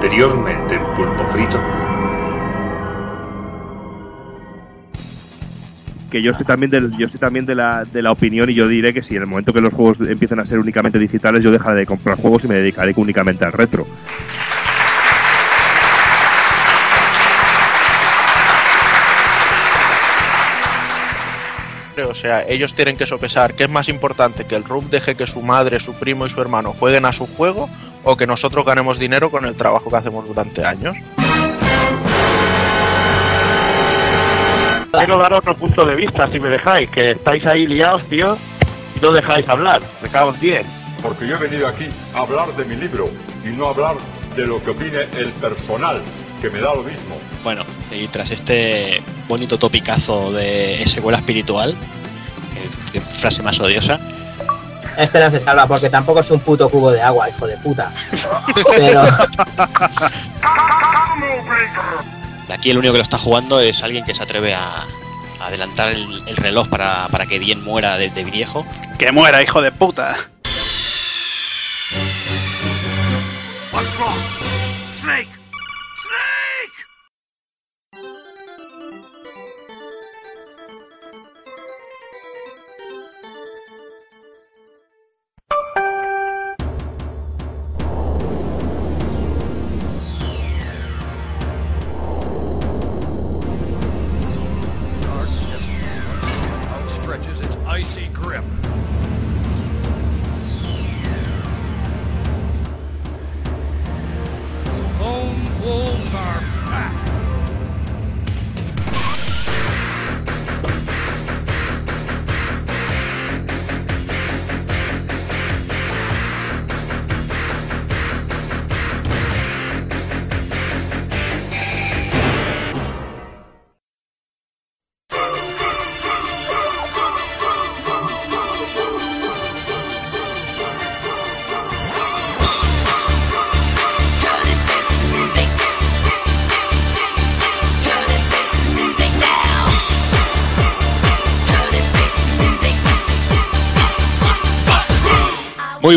Anteriormente en Pulpo Frito. que yo estoy también del, yo estoy también de la, de la opinión y yo diré que si en el momento que los juegos empiecen a ser únicamente digitales yo dejaré de comprar juegos y me dedicaré únicamente al retro. O sea, ellos tienen que sopesar qué es más importante, que el RUP deje que su madre, su primo y su hermano jueguen a su juego o que nosotros ganemos dinero con el trabajo que hacemos durante años. Quiero dar otro punto de vista, si me dejáis, que estáis ahí liados, tío, y no dejáis hablar. Me cago en 10. Porque yo he venido aquí a hablar de mi libro y no a hablar de lo que opine el personal, que me da lo mismo. Bueno, y tras este bonito topicazo de secuela espiritual, eh, frase más odiosa, Este no se salva porque tampoco es un puto cubo de agua, hijo de puta. Pero aquí el único que lo está jugando es alguien que se atreve a, a adelantar el, el reloj para, para que Dien muera de, de viejo. ¡Que muera, hijo de puta!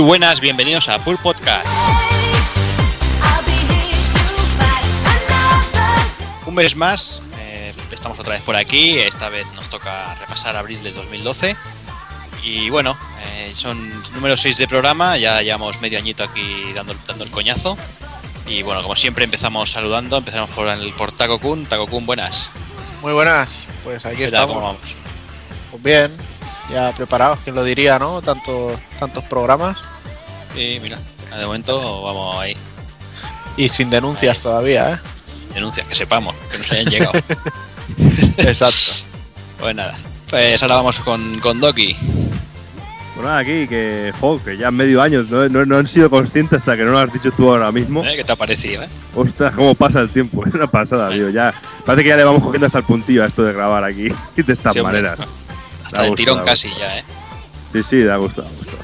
Buenas, bienvenidos a Pool Podcast. Un mes más, eh, estamos otra vez por aquí. Esta vez nos toca repasar abril de 2012. Y bueno, eh, son número 6 de programa. Ya llevamos medio añito aquí dando, dando el coñazo. Y bueno, como siempre, empezamos saludando. Empezamos por, el, por Taco Kun. Taco Kun, buenas. Muy buenas, pues aquí estamos. ¿Cómo vamos? Pues bien, ya preparados, quién lo diría, ¿no? Tantos, tantos programas Sí, mira, de momento vamos ahí. y sin denuncias Ahí. todavía, ¿eh? Denuncias, que sepamos, que nos hayan llegado. Exacto. Pues nada, pues ahora vamos con, con Doki. Pues nada, aquí, que, jo, que ya medio año, no, no, no han sido conscientes hasta que no lo has dicho tú ahora mismo. ¿Eh? ¿Qué te ha parecido, eh? Ostras, cómo pasa el tiempo, es una pasada, tío. Ya, parece que ya le vamos cogiendo hasta el puntillo a esto de grabar aquí de estas Sí, maneras. Hasta Da el gusto, tirón casi ya, ¿eh? Sí, sí, da gusto, da gusto.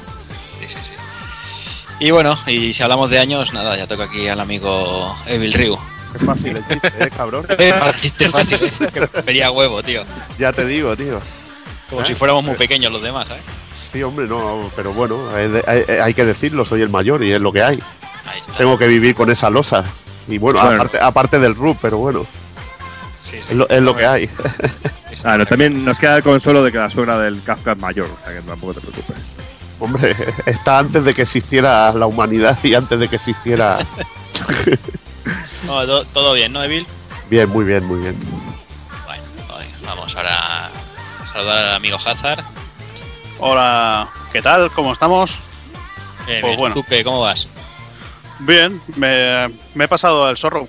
Y bueno, y si hablamos de años, nada, ya toca aquí al amigo Evil Ryu. Es fácil el chiste, ¿eh, cabrón? Chiste fácil, ¿eh? Que prefería huevo, tío. Ya te digo, tío. Como ¿Eh? si fuéramos muy pequeños los demás, ¿eh? Sí, hombre, no, pero bueno, hay, hay- hay que decirlo, soy el mayor y es lo que hay. Ahí está. Tengo que vivir con esa losa. Y bueno, Bueno. aparte, aparte del RUP, pero bueno, Sí, sí. es lo, es lo que hay. No, también nos queda el consuelo de que la suegra del Kafka es mayor, o sea que tampoco te preocupes. Hombre, está antes de que existiera la humanidad y antes de que existiera... No, to- todo bien, ¿no, Evil? Bien, muy bien, muy bien. Bueno, vamos ahora a saludar al amigo Hazard. Hola, ¿qué tal? ¿Cómo estamos? Bien, Pues bien. bueno. ¿Tú qué? ¿Cómo vas? Bien, me, me he pasado el zorro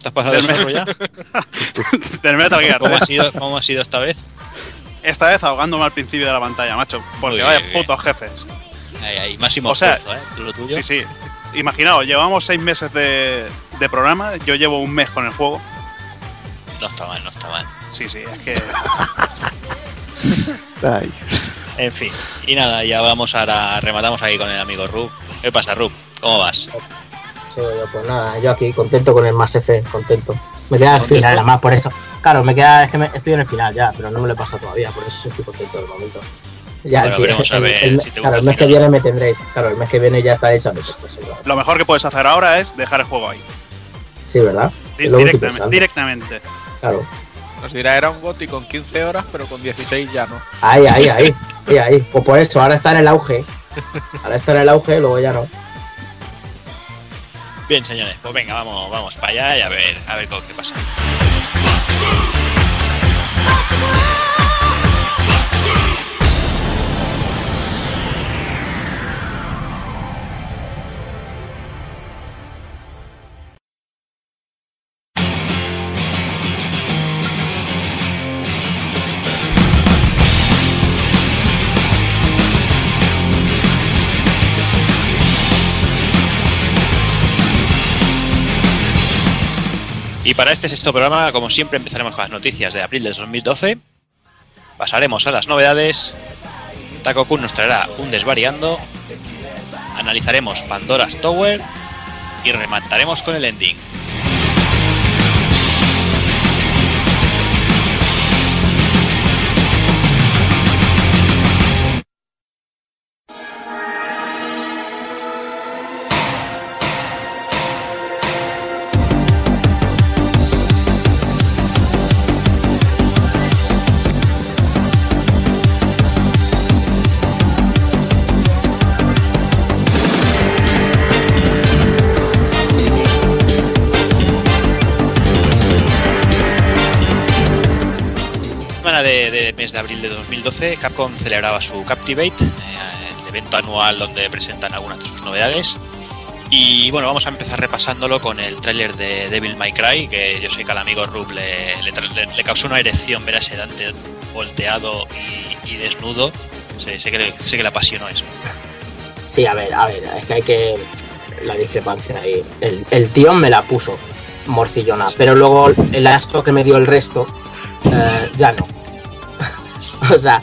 ¿Te has pasado el Del- zorro ya? del Metal Gear. ¿Cómo ha sido, cómo ha sido esta vez? Esta vez ahogándome al principio de la pantalla, macho. Porque vaya bien, putos jefes. Ahí, ahí, máximo O sea, esfuerzo, ¿eh? Lo tuyo. Sí, sí. Imaginaos, llevamos seis meses de, de programa, yo llevo un mes con el juego. No está mal, no está mal. Sí, sí, es que. Ay. En fin. Y nada, ya vamos ahora, rematamos aquí con el amigo Rub. ¿Qué pasa, Rub? ¿Cómo vas? Sí, yo, pues nada, yo aquí contento con el más F, contento. Me queda el Contento. final, además, por eso. Claro, me queda, es que me- estoy en el final ya, pero no me lo he pasado todavía, por eso estoy contento del momento. Ya, Bueno, sí, veremos a el- ver el- si te claro, el mes el que viene me tendréis. Claro, el mes que viene ya está hecho, pues esto seguro. Lo mejor que puedes hacer ahora es dejar el juego ahí. Sí, ¿verdad? Di- directamente. Claro. Nos dirá, era un GOTI con 15 horas, pero con 16 ya no. Ahí, ahí, ahí. Ahí, ahí. Pues por eso, ahora está en el auge. Ahora está en el auge, luego ya no. Bien, señores, pues venga, vamos, vamos para allá y a ver, a ver qué pasa. Y para este sexto programa, como siempre, empezaremos con las noticias de abril del 2012. Pasaremos a las novedades. Taco Kun nos traerá un desvariando. Analizaremos Pandora's Tower. Y remataremos con el ending. Semana de, de mes de abril de 2012, Capcom celebraba su Captivate, eh, el evento anual donde presentan algunas de sus novedades. Y bueno, vamos a empezar repasándolo con el tráiler de Devil May Cry, que yo sé que al amigo Rub le, le le- causó una erección ver a ese Dante volteado y, y desnudo. Sé, sé que sé que le apasionó eso. Sí, a ver, a ver, es que hay que. La discrepancia ahí. El, el tío me la puso morcillona, pero luego el asco que me dio el resto, eh, ya no. o sea,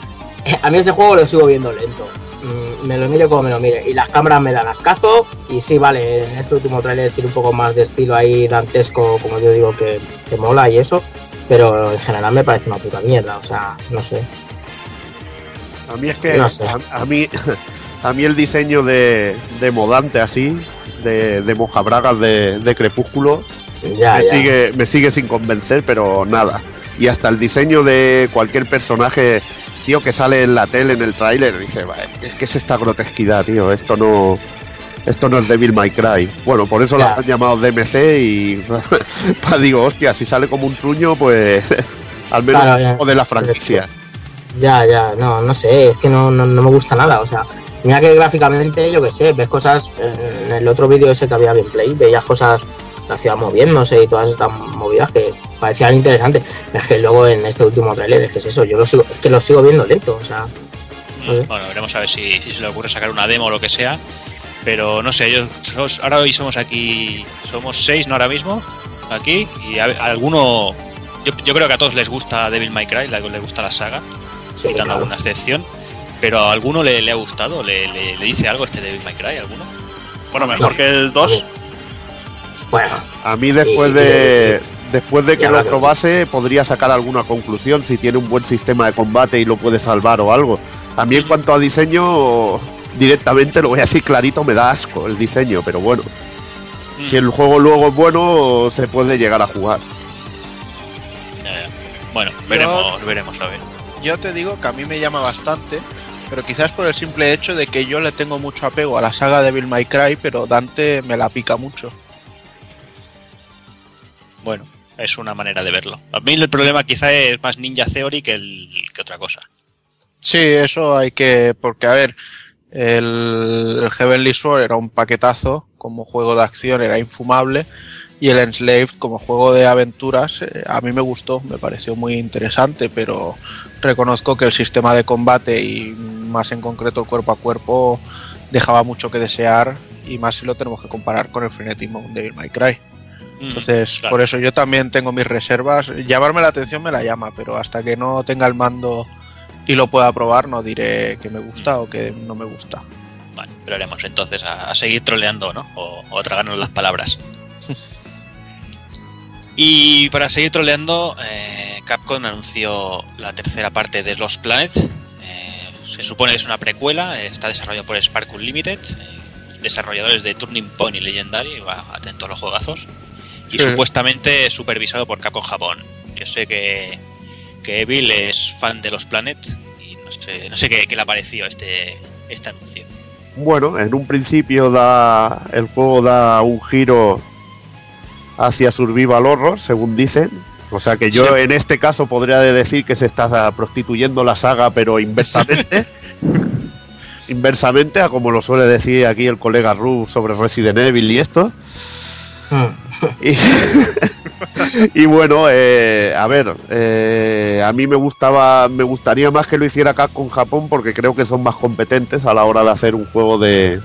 a mí ese juego lo sigo viendo lento. Mm, Me lo mire como me lo mire. Y las cámaras me dan ascazo. Y sí, vale, en este último trailer tiene un poco más de estilo ahí dantesco, como yo digo, que, que mola y eso. Pero en general me parece una puta mierda. O sea, no sé. A mí es que No sé. a, a mí a mí el diseño de, de Modante así, de, de mojabragas de, de Crepúsculo, Ya, me ya. sigue me sigue sin convencer, pero nada. Y hasta el diseño de cualquier personaje, tío, que sale en la tele, en el tráiler, dice, "Va, es que es esta grotesquidad, tío, esto no esto no es Devil May Cry. Bueno, por eso la han llamado DMC y digo, hostia, si sale como un truño, pues al menos Claro, o de la franquicia. Ya, ya, no, no sé, es que no, no, no me gusta nada, o sea, mira que gráficamente, yo que sé, ves cosas, eh, en el otro vídeo ese que había gameplay, veías cosas, la ciudad moviéndose y todas estas movidas que parecían interesantes, pero es que luego en este último trailer, es que es eso, yo lo sigo, es que lo sigo viendo lento, o sea, No sé. Bueno, veremos a ver si, si se le ocurre sacar una demo o lo que sea. Pero no sé, yo, sos- ahora hoy somos aquí, somos seis, ¿no? Ahora mismo, aquí, y a, a alguno, yo, yo creo que a todos les gusta Devil May Cry, le, le gusta la saga, sí, quitando claro. alguna excepción. Pero a alguno le, le ha gustado, le, le- le dice algo este Devil May Cry, ¿alguno? Bueno, mejor que el 2. Bueno, A mí después Y- de después de que lo que- probase podría sacar alguna conclusión si tiene un buen sistema de combate y lo puede salvar o algo. A mí en cuanto a diseño directamente lo voy a decir clarito, me da asco el diseño, pero bueno, si el juego luego es bueno se puede llegar a jugar. Ya, ya. Bueno, veremos, veremos a ver. Yo te digo que a mí me llama bastante, pero quizás por el simple hecho de que yo le tengo mucho apego a la saga de Bill May Cry, pero Dante me la pica mucho. Bueno, es una manera de verlo. A mí el problema quizá es más Ninja Theory que, que otra cosa. Sí, eso hay que. Porque, a ver, el, el Heavenly Sword era un paquetazo, como juego de acción era infumable, y el Enslaved como juego de aventuras eh, a mí me gustó, me pareció muy interesante, pero reconozco que el sistema de combate y más en concreto el cuerpo a cuerpo dejaba mucho que desear, y más si lo tenemos que comparar con el frenetismo de Devil May Cry. Mm, Entonces, claro. por eso yo también tengo mis reservas. Llamarme la atención me la llama, pero hasta que no tenga el mando y lo pueda probar, no diré que me gusta o que no me gusta. Vale, pero haremos entonces a, a seguir troleando, ¿no? O, o a tragarnos las palabras. y para seguir troleando, eh, Capcom anunció la tercera parte de Lost Planet. Eh, se supone que es una precuela, está desarrollado por Spark Unlimited, eh, desarrolladores de Turning Point y Legendary, va atento a los juegazos. Y Sí. supuestamente supervisado por Capcom Japón. Yo sé que, que Evil es fan de los Planet y no sé, no sé qué, qué le ha parecido este, este anuncio. Bueno, en un principio da el juego da un giro hacia Survival Horror, según dicen. O sea que yo Sí. en este caso podría decir que se está prostituyendo la saga, pero inversamente. inversamente a como lo suele decir aquí el colega Ru sobre Resident Evil y esto. Y, bueno, eh, a ver, eh, a mí me gustaba, me gustaría más que lo hiciera Capcom Japón porque creo que son más competentes a la hora de hacer un juego de,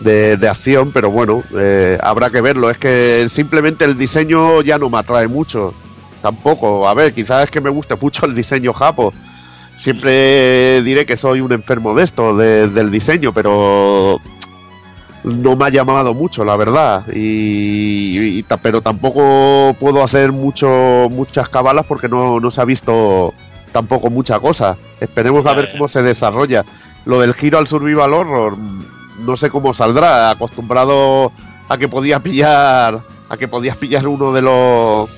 de, acción, pero bueno, eh, habrá que verlo. Es que simplemente el diseño ya no me atrae mucho, tampoco. A ver, quizás es que me guste mucho el diseño japo. Siempre diré que soy un enfermo de esto, de- del diseño, pero no me ha llamado mucho, la verdad. Y, pero tampoco puedo hacer mucho muchas cabalas porque no, no se ha visto tampoco mucha cosa. Esperemos a ver cómo se desarrolla. Lo del giro al survival horror, no sé cómo saldrá. Acostumbrado a que podías pillar, a que podías pillar uno de los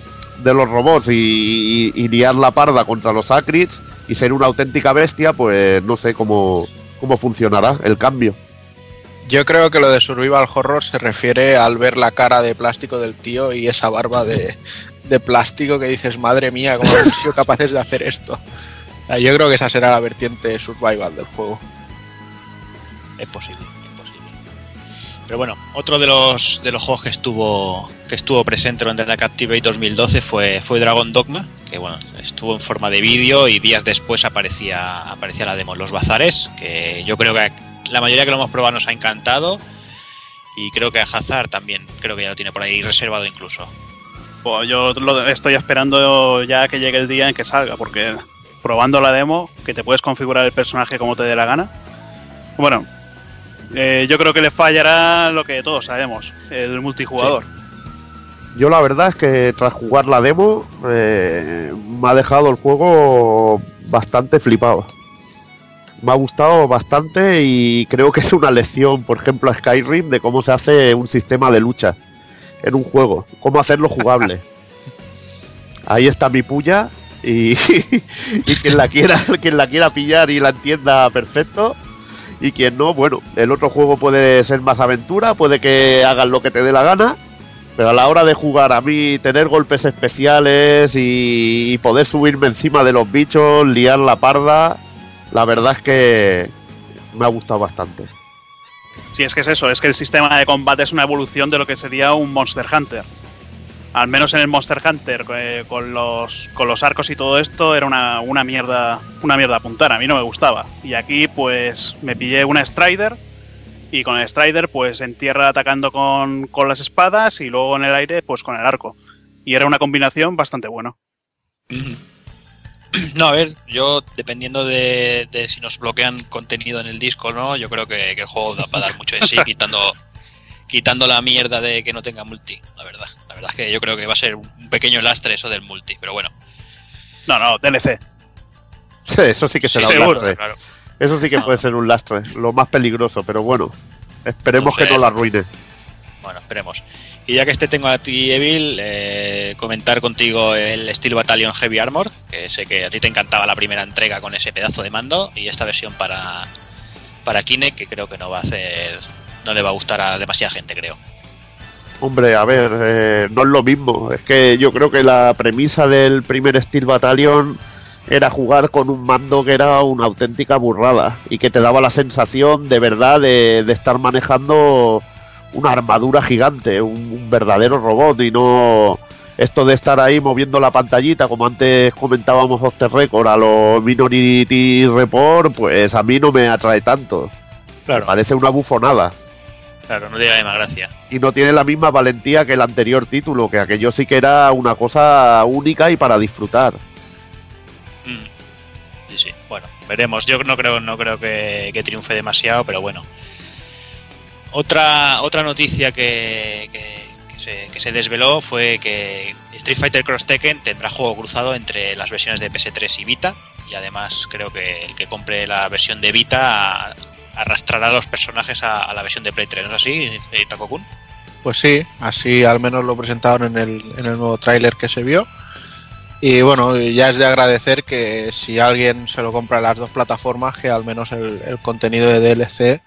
de los robots y, y- y liar la parda contra los Acrids y ser una auténtica bestia, pues no sé cómo, cómo funcionará el cambio. Yo creo que lo de Survival Horror se refiere al ver la cara de plástico del tío y esa barba de, de plástico que dices, madre mía, ¿cómo han sido capaces de hacer esto? Ah, Yo creo que esa será la vertiente survival del juego. Es posible, es posible. Pero bueno, otro de los de los juegos que estuvo que estuvo presente durante la Captivate 2012 fue fue Dragon Dogma, que bueno, estuvo en forma de vídeo y días después aparecía aparecía la demo los bazares, que yo creo que la mayoría que lo hemos probado nos ha encantado y creo que a Hazard también, creo que ya lo tiene por ahí reservado incluso. Pues yo lo estoy esperando ya que llegue el día en que salga, porque probando la demo, que te puedes configurar el personaje como te dé la gana. Bueno, eh, yo creo que le fallará lo que todos sabemos, el multijugador. Yo la verdad es que tras jugar la demo eh, me ha dejado el juego bastante flipado. Me ha gustado bastante y creo que es una lección, por ejemplo, a Skyrim de cómo se hace un sistema de lucha en un juego, cómo hacerlo jugable. Ahí está mi puya y, y quien la quiera, quien la quiera pillar y la entienda perfecto. Y quien no, bueno, el otro juego puede ser más aventura, puede que hagan lo que te dé la gana, pero a la hora de jugar a mí, tener golpes especiales y, y poder subirme encima de los bichos, liar la parda, la verdad es que me ha gustado bastante. Si es que es eso, es que el sistema de combate es una evolución de lo que sería un Monster Hunter. Al menos en el Monster Hunter, eh, con los, con los arcos y todo esto, era una, una mierda una mierda apuntar, a mí no me gustaba. Y aquí, pues, me pillé una Strider, y con el Strider, pues, en tierra atacando con, con las espadas, y luego en el aire, pues, con el arco. Y era una combinación bastante buena. No, a ver, yo dependiendo de, de si nos bloquean contenido en el disco o no, yo creo que, que el juego da para dar mucho de sí, quitando, quitando la mierda de que no tenga multi, la verdad. La verdad es que yo creo que va a ser un pequeño lastre eso del multi, pero bueno. No, no, DLC. Sí, eso sí que será un Seguro, lastre. claro. Eso sí que puede ser un lastre, lo más peligroso, pero bueno, esperemos No sé. que no la arruine. Bueno, esperemos. Y ya que este tengo a ti, Evil, eh, comentar contigo el Steel Battalion Heavy Armor, que sé que a ti te encantaba la primera entrega con ese pedazo de mando, y esta versión para, para Kinect, que creo que no va a hacer, no le va a gustar a demasiada gente, creo. Hombre, a ver, eh, no es lo mismo. Es que yo creo que la premisa del primer Steel Battalion era jugar con un mando que era una auténtica burrada y que te daba la sensación de verdad de, de estar manejando una armadura gigante, un, un verdadero robot y no esto de estar ahí moviendo la pantallita, como antes comentábamos off the record a los Minority Report, pues a mí no me atrae tanto. Me parece una bufonada Claro, no tiene la misma gracia. y no tiene la misma valentía que el anterior título, que aquello sí que era una cosa única y para disfrutar. Mm. Sí, sí. Bueno, veremos. Yo no creo, no creo que, que triunfe demasiado, pero bueno. Otra, otra noticia que, que- se, que se desveló fue que Street Fighter Cross Tekken tendrá juego cruzado entre las versiones de PS3 y Vita. Y además creo que el que compre la versión de Vita arrastrará a los personajes a, la versión de Play 3, ¿no es así, eh, Takokun? Pues sí, así al menos lo presentaron en el, en el nuevo tráiler que se vio. Y bueno, ya es de agradecer que si alguien se lo compra en las dos plataformas, que al menos el contenido de DLC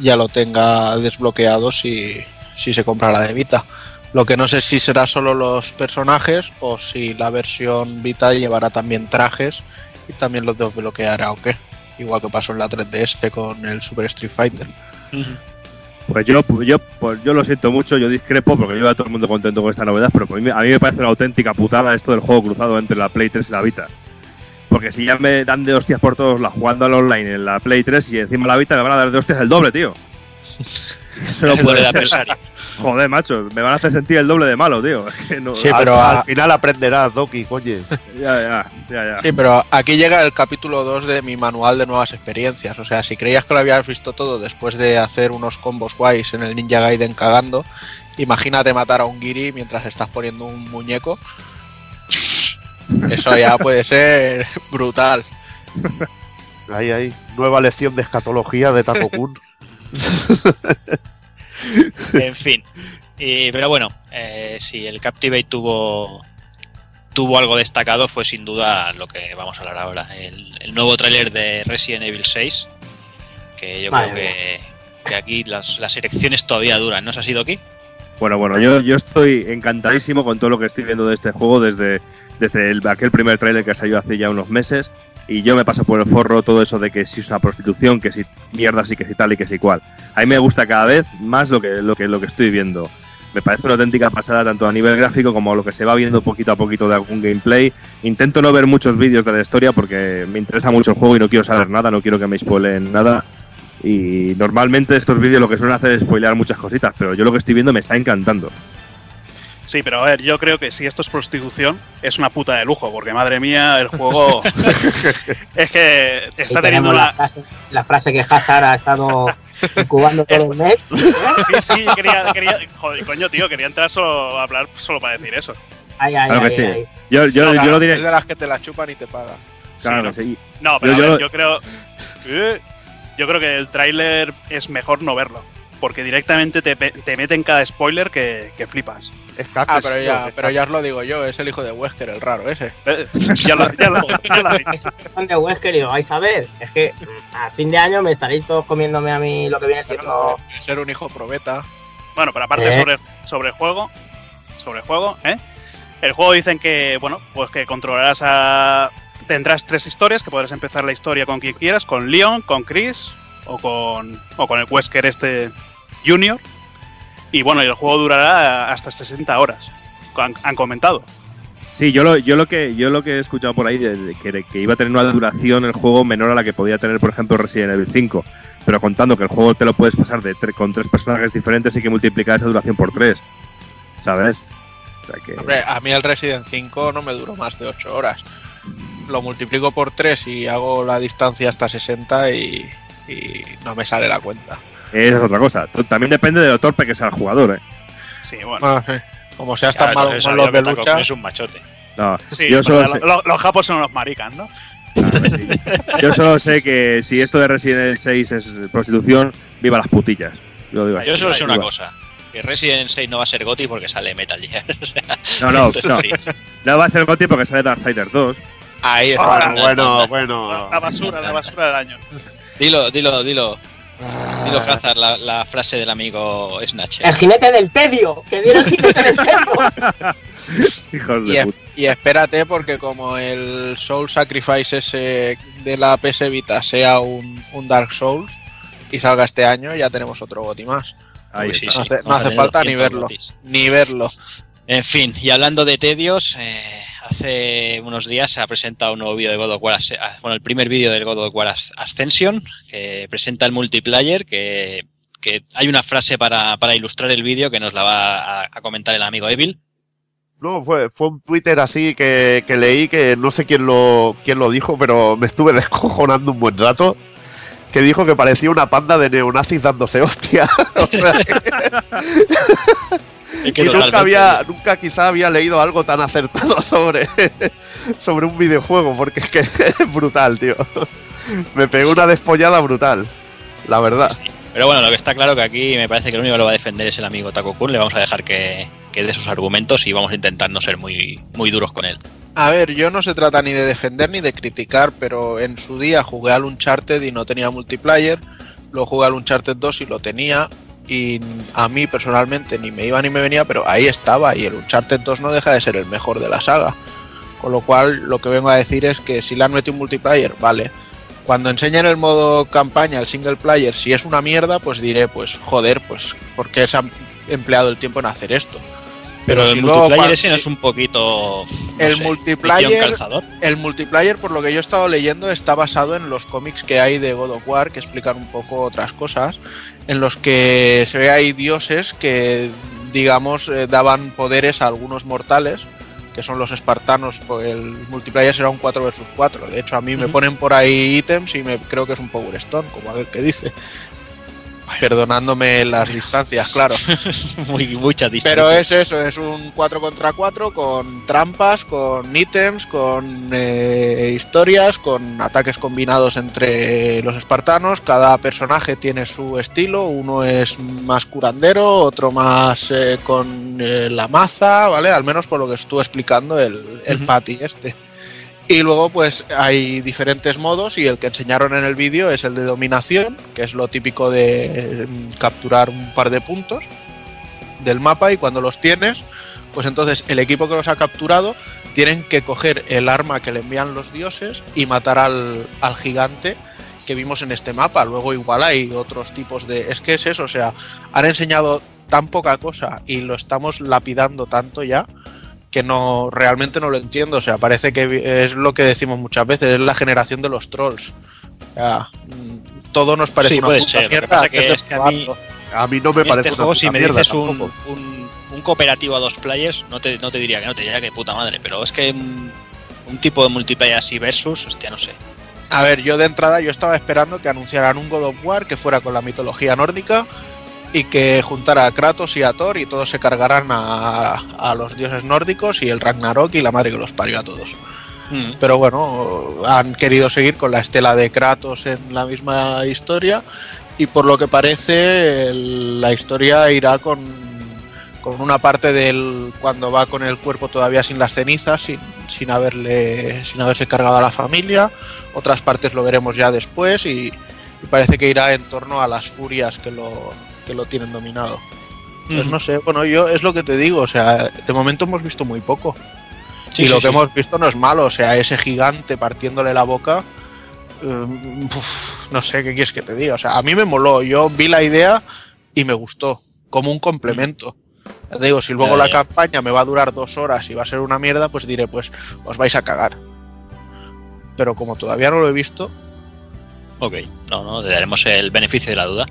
ya lo tenga desbloqueado si, si se compra la de Vita. Lo que no sé si será solo los personajes o si la versión Vita llevará también trajes y también los desbloqueará o qué. Igual que pasó en la 3DS con el Super Street Fighter. Pues yo, yo, pues yo lo siento mucho, yo discrepo porque yo a todo el mundo contento con esta novedad, pero a mí, a mí me parece una auténtica putada esto del juego cruzado entre la Play 3 y la Vita. Porque si ya me dan de hostias por todos la jugando al online en la Play 3 y encima la Vita me van a dar de hostias el doble, tío. El doble puede. Joder, macho, me van a hacer sentir el doble de malo, tío. Es que no- Sí, al, pero a- al final aprenderás, Doki, coño. Ya, ya, ya, ya. Sí, pero aquí llega el capítulo 2 de mi manual de nuevas experiencias. O sea, si creías que lo habías visto todo después de hacer unos combos guays en el Ninja Gaiden cagando, imagínate matar a un Giri mientras estás poniendo un muñeco. Eso ya puede ser brutal. Ahí, ahí. Nueva lección de escatología de Taco Kun. En fin. Y- pero bueno, eh, si el Captivate tuvo tuvo algo destacado fue sin duda lo que vamos a hablar ahora. El, el nuevo tráiler de Resident Evil 6. Que yo Madre creo que, que aquí las, las elecciones todavía duran. ¿No se ha sido aquí? Bueno, bueno, yo, yo estoy encantadísimo con todo lo que estoy viendo de este juego desde, desde el- aquel primer trailer que salió hace ya unos meses. Y yo me paso por el forro todo eso de que si es una prostitución, que si mierda, sí que si tal y que si cual. A mí me gusta cada vez más lo que, lo que, lo que estoy viendo. Me parece una auténtica pasada tanto a nivel gráfico como lo que se va viendo poquito a poquito de algún gameplay. Intento no ver muchos vídeos de la historia porque me interesa mucho el juego y no quiero saber nada, no quiero que me spoilen nada. Y normalmente estos vídeos lo que suelen hacer es spoilear muchas cositas, pero yo lo que estoy viendo me está encantando. Sí, pero a ver, yo creo que si esto es prostitución, es una puta de lujo, porque madre mía, el juego. es que está teniendo la frase, la frase que Hazard ha estado incubando todo el mes. Sí, sí, quería, quería. Joder, coño, tío, quería entrar solo a hablar solo para decir eso. Ay, ay, Claro que ay, sí. ay. Yo, yo, yo lo diré. Es de las que te la chupan y te pagan. Claro, Sí, sí. No, pero Yo- a yo ver, yo creo. Eh, Yo creo que el tráiler es mejor no verlo. Porque directamente te, pe- te meten cada spoiler que, que flipas. Es Ah, pero ya, es pero ya os lo digo yo, es el hijo de Wesker, el raro ese. Eh, ya lo, ya lo, ya lo. Ese fan de Wesker y lo vais a ver. Es que a fin de año me estaréis todos comiéndome a mí lo que viene siendo. Ser un hijo probeta. Bueno, pero aparte Eh. sobre, sobre el juego, sobre el juego, ¿eh? El juego dicen que, bueno, pues que controlarás a... Tendrás tres historias, que podrás empezar la historia con quien quieras, con Leon, con Chris o con, o con el Wesker este Junior. Y bueno, y el juego durará hasta 60 horas, han, han comentado. Sí, yo lo, yo lo que yo lo que he escuchado por ahí de, de que, que iba a tener una duración el juego menor a la que podía tener, por ejemplo, Resident Evil 5. Pero contando que el juego te lo puedes pasar de tre- con tres personajes diferentes y que multiplicar esa duración por tres. ¿Sabes? O sea que- Hombre, a mí el Resident 5 no me duró más de 8 horas. Lo multiplico por 3 y hago la distancia hasta 60 y, y no me sale la cuenta. Esa es otra cosa. También depende de lo torpe que sea el jugador, ¿eh? Sí, bueno. Ah, sí. Como seas tan malo con es los. Kun es un machote. No, Sí, yo, solo porque sé, lo- lo- los japos son unos maricas, ¿no? yo solo sé que si esto de Resident Evil 6 es prostitución, viva las putillas. Yo digo. Yo solo sé una Viva. cosa. Que Resident Evil 6 no va a ser GOTY porque sale Metal Gear. O sea, No, no, no. No va a ser GOTY porque sale Darksiders 2. Ahí está. Ahora, Bueno, bueno. La basura, la basura del año. Dilo, dilo, dilo. Dilo, Hazard, la, la frase del amigo Snatch. El jinete del tedio. Que viene el jinete del tedio. Hijos Y, de es- puta. y espérate porque como el Soul Sacrifice ese de la PS Vita sea un, un Dark Souls y salga este año, ya tenemos otro GOTY más. Ahí sí. No sí, hace, no falta ni 200 verlo. Ni verlo. En fin, y hablando de tedios, eh, hace unos días se ha presentado un nuevo vídeo de God of War, ah, bueno, el primer vídeo del God of War As- Ascension, que presenta el multiplayer, que, que hay una frase para, para ilustrar el vídeo que nos la va a, a comentar el amigo Evil. No, fue, fue un Twitter así que, que leí que no sé quién lo, quién lo dijo, pero me estuve descojonando un buen rato. Que dijo que parecía una panda de neonazis dándose hostia. O sea, Es que y nunca había, nunca quizá había leído algo tan acertado sobre, sobre un videojuego, porque es que es brutal, tío. Me pegó una despollada brutal, la verdad. sí. Pero bueno, lo que está claro que aquí me parece que el único que lo va a defender es el amigo Taco Kun. Le vamos a dejar que, que dé sus argumentos y vamos a intentar no ser muy, muy duros con él. A ver, yo no se trata ni de defender ni de criticar, pero en su día jugué al Uncharted y no tenía multiplayer. Luego jugué al Uncharted 2 y lo tenía. Y a mí personalmente ni me iba ni me venía, pero ahí estaba. Y el Uncharted 2 no deja de ser el mejor de la saga. Con lo cual, lo que vengo a decir es que si le han metido un multiplayer, vale. Cuando enseñan el modo campaña, el single player, si es una mierda, pues diré, pues joder, pues porque se han empleado el tiempo en hacer esto. Pero, Pero el si luego multiplayer ese no si- es un poquito. no el sé, multiplayer, el multiplayer, por lo que yo he estado leyendo, está basado en los cómics que hay de God of War, que explican un poco otras cosas, en los que se ve hay dioses que, digamos, eh, daban poderes a algunos mortales, que son los espartanos. pues El multiplayer será un 4 versus 4. De hecho, a mí me ponen por ahí ítems y me creo que es un Power Stone, como a ver qué dice. Perdonándome las distancias, claro. Muy, muchas distancias. Pero es eso, es un 4 contra 4 con trampas, con ítems, con eh, historias, con ataques combinados entre los espartanos. Cada personaje tiene su estilo, uno es más curandero, otro más eh, con eh, la maza, ¿vale? Al menos por lo que estuvo explicando el, el. Patty este. Y luego pues hay diferentes modos y el que enseñaron en el vídeo es el de dominación, que es lo típico de eh, capturar un par de puntos del mapa y cuando los tienes, pues entonces el equipo que los ha capturado tienen que coger el arma que le envían los dioses y matar al, al gigante que vimos en este mapa. Luego igual hay otros tipos de... Es que es eso, o sea, han enseñado tan poca cosa y lo estamos lapidando tanto ya que no realmente no lo entiendo. O sea, parece que es lo que decimos muchas veces, es la generación de los trolls. O sea, mm, todo nos parece Sí, una puede puta ser. Lo que mierda pasa que antes de es que a mí- probarlo. A mí no me En parece este una juego, si puta me mierda dices un, un, un cooperativo a dos players, no te, no te diría que no, te diría que puta madre. Pero es que un, un tipo de multiplayer así versus, hostia, no sé. A ver, yo de entrada yo estaba esperando que anunciaran un God of War que fuera con la mitología nórdica y que juntara a Kratos y a Thor y todos se cargaran a, a los dioses nórdicos y el Ragnarok y la madre que los parió a todos. Mm. Pero bueno, han querido seguir con la estela de Kratos en la misma historia y por lo que parece el- la historia irá con, con una parte del cuando va con el cuerpo todavía sin las cenizas, sin, sin haberle sin haberse cargado a la familia. Otras partes lo veremos ya después y, y parece que irá en torno a las furias que lo, que lo tienen dominado. Pues Ujú. no sé, bueno, yo es lo que te digo, o sea, de momento hemos visto muy poco. Sí, y sí, lo que sí. hemos visto no es malo, o sea, ese gigante partiéndole la boca. uf, no sé qué quieres que te diga. O sea, a mí me moló. Yo vi la idea y me gustó. Como un complemento. Ya te digo, si luego Ya, la ya. campaña me va a durar dos horas y va a ser una mierda, pues diré, pues os vais a cagar. Pero como todavía no lo he visto, Ok, no, no, le daremos el beneficio de la duda.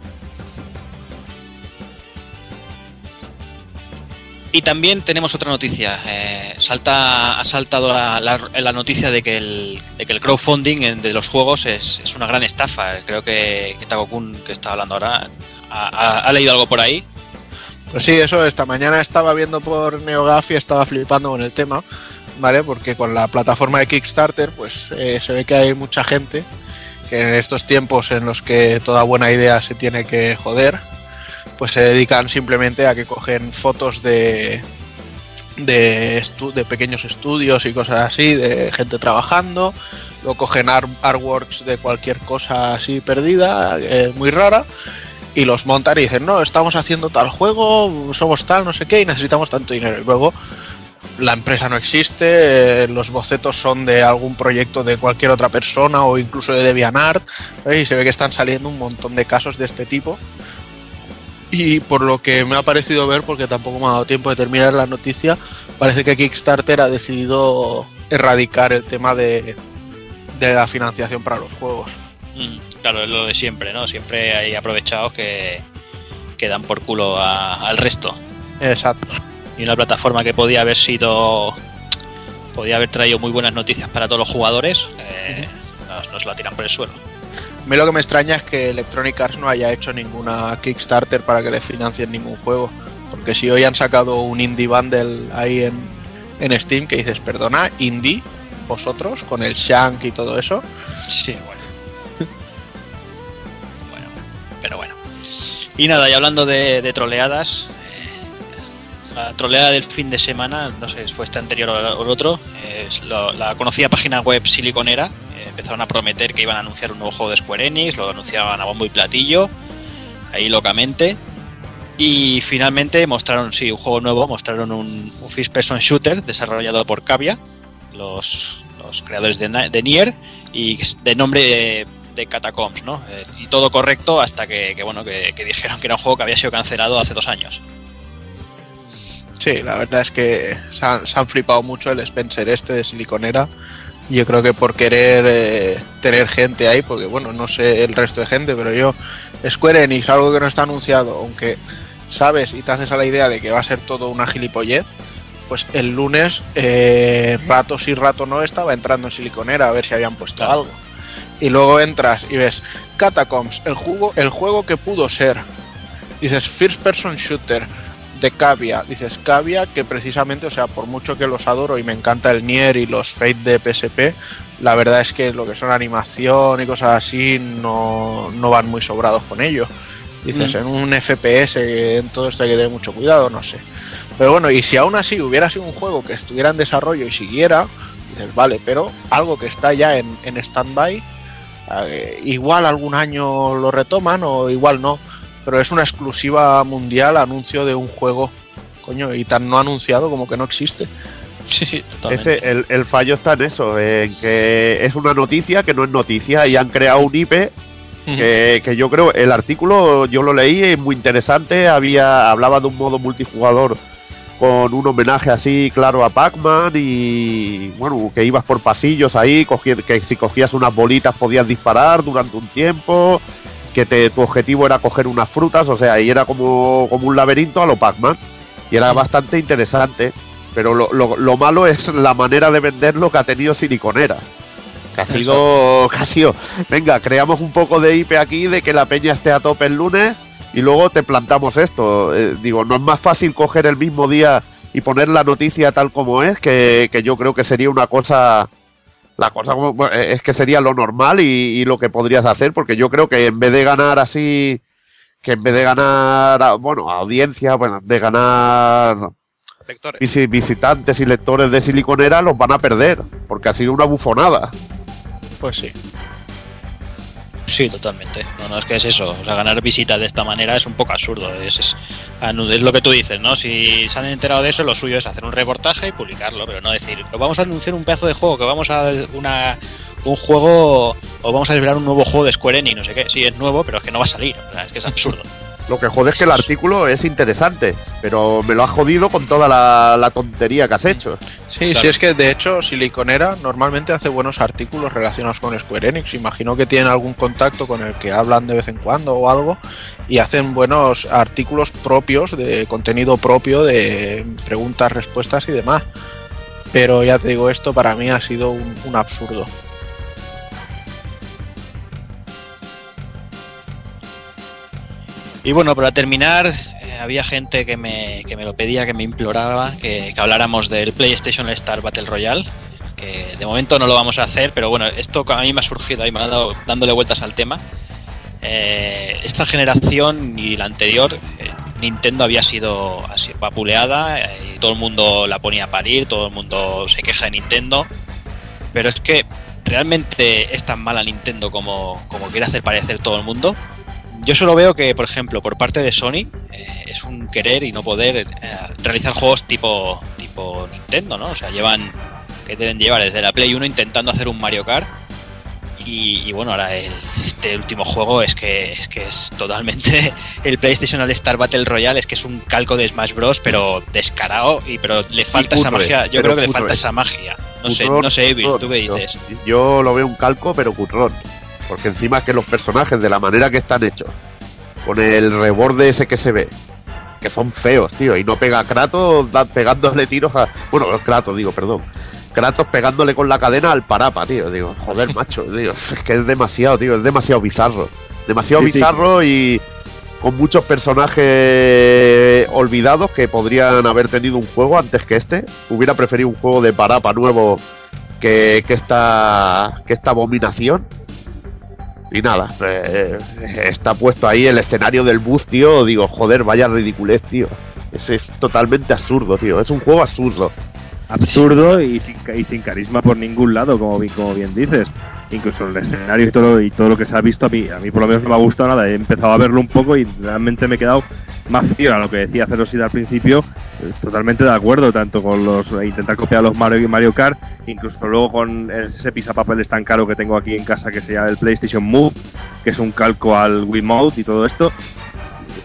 Y también tenemos otra noticia. eh, salta, ha saltado la, noticia de que el, crowdfunding de los juegos es, una gran estafa. Creo que, que Tago-kun, que está hablando ahora, ha leído algo por ahí. Pues sí, eso, esta mañana estaba viendo por NeoGAF y estaba flipando con el tema, ¿vale? Porque con la plataforma de Kickstarter, pues eh, se ve que hay mucha gente que en estos tiempos en los que toda buena idea se tiene que joder, pues se dedican simplemente a que cogen fotos de de, estu- de pequeños estudios y cosas así, de gente trabajando, luego cogen ar- artworks de cualquier cosa así perdida, eh, muy rara, y los montan y dicen, no, estamos haciendo tal juego, somos tal, no sé qué, y necesitamos tanto dinero. Y luego la empresa no existe, eh, los bocetos son de algún proyecto de cualquier otra persona o incluso de DeviantArt, ¿sabes? y se ve que están saliendo un montón de casos de este tipo. Y por lo que me ha parecido ver, porque tampoco me ha dado tiempo de terminar la noticia, parece que Kickstarter ha decidido erradicar el tema de, de la financiación para los juegos. Mm, claro, es lo de siempre, ¿no? Siempre hay aprovechados que, que dan por culo a- al resto. Exacto. y una plataforma que podía haber sido podía haber traído muy buenas noticias para todos los jugadores eh, nos, nos la tiran por el suelo A mí lo que me extraña es que Electronic Arts no haya hecho ninguna Kickstarter para que le financien ningún juego. Porque si hoy han sacado un indie bundle ahí en, en Steam que dices, perdona, indie, vosotros, con el Shank y todo eso. sí bueno bueno pero bueno Y nada, y hablando de, troleadas, la troleada del fin de semana, no sé si fue este anterior o el otro, la conocida página web Siliconera. eh, empezaron a prometer que iban a anunciar un nuevo juego de Square Enix, lo anunciaban a bombo y platillo, ahí locamente. Y finalmente mostraron, sí, un juego nuevo, mostraron un, un First Person Shooter desarrollado por Cavia, los, creadores de, Nier, y de nombre de, de Catacombs, ¿no? Eh, y todo correcto hasta que, bueno, que dijeron que era un juego que había sido cancelado hace dos años. Sí, la verdad es que se han, se han flipado mucho el Spencer este de Siliconera. Yo creo que por querer eh, tener gente ahí, porque bueno, no sé el resto de gente, pero yo, Square Enix, algo que no está anunciado, aunque sabes y te haces a la idea de que va a ser todo una gilipollez, pues el lunes, eh, rato sí, rato no, estaba entrando en Siliconera a ver si habían puesto algo. Y luego entras y ves Catacombs, el juego, el juego que pudo ser. Dices First Person Shooter de Cavia. Dices Cavia que precisamente, o sea, por mucho que los adoro y me encanta el Nier y los Fate de PSP, la verdad es que lo que son animación y cosas así no, no van muy sobrados con ello. Dices, Mm. en un FPS, en todo esto hay que tener mucho cuidado, no sé. Pero bueno, y si aún así hubiera sido un juego que estuviera en desarrollo y siguiera, dices, vale, pero algo que está ya en, en stand-by, eh, igual algún año lo retoman o igual no, pero es una exclusiva mundial anuncio de un juego, coño, y tan no anunciado como que no existe. Sí, Ese, el, el fallo está en eso, en que es una noticia que no es noticia y han creado un IP que, que yo creo, el artículo yo lo leí, es muy interesante, había hablaba de un modo multijugador con un homenaje así claro a Pac-Man y bueno, que ibas por pasillos ahí, cogi- que si cogías unas bolitas podías disparar durante un tiempo, que te, tu objetivo era coger unas frutas, o sea, y era como, como un laberinto a lo Pac-Man y era bastante interesante. Pero lo, lo- lo malo es la manera de venderlo que ha tenido Siliconera. Que ha sido, que ha sido, venga, creamos un poco de IP aquí de que la peña esté a tope el lunes y luego te plantamos esto. Eh, digo, no es más fácil coger el mismo día y poner la noticia tal como es, que, que yo creo que sería una cosa, la cosa eh, es que sería lo normal y, y lo que podrías hacer, porque yo creo que en vez de ganar así, que en vez de ganar, a- bueno, audiencia, bueno, de ganar visi- visitantes y lectores de Siliconera, los van a perder, porque ha sido una bufonada. Pues sí. Sí, totalmente. No, no, es que es eso. O sea, ganar visitas de esta manera es un poco absurdo. Es, es, es lo que tú dices, ¿no? Si se han enterado de eso, lo suyo es hacer un reportaje y publicarlo, pero no decir, "Pero vamos a anunciar un pedazo de juego, que vamos a una, un juego, o vamos a desvelar un nuevo juego de Square Enix, no sé qué. Sí, es nuevo, pero es que no va a salir. O sea, es que es absurdo. Lo que jode es que el artículo es interesante, pero me lo has jodido con toda la, la tontería que has hecho. Sí, Claro. sí, es que de hecho Siliconera normalmente hace buenos artículos relacionados con Square Enix. Imagino que tienen algún contacto con el que hablan de vez en cuando o algo y hacen buenos artículos propios, de contenido propio, de preguntas, respuestas y demás. Pero ya te digo, esto para mí ha sido un, un absurdo. Y bueno, para terminar, eh, había gente que me, que me lo pedía, que me imploraba que, que habláramos del PlayStation Star Battle Royale. Que de momento no lo vamos a hacer, pero bueno, esto a mí me ha surgido ahí, me ha dado dándole vueltas al tema. Eh, esta generación y la anterior, eh, Nintendo había sido así vapuleada y todo el mundo la ponía a parir, todo el mundo se queja de Nintendo. Pero es que realmente es tan mala Nintendo como, como quiere hacer parecer todo el mundo. Yo solo veo que, por ejemplo, por parte de Sony eh, es un querer y no poder eh, realizar juegos tipo, tipo Nintendo, ¿no? O sea, llevan que deben llevar desde la Play 1 intentando hacer un Mario Kart. Y, y bueno, ahora el- este último juego es que, es que es totalmente el PlayStation All Star Battle Royale, es que es un calco de Smash Bros, pero descarado, y pero le falta esa magia. Yo creo que le falta esa magia. No sé, no sé, Evil, ¿tú qué dices? Yo lo veo un calco, pero cutrón. Porque encima es que los personajes, de la manera que están hechos, con el reborde ese que se ve, que son feos, tío, y no pega a Kratos da- pegándole tiros a. Bueno, Kratos, digo, perdón. Kratos pegándole con la cadena al parapa, tío. Digo, joder, macho, tío. Es que es demasiado, tío, es demasiado bizarro. Demasiado Sí, sí. bizarro y con muchos personajes olvidados que podrían haber tenido un juego antes que este. Hubiera preferido un juego de parapa nuevo que, que esta que esta abominación. Y nada, eh, está puesto ahí el escenario del bus, tío. Digo, joder, vaya ridiculez, tío. Es, es totalmente absurdo, tío. Es un juego absurdo. Absurdo y sin, y sin carisma por ningún lado, como, bi- como bien dices. Incluso el escenario y todo, y todo lo que se ha visto a mí, a mí por lo menos no me ha gustado nada. He empezado a verlo un poco y realmente me he quedado más fiel a lo que decía Cerosid al principio. eh, Totalmente de acuerdo, tanto con los eh, intentar copiar los Mario y Mario Kart, incluso luego con ese pisapapeles tan caro que tengo aquí en casa que se llama el PlayStation Move, que es un calco al Wiimote y todo esto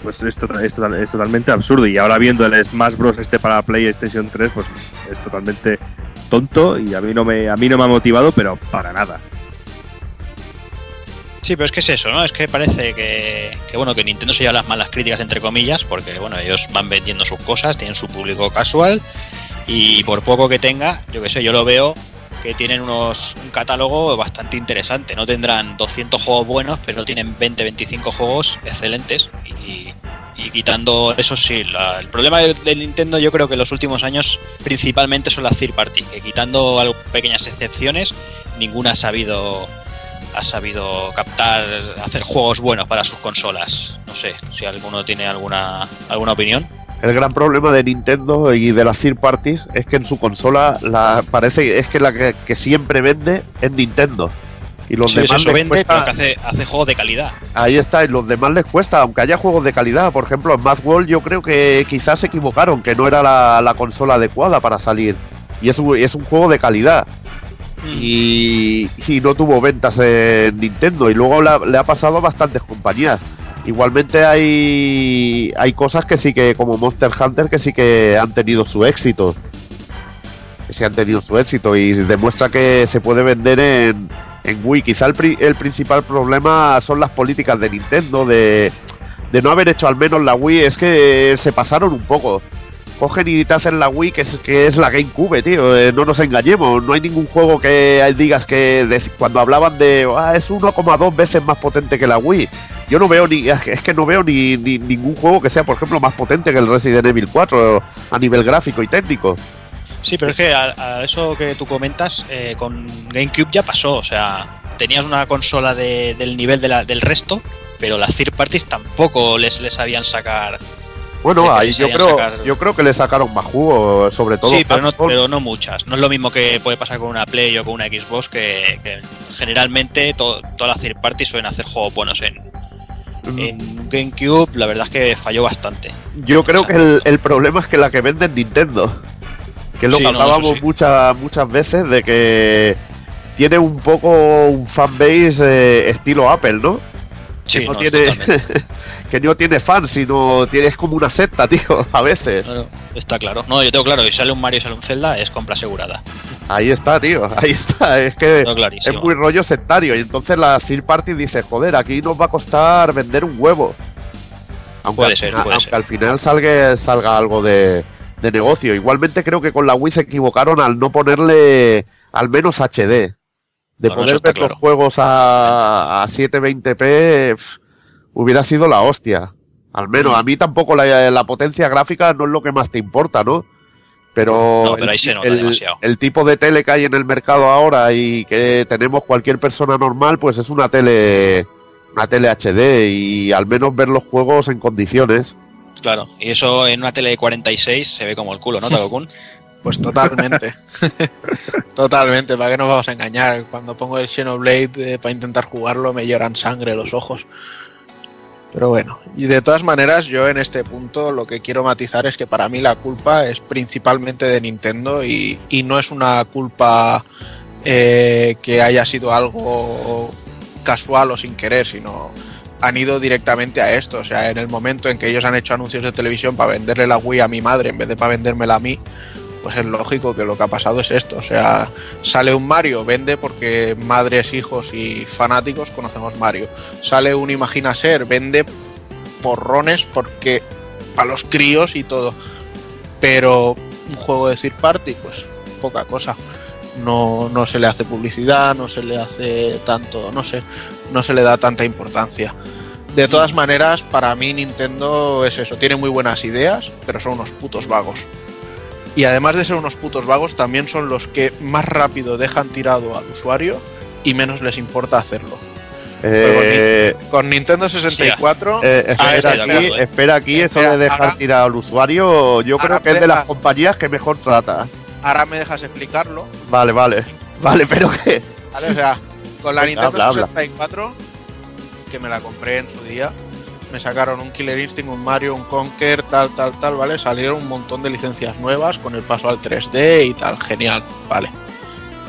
pues es, es total- es totalmente absurdo. Y ahora viendo el Smash Bros. este para PlayStation 3, pues es totalmente tonto y a mí no me, a mí no me ha motivado, pero para nada. Sí, pero es que es eso, ¿no? Es que parece que, que, bueno, que Nintendo se lleva las malas críticas entre comillas, porque bueno, ellos van vendiendo sus cosas, tienen su público casual y por poco que tenga, yo que sé, yo lo veo que tienen unos un catálogo bastante interesante. No tendrán 200 juegos buenos, pero tienen 20, 25 juegos excelentes y, quitando eso sí, la- el problema de, Nintendo yo creo que en los últimos años principalmente son las third party, que quitando pequeñas excepciones, ninguna ha sabido ha sabido captar, hacer juegos buenos para sus consolas. No sé si alguno tiene alguna alguna opinión. El gran problema de Nintendo y de las third parties es que en su consola la parece es que la que, que siempre vende es Nintendo. Y los Sí, demás eso les vende, cuesta- pero que hace, hace juegos de calidad. Ahí está, y los demás les cuesta, aunque haya juegos de calidad. Por ejemplo, en Mad World yo creo que quizás se equivocaron, que no era la, la consola adecuada para salir. Y es un, es un juego de calidad. Y, y no tuvo ventas en Nintendo. Y luego la- le ha pasado a bastantes compañías. Igualmente hay, hay cosas que sí que, como Monster Hunter, que sí que han tenido su éxito. Que sí han tenido su éxito y demuestra que se puede vender en, Wii. Quizá el, el principal problema son las políticas de Nintendo, de, de no haber hecho al menos la Wii. Es que se pasaron un poco. Cogen y te hacen la Wii, que es, que es la GameCube, tío. eh, no nos engañemos. No hay ningún juego que digas que cuando hablaban de ah, es 1,2 veces más potente que la Wii. Yo no veo ni. Es que no veo ni, ni ningún juego que sea, por ejemplo, más potente que el Resident Evil 4 a nivel gráfico y técnico. Sí, pero es que a, eso que tú comentas, eh, con GameCube ya pasó. O sea, tenías una consola de- del nivel del resto, pero las third parties tampoco les, les sabían sacar. Bueno, ahí yo creo, sacar- yo creo que le sacaron más jugo, sobre todo. Sí, pero no, pero no muchas. No es lo mismo que puede pasar con una Play o con una Xbox, que, que generalmente to- todas las third parties suelen hacer juegos buenos en, en GameCube. La verdad es que falló bastante. Yo creo que el, el problema es que la que vende es Nintendo. Que es lo Sí, que hablábamos sí. muchas, muchas veces de que tiene un poco un fanbase eh, estilo Apple, ¿no? Sí, que no no, tiene que no tiene fans, sino tiene es como una secta, tío, a veces. Está claro. No, yo tengo claro, si sale un Mario y sale un Zelda, es compra asegurada. Ahí está, tío, ahí está. Es que es muy rollo sectario. Y entonces la third party dice, joder, aquí nos va a costar vender un huevo. Aunque, Puede al, ser, final, puede aunque ser. al final salga, salga algo de, de negocio. Igualmente creo que con la Wii se equivocaron al no ponerle al menos HD. De No, poder ver claro. los juegos a, a 720p pf, hubiera sido la hostia. Al menos, a mí tampoco la, la potencia gráfica no es lo que más te importa, ¿no? Pero, No, pero el- ahí se nota el, demasiado. el tipo de tele que hay en el mercado ahora y que tenemos cualquier persona normal, pues es una tele una tele HD y al menos ver los juegos en condiciones. Claro. Y eso en una tele de 46 se ve como el culo, ¿no, Takokun? Pues totalmente. totalmente, ¿para qué nos vamos a engañar? Cuando pongo el Xenoblade eh, para intentar jugarlo me lloran sangre los ojos. Pero bueno, y de todas maneras yo en este punto lo que quiero matizar es que para mí la culpa es principalmente de Nintendo y, y no es una culpa eh, que haya sido algo casual o sin querer, sino han ido directamente a esto. O sea, en el momento en que ellos han hecho anuncios de televisión para venderle la Wii a mi madre en vez de para vendérmela a mí, pues es lógico que lo que ha pasado es esto. O sea, sale un Mario, vende porque madres, hijos y fanáticos conocemos Mario. Sale un Imagina Ser, vende porrones porque para los críos y todo. Pero un juego de third party, pues poca cosa. No, no se le hace publicidad, no se le hace tanto, no sé, no se le da tanta importancia. De todas maneras, para mí Nintendo es eso, tiene muy buenas ideas, pero son unos putos vagos. Y además de ser unos putos vagos, también son los que más rápido dejan tirado al usuario y menos les importa hacerlo. Eh, Con Nintendo 64. eh, espera, aquí, acuerdo, ¿eh? espera aquí, eso Espera, de dejar ahora- tirar al usuario, yo creo que es de las compañías que mejor trata. Ahora me dejas explicarlo. Vale, vale. Vale, pero que. ¿vale? O sea, con la Nintendo habla, habla. 64, que me la compré en su día, me sacaron un Killer Instinct, un Mario, un Conker, tal, tal, tal, ¿vale? Salieron un montón de licencias nuevas con el paso al 3D y tal, genial, ¿vale?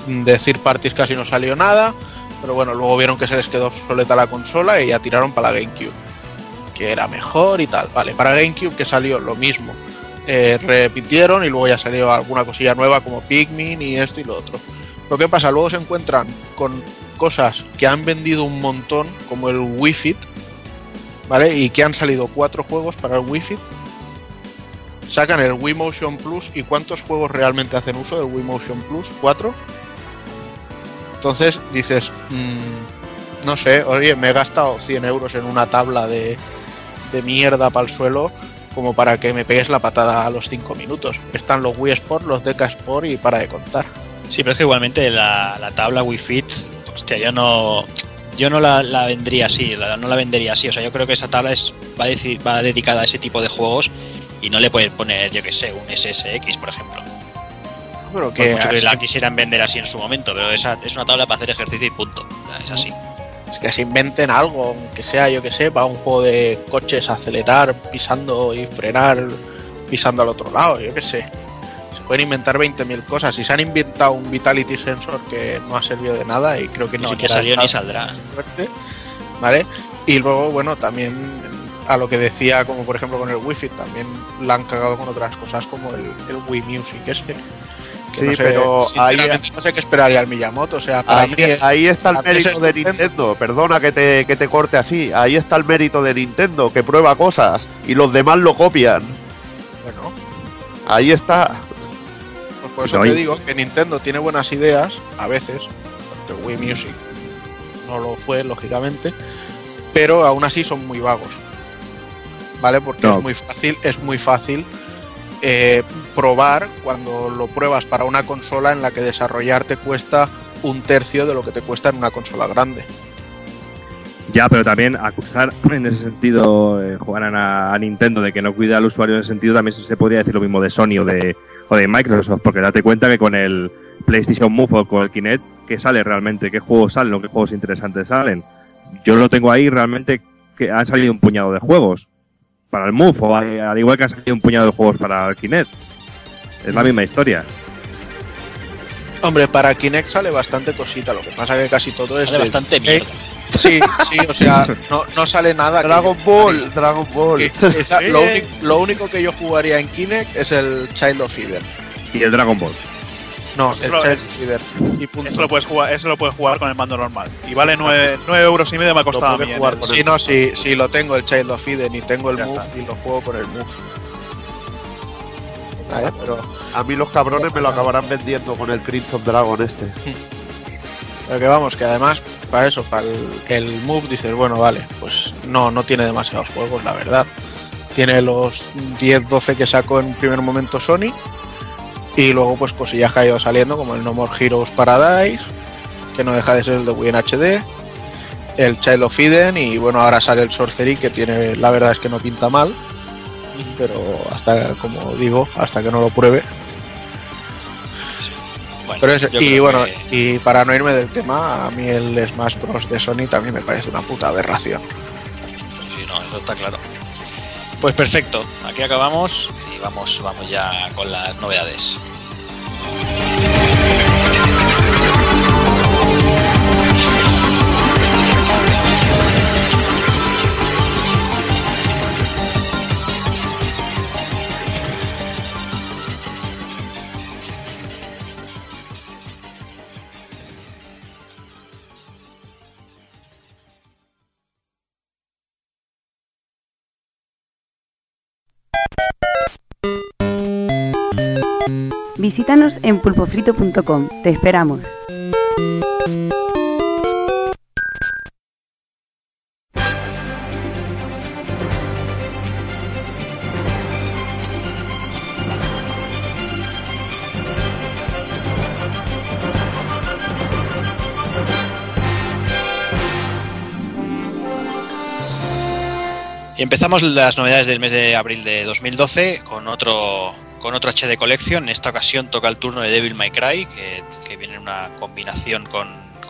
Decir parties casi no salió nada, pero bueno, luego vieron que se les quedó obsoleta la consola y ya tiraron para la GameCube, que era mejor y tal, ¿vale? Para GameCube que salió lo mismo. Eh, repitieron y luego ya salió alguna cosilla nueva como Pikmin y esto y lo otro. Lo que pasa, luego se encuentran con cosas que han vendido un montón, como el Wii Fit, ¿vale? Y que han salido cuatro juegos para el Wii Fit. Sacan el Wii Motion Plus y ¿cuántos juegos realmente hacen uso del Wii Motion Plus? ¿Cuatro? Entonces dices, mm, no sé, oye, me he gastado 100 euros en una tabla de, de mierda para el suelo como para que me pegues la patada a los 5 minutos. Están los Wii Sport, los Deca Sport y para de contar. Sí, pero es que igualmente la, la tabla Wii Fit, hostia, yo no, yo no la, la vendría así, la- no la vendería así. O sea, yo creo que esa tabla es, va, va dedicada a ese tipo de juegos y no le puedes poner, yo que sé, un SSX, por ejemplo. Pero Por que mucho que la quisieran vender así en su momento, pero esa es una tabla para hacer ejercicio y punto. O sea, es así. Es que se inventen algo, aunque sea, yo que sé, para un juego de coches, acelerar, pisando y frenar, pisando al otro lado, yo que sé. Pueden inventar 20.000 cosas. Y se han inventado un Vitality Sensor que no ha servido de nada y creo que ni No, ni siquiera salió ni saldrá. suerte, ¿vale? Y luego, bueno, también a lo que decía, como por ejemplo con el Wi-Fi, también la han cagado con otras cosas como el, el Wii Music ese. Que Sí, no sé, pero ahí- no sé qué esperaría el Miyamoto. O sea, para Ahí, mí. ahí está el es mérito de. Nintendo. Perdona que te, que te corte así. Ahí está el mérito de Nintendo, que prueba cosas y los demás lo copian. Bueno, Ahí está. Por eso No, te digo que Nintendo tiene buenas ideas, a veces, Wii Music no lo fue, lógicamente, pero aún así son muy vagos. ¿Vale? Porque No. es muy fácil, es muy fácil eh, probar cuando lo pruebas para una consola en la que desarrollar te cuesta un tercio de lo que te cuesta en una consola grande. Ya, pero también acusar en ese sentido, eh, jugaran a, a Nintendo de que no cuida al usuario en ese sentido, también se podría decir lo mismo de Sony o de, o de Microsoft, porque date cuenta que con el PlayStation Move o con el Kinect, ¿qué sale realmente? ¿Qué juegos salen o qué juegos interesantes salen? Yo lo tengo ahí realmente que han salido un puñado de juegos para el Move, o al al igual que han salido un puñado de juegos para el Kinect. Es la misma historia. Hombre, para Kinect sale bastante cosita, lo que pasa que casi todo es Sale de- bastante eh, mierda. Sí, sí, o sea, no, no sale nada. que Dragon Ball. Dragon Ball. Que esa- lo, Eh. único, lo único que yo jugaría en Kinect es el Child of Feeder. Y el Dragon Ball. No, el Pero Child es- of Feeder. Y punto. Eso lo puedes jugar, eso lo puedes jugar con el mando normal. Y vale 9, euros y medio me ha costado a mí. con Si no, si, si lo tengo el Child of Feeder y tengo el Ya Move está. y lo juego con el Move. Pero, A mí los cabrones me lo acabarán vendiendo con el Crimson Dragon este. pero que vamos, que además, para eso, para el, el Move dices, bueno, vale, pues no, no tiene demasiados juegos, la verdad. Tiene los 10, 12 que sacó en primer momento Sony. Y luego, pues cosillas que ha ido saliendo, como el No More Heroes Paradise, que no deja de ser el de Wii en HD. El Child of Eden y bueno, ahora sale el Sorcery que tiene, la verdad es que no pinta mal, pero hasta, como digo, hasta que no lo pruebe. Bueno, Pero es- yo y bueno, que- y para no irme del tema, a mí el Smash Bros de Sony también me parece una puta aberración. Sí, no, eso está claro. Pues perfecto, aquí acabamos y vamos, vamos ya con las novedades. Visítanos en pulpofrito.com. Te esperamos. Y empezamos las novedades del mes de abril de 2012 con otro con otro HD Collection. En esta ocasión toca el turno de Devil May Cry, que, viene en una combinación con,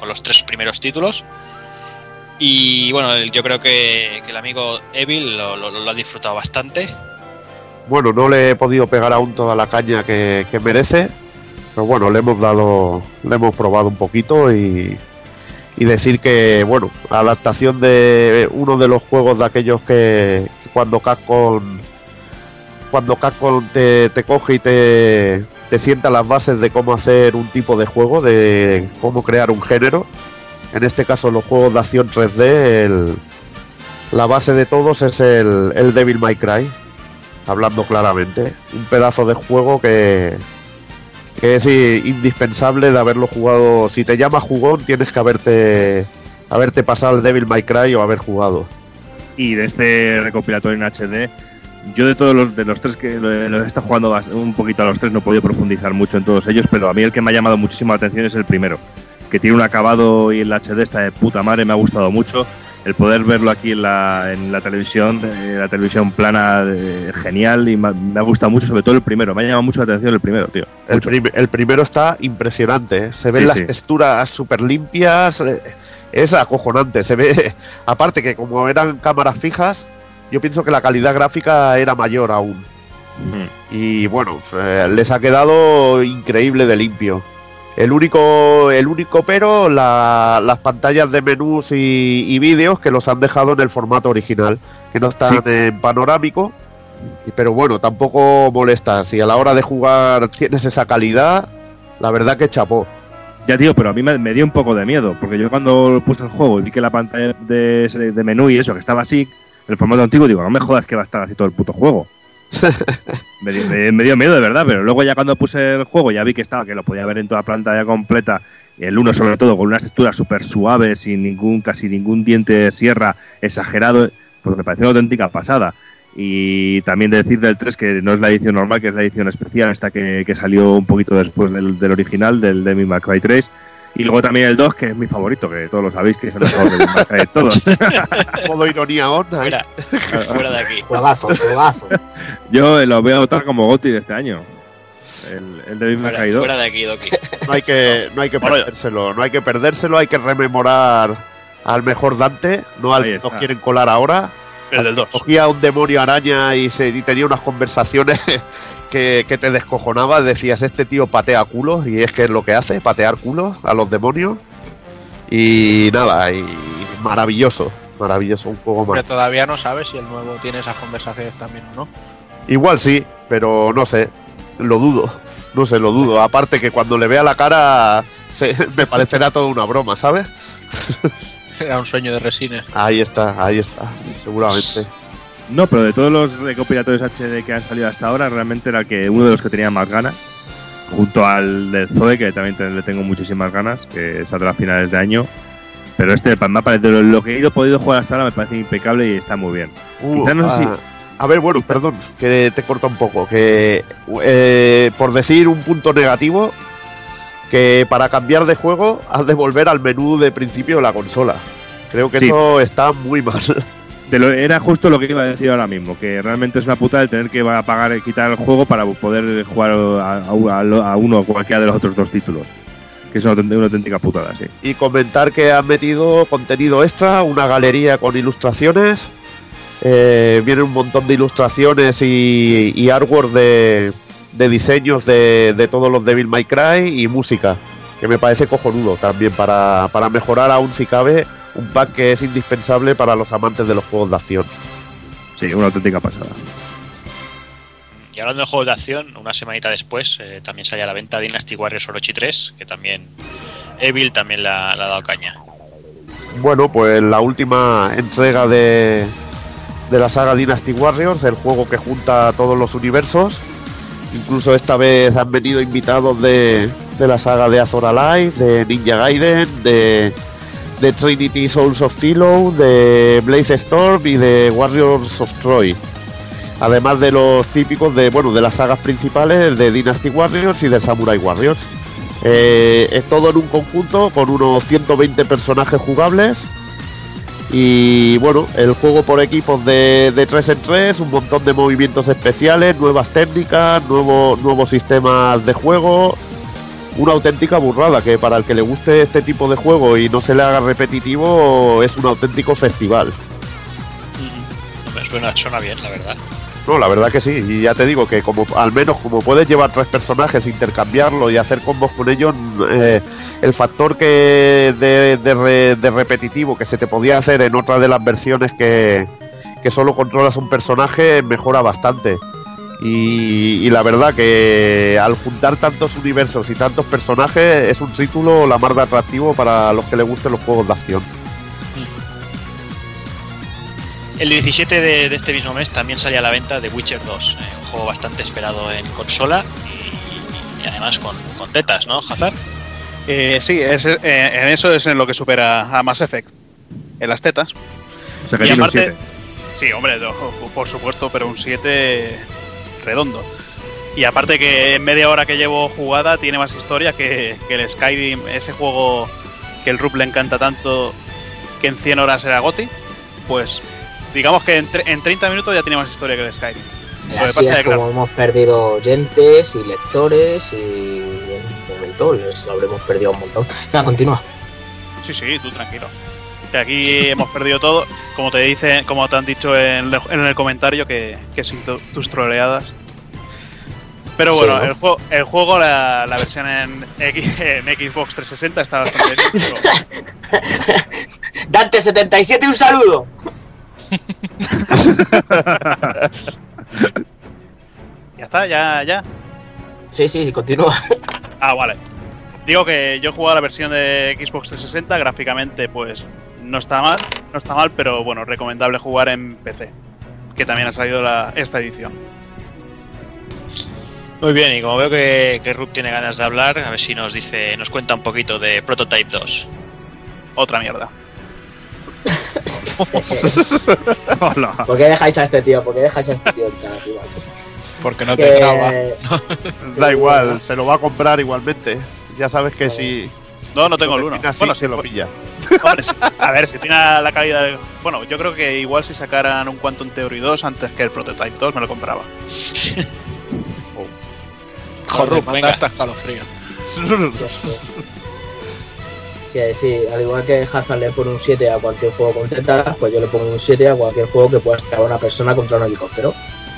los tres primeros títulos. Y bueno, yo creo que, el amigo Evil lo, ha disfrutado bastante. Bueno, no le he podido pegar aún toda la caña que, que merece, pero bueno, le hemos dado, le hemos probado un poquito y, y decir que, bueno, adaptación de uno de los juegos de aquellos que cuando Capcom, cuando Capcom te, coge y te, te sienta las bases de cómo hacer un tipo de juego, de cómo crear un género. En este caso, los juegos de acción 3D, el- la base de todos es el, el Devil May Cry hablando claramente. Un pedazo de juego que, que es indispensable de haberlo jugado. Si te llamas jugón, tienes que haberte, haberte pasado el Devil May Cry o haber jugado. Y de este recopilatorio en HD, yo de todos los, de los tres que lo- los estado jugando un poquito a los tres, no he podido profundizar mucho en todos ellos, pero a mí el que me ha llamado muchísimo la atención es el primero, que tiene un acabado y el HD está de puta madre, me ha gustado mucho. El poder verlo aquí en la, en la televisión, eh, la televisión plana, eh, genial y me ha, me ha gustado mucho, sobre todo el primero. Me ha llamado mucho la atención el primero, tío. El, Mucho. prim- el primero está impresionante. ¿eh? Se ven Sí, las sí. texturas súper limpias. Es acojonante. Se ve. Aparte que como eran cámaras fijas, yo pienso que la calidad gráfica era mayor aún. Y bueno, eh, les ha quedado increíble de limpio. El único, el único pero, la- las pantallas de menús y, y vídeos que los han dejado en el formato original, que no están Sí. en panorámico. Pero bueno, tampoco molesta. Si a la hora de jugar tienes esa calidad, la verdad que chapó. Ya, tío, pero a mí me, me dio un poco de miedo, porque yo cuando puse el juego y vi que la pantalla de, de menú y eso, que estaba así, el formato antiguo, digo, no me jodas que va a estar así todo el puto juego. me, dio, me- me dio miedo, de verdad, pero luego ya cuando puse el juego ya vi que estaba, que lo podía ver en toda pantalla completa, el uno sobre todo, con unas texturas súper suaves, sin ningún, casi ningún diente de sierra exagerado, pues me pareció una auténtica pasada. Y también decir del 3 que no es la edición normal, que es la edición especial, esta que, que salió un poquito después del, del original, del May Cry 3. Y luego también el 2, que es mi favorito, que todos lo sabéis, que es el mejor Cry de todos. Modo ironía on. ahí. Fuera, fuera de aquí. Juegazo, juegazo. Yo lo voy a votar como GOTY de este año. El, el May Fuera, Cry 2. fuera de aquí, Doki. No hay que, no hay que perdérselo, no hay que perdérselo, hay que rememorar al mejor Dante, no al que nos quieren colar ahora. El del 2. Cogía un demonio araña y, se, y tenía unas conversaciones que, que te descojonabas, decías, este tío patea culos, y es que es lo que hace, patear culos a los demonios. Y nada, y maravilloso, maravilloso, un juego más. todavía no sabes si el nuevo tiene esas conversaciones también o no. Igual sí, pero no sé, lo dudo, no sé, lo dudo. Aparte que cuando le vea la cara se- me parecerá toda una broma, ¿sabes? Era un sueño de resines. Ahí está, ahí está, seguramente. No, pero de todos los recopilatorios HD que han salido hasta ahora, realmente era el que uno de los que tenía más ganas. Junto al del Zoe, que también te- le tengo muchísimas ganas, que saldrá a finales de año. Pero este, pa- me ha parecido- de lo que he ido podido jugar hasta ahora, me parece impecable y está muy bien. Uh, Quizás no sé ah, A ver, bueno, perdón, que te corta un poco. Que eh, por decir un punto negativo, que para cambiar de juego has de volver al menú de principio de la consola. Creo que Sí. eso está muy mal. De lo- era justo lo que iba a decir ahora mismo, que realmente es una puta el tener que apagar y quitar el juego para poder jugar a, uno o cualquiera de los otros dos títulos. Que es una, auténtica- putada, sí. y comentar que han metido contenido extra, una galería con ilustraciones. Eh, viene un montón de ilustraciones y, artwork de, de diseños de, de todos los Devil May Cry y música, que me parece cojonudo también para, para mejorar aún si cabe un pack que es indispensable para los amantes de los juegos de acción. Sí, una auténtica pasada. Y hablando de juegos de acción, una semanita después eh, también sale a la venta Dynasty Warriors Orochi 3, que también Evil también la, la ha dado caña. Bueno, pues la última entrega de, de la saga Dynasty Warriors, el juego que junta todos los universos. Incluso esta vez han venido invitados de, de la saga de Azor Alive, de Ninja Gaiden, de, de Trinity Souls of Philo, de Blaze Storm y de Warriors of Troy. Además de los típicos de bueno de las sagas principales de Dynasty Warriors y de Samurai Warriors. Eh, es todo en un conjunto con unos 120 personajes jugables Y bueno, el juego por equipos de, de 3 en 3, un montón de movimientos especiales, nuevas técnicas, nuevo- nuevos sistemas de juego. Una auténtica burrada que para el que le guste este tipo de juego y no se le haga repetitivo es un auténtico festival. Hombre, suena, suena bien, la verdad. No, la verdad que sí, y ya te digo que como al menos como puedes llevar tres personajes, intercambiarlo y hacer combos con ellos, eh, el factor que de, de repetitivo que se te podía hacer en otra de las versiones que, que solo controlas un personaje mejora bastante. Y, y la verdad que al juntar tantos universos y tantos personajes es un título la más de atractivo para los que les gusten los juegos de acción. El 17 de, de este mismo mes también salía a la venta The Witcher 2, eh, un juego bastante esperado en consola y, y además con, con tetas, ¿no, Hazard? Eh, sí, es, eh, en eso es en lo que supera a Mass Effect. En las tetas. O sea que Y tiene un aparte- 7. Sí, hombre, no, por supuesto, pero un 7 redondo. Y aparte que en media hora que llevo jugada tiene más historia que, que el Skyrim, ese juego que el Rup le encanta tanto que en 100 horas era Goti, pues digamos que en, en 30 minutos ya tiene más historia que el Skyrim. Así es claro, como hemos perdido oyentes y lectores y en un momento les lo habremos perdido un montón. Nada, continúa. Sí, sí, tú tranquilo. Que aquí hemos perdido todo, como te dice, como te han dicho en, el- en el comentario, que, que sin tu- tus troleadas. Pero Sí, bueno, ¿no? el, juego, el juego, la, la versión en, X- en Xbox 360 está bastante bien. pero- Dante77, un saludo. ya está, ya, ya. Sí, sí, sí, continúa. Ah, vale. Digo que yo he jugado la versión de Xbox 360, gráficamente pues no está mal, no está mal, pero bueno, recomendable jugar en PC, que también ha salido la, esta edición. Muy bien, y como veo que, que Rup tiene ganas de hablar, a ver si nos dice, nos cuenta un poquito de Prototype 2. Otra mierda. Hola. ¿Por qué dejáis a este tío? ¿Por qué dejáis a este tío entrar aquí, macho? Porque no Que- te traba. Sí, da igual, bueno. se lo va a comprar igualmente. Ya sabes que si No, no tengo el 1. Así Bueno, se sí, lo pilla. Hombre, a ver, si tiene la calidad de... Bueno, yo creo que igual si sacaran un Quantum Theory 2 antes que el Prototype 2 me lo compraba. Joder, manda hasta escalofrío. Que sí, al igual que Hazard le pone un 7 a cualquier juego con tetas, pues yo le pongo un 7 a cualquier juego que pueda tirar a una persona contra un helicóptero.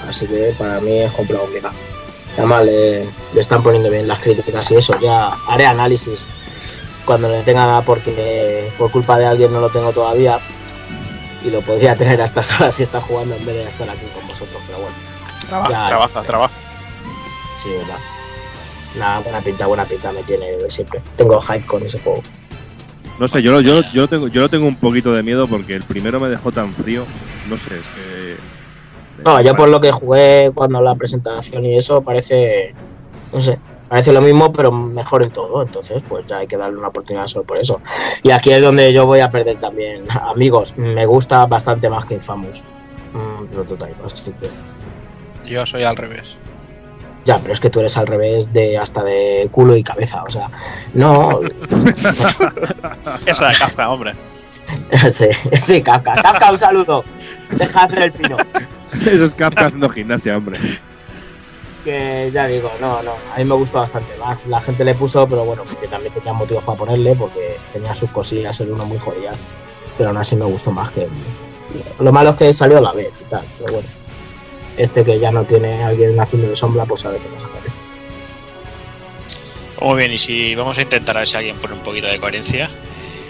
Así que para mí es comprado obligado. Además le, le están poniendo bien las críticas y eso. Ya haré análisis cuando le tenga porque por culpa de alguien no lo tengo todavía. Y lo podría tener a estas horas si está jugando en vez de estar aquí con vosotros. Pero bueno, Trabaja, Ya, trabaja, trabaja. sí, verdad. Nada, buena pinta, buena pinta me tiene de siempre. Tengo hype con ese juego. No sé, yo, lo- yo, lo- yo, tengo, yo lo tengo un poquito de miedo porque el primero me dejó tan frío. No sé, es que. No, yo por lo que jugué cuando la presentación y eso parece, no sé, parece lo mismo pero mejor en todo, entonces pues ya hay que darle una oportunidad solo por eso. Y aquí es donde yo voy a perder también amigos, me gusta bastante más que Infamous. Mm, Prototype, así que- Yo soy al revés. Ya, pero es que tú eres al revés de hasta de culo y cabeza, o sea, no, Esa de Kafka, hombre. sí, sí, Kafka, Kafka un saludo, deja de hacer el pino. Eso es Kafka haciendo gimnasia, hombre. que ya digo, no, no, a mí me gustó bastante más. La gente le puso, pero bueno, porque también tenía motivos para ponerle, porque tenía sus cosillas, el uno muy jodidas. Pero aún así me gustó más que. Lo malo es que salió a la vez y tal, pero bueno. Este que ya no tiene alguien haciendo de sombra, pues sabe qué pasa. Muy bien, y si vamos a intentar a ver si alguien pone un poquito de coherencia.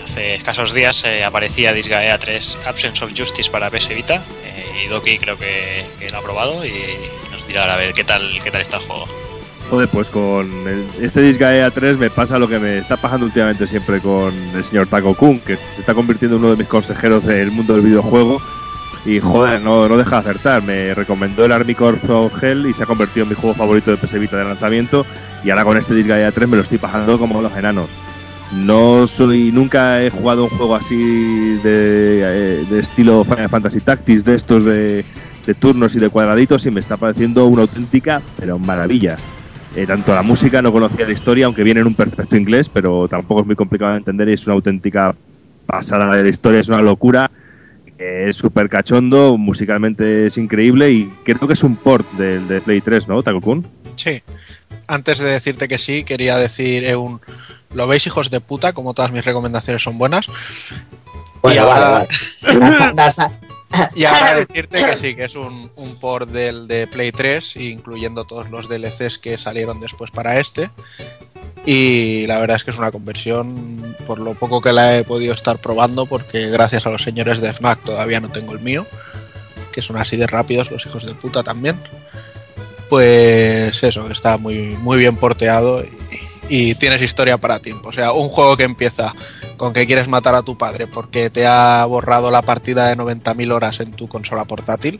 Hace escasos días eh, aparecía Disgaea 3 Absence of Justice para PS Vita. eh, y Doki creo que, que lo ha probado y nos dirá a ver qué tal, qué tal está el juego. Joder, pues con el- este Disgaea 3 me pasa lo que me está pasando últimamente siempre con el señor Taco Kun, que se está convirtiendo en uno de mis consejeros del mundo del videojuego. Y joder, no, no deja de acertar. Me recomendó el Army Corps of Hell y se ha convertido en mi juego favorito de PS de lanzamiento. Y ahora con este Disgaea 3 me lo estoy pasando como los enanos. No soy, nunca he jugado un juego así de, eh, de estilo Final Fantasy Tactics, de estos de, de turnos y de cuadraditos, y me está pareciendo una auténtica, pero maravilla. Eh, tanto la música, no conocía la historia, aunque viene en un perfecto inglés, pero tampoco es muy complicado de entender y es una auténtica pasada de la historia, es una locura. Que es súper cachondo, musicalmente es increíble y creo que es un port del de Play 3, ¿no, Takokun? Sí. Antes de decirte que sí, quería decir eh, un. ¿Lo veis, hijos de puta? Como todas mis recomendaciones son buenas. Bueno, y ahora, vale, vale. Darsa- Darsa- y ahora decirte que sí, que es un, un port del de Play 3, incluyendo todos los DLCs que salieron después para este. Y la verdad es que es una conversión, por lo poco que la he podido estar probando, porque gracias a los señores de FNAC todavía no tengo el mío, que son así de rápidos los hijos de puta también. Pues eso, está muy, muy bien porteado y, tienes historia para tiempo. O sea, un juego que empieza con que quieres matar a tu padre porque te ha borrado la partida de 90.000 horas en tu consola portátil,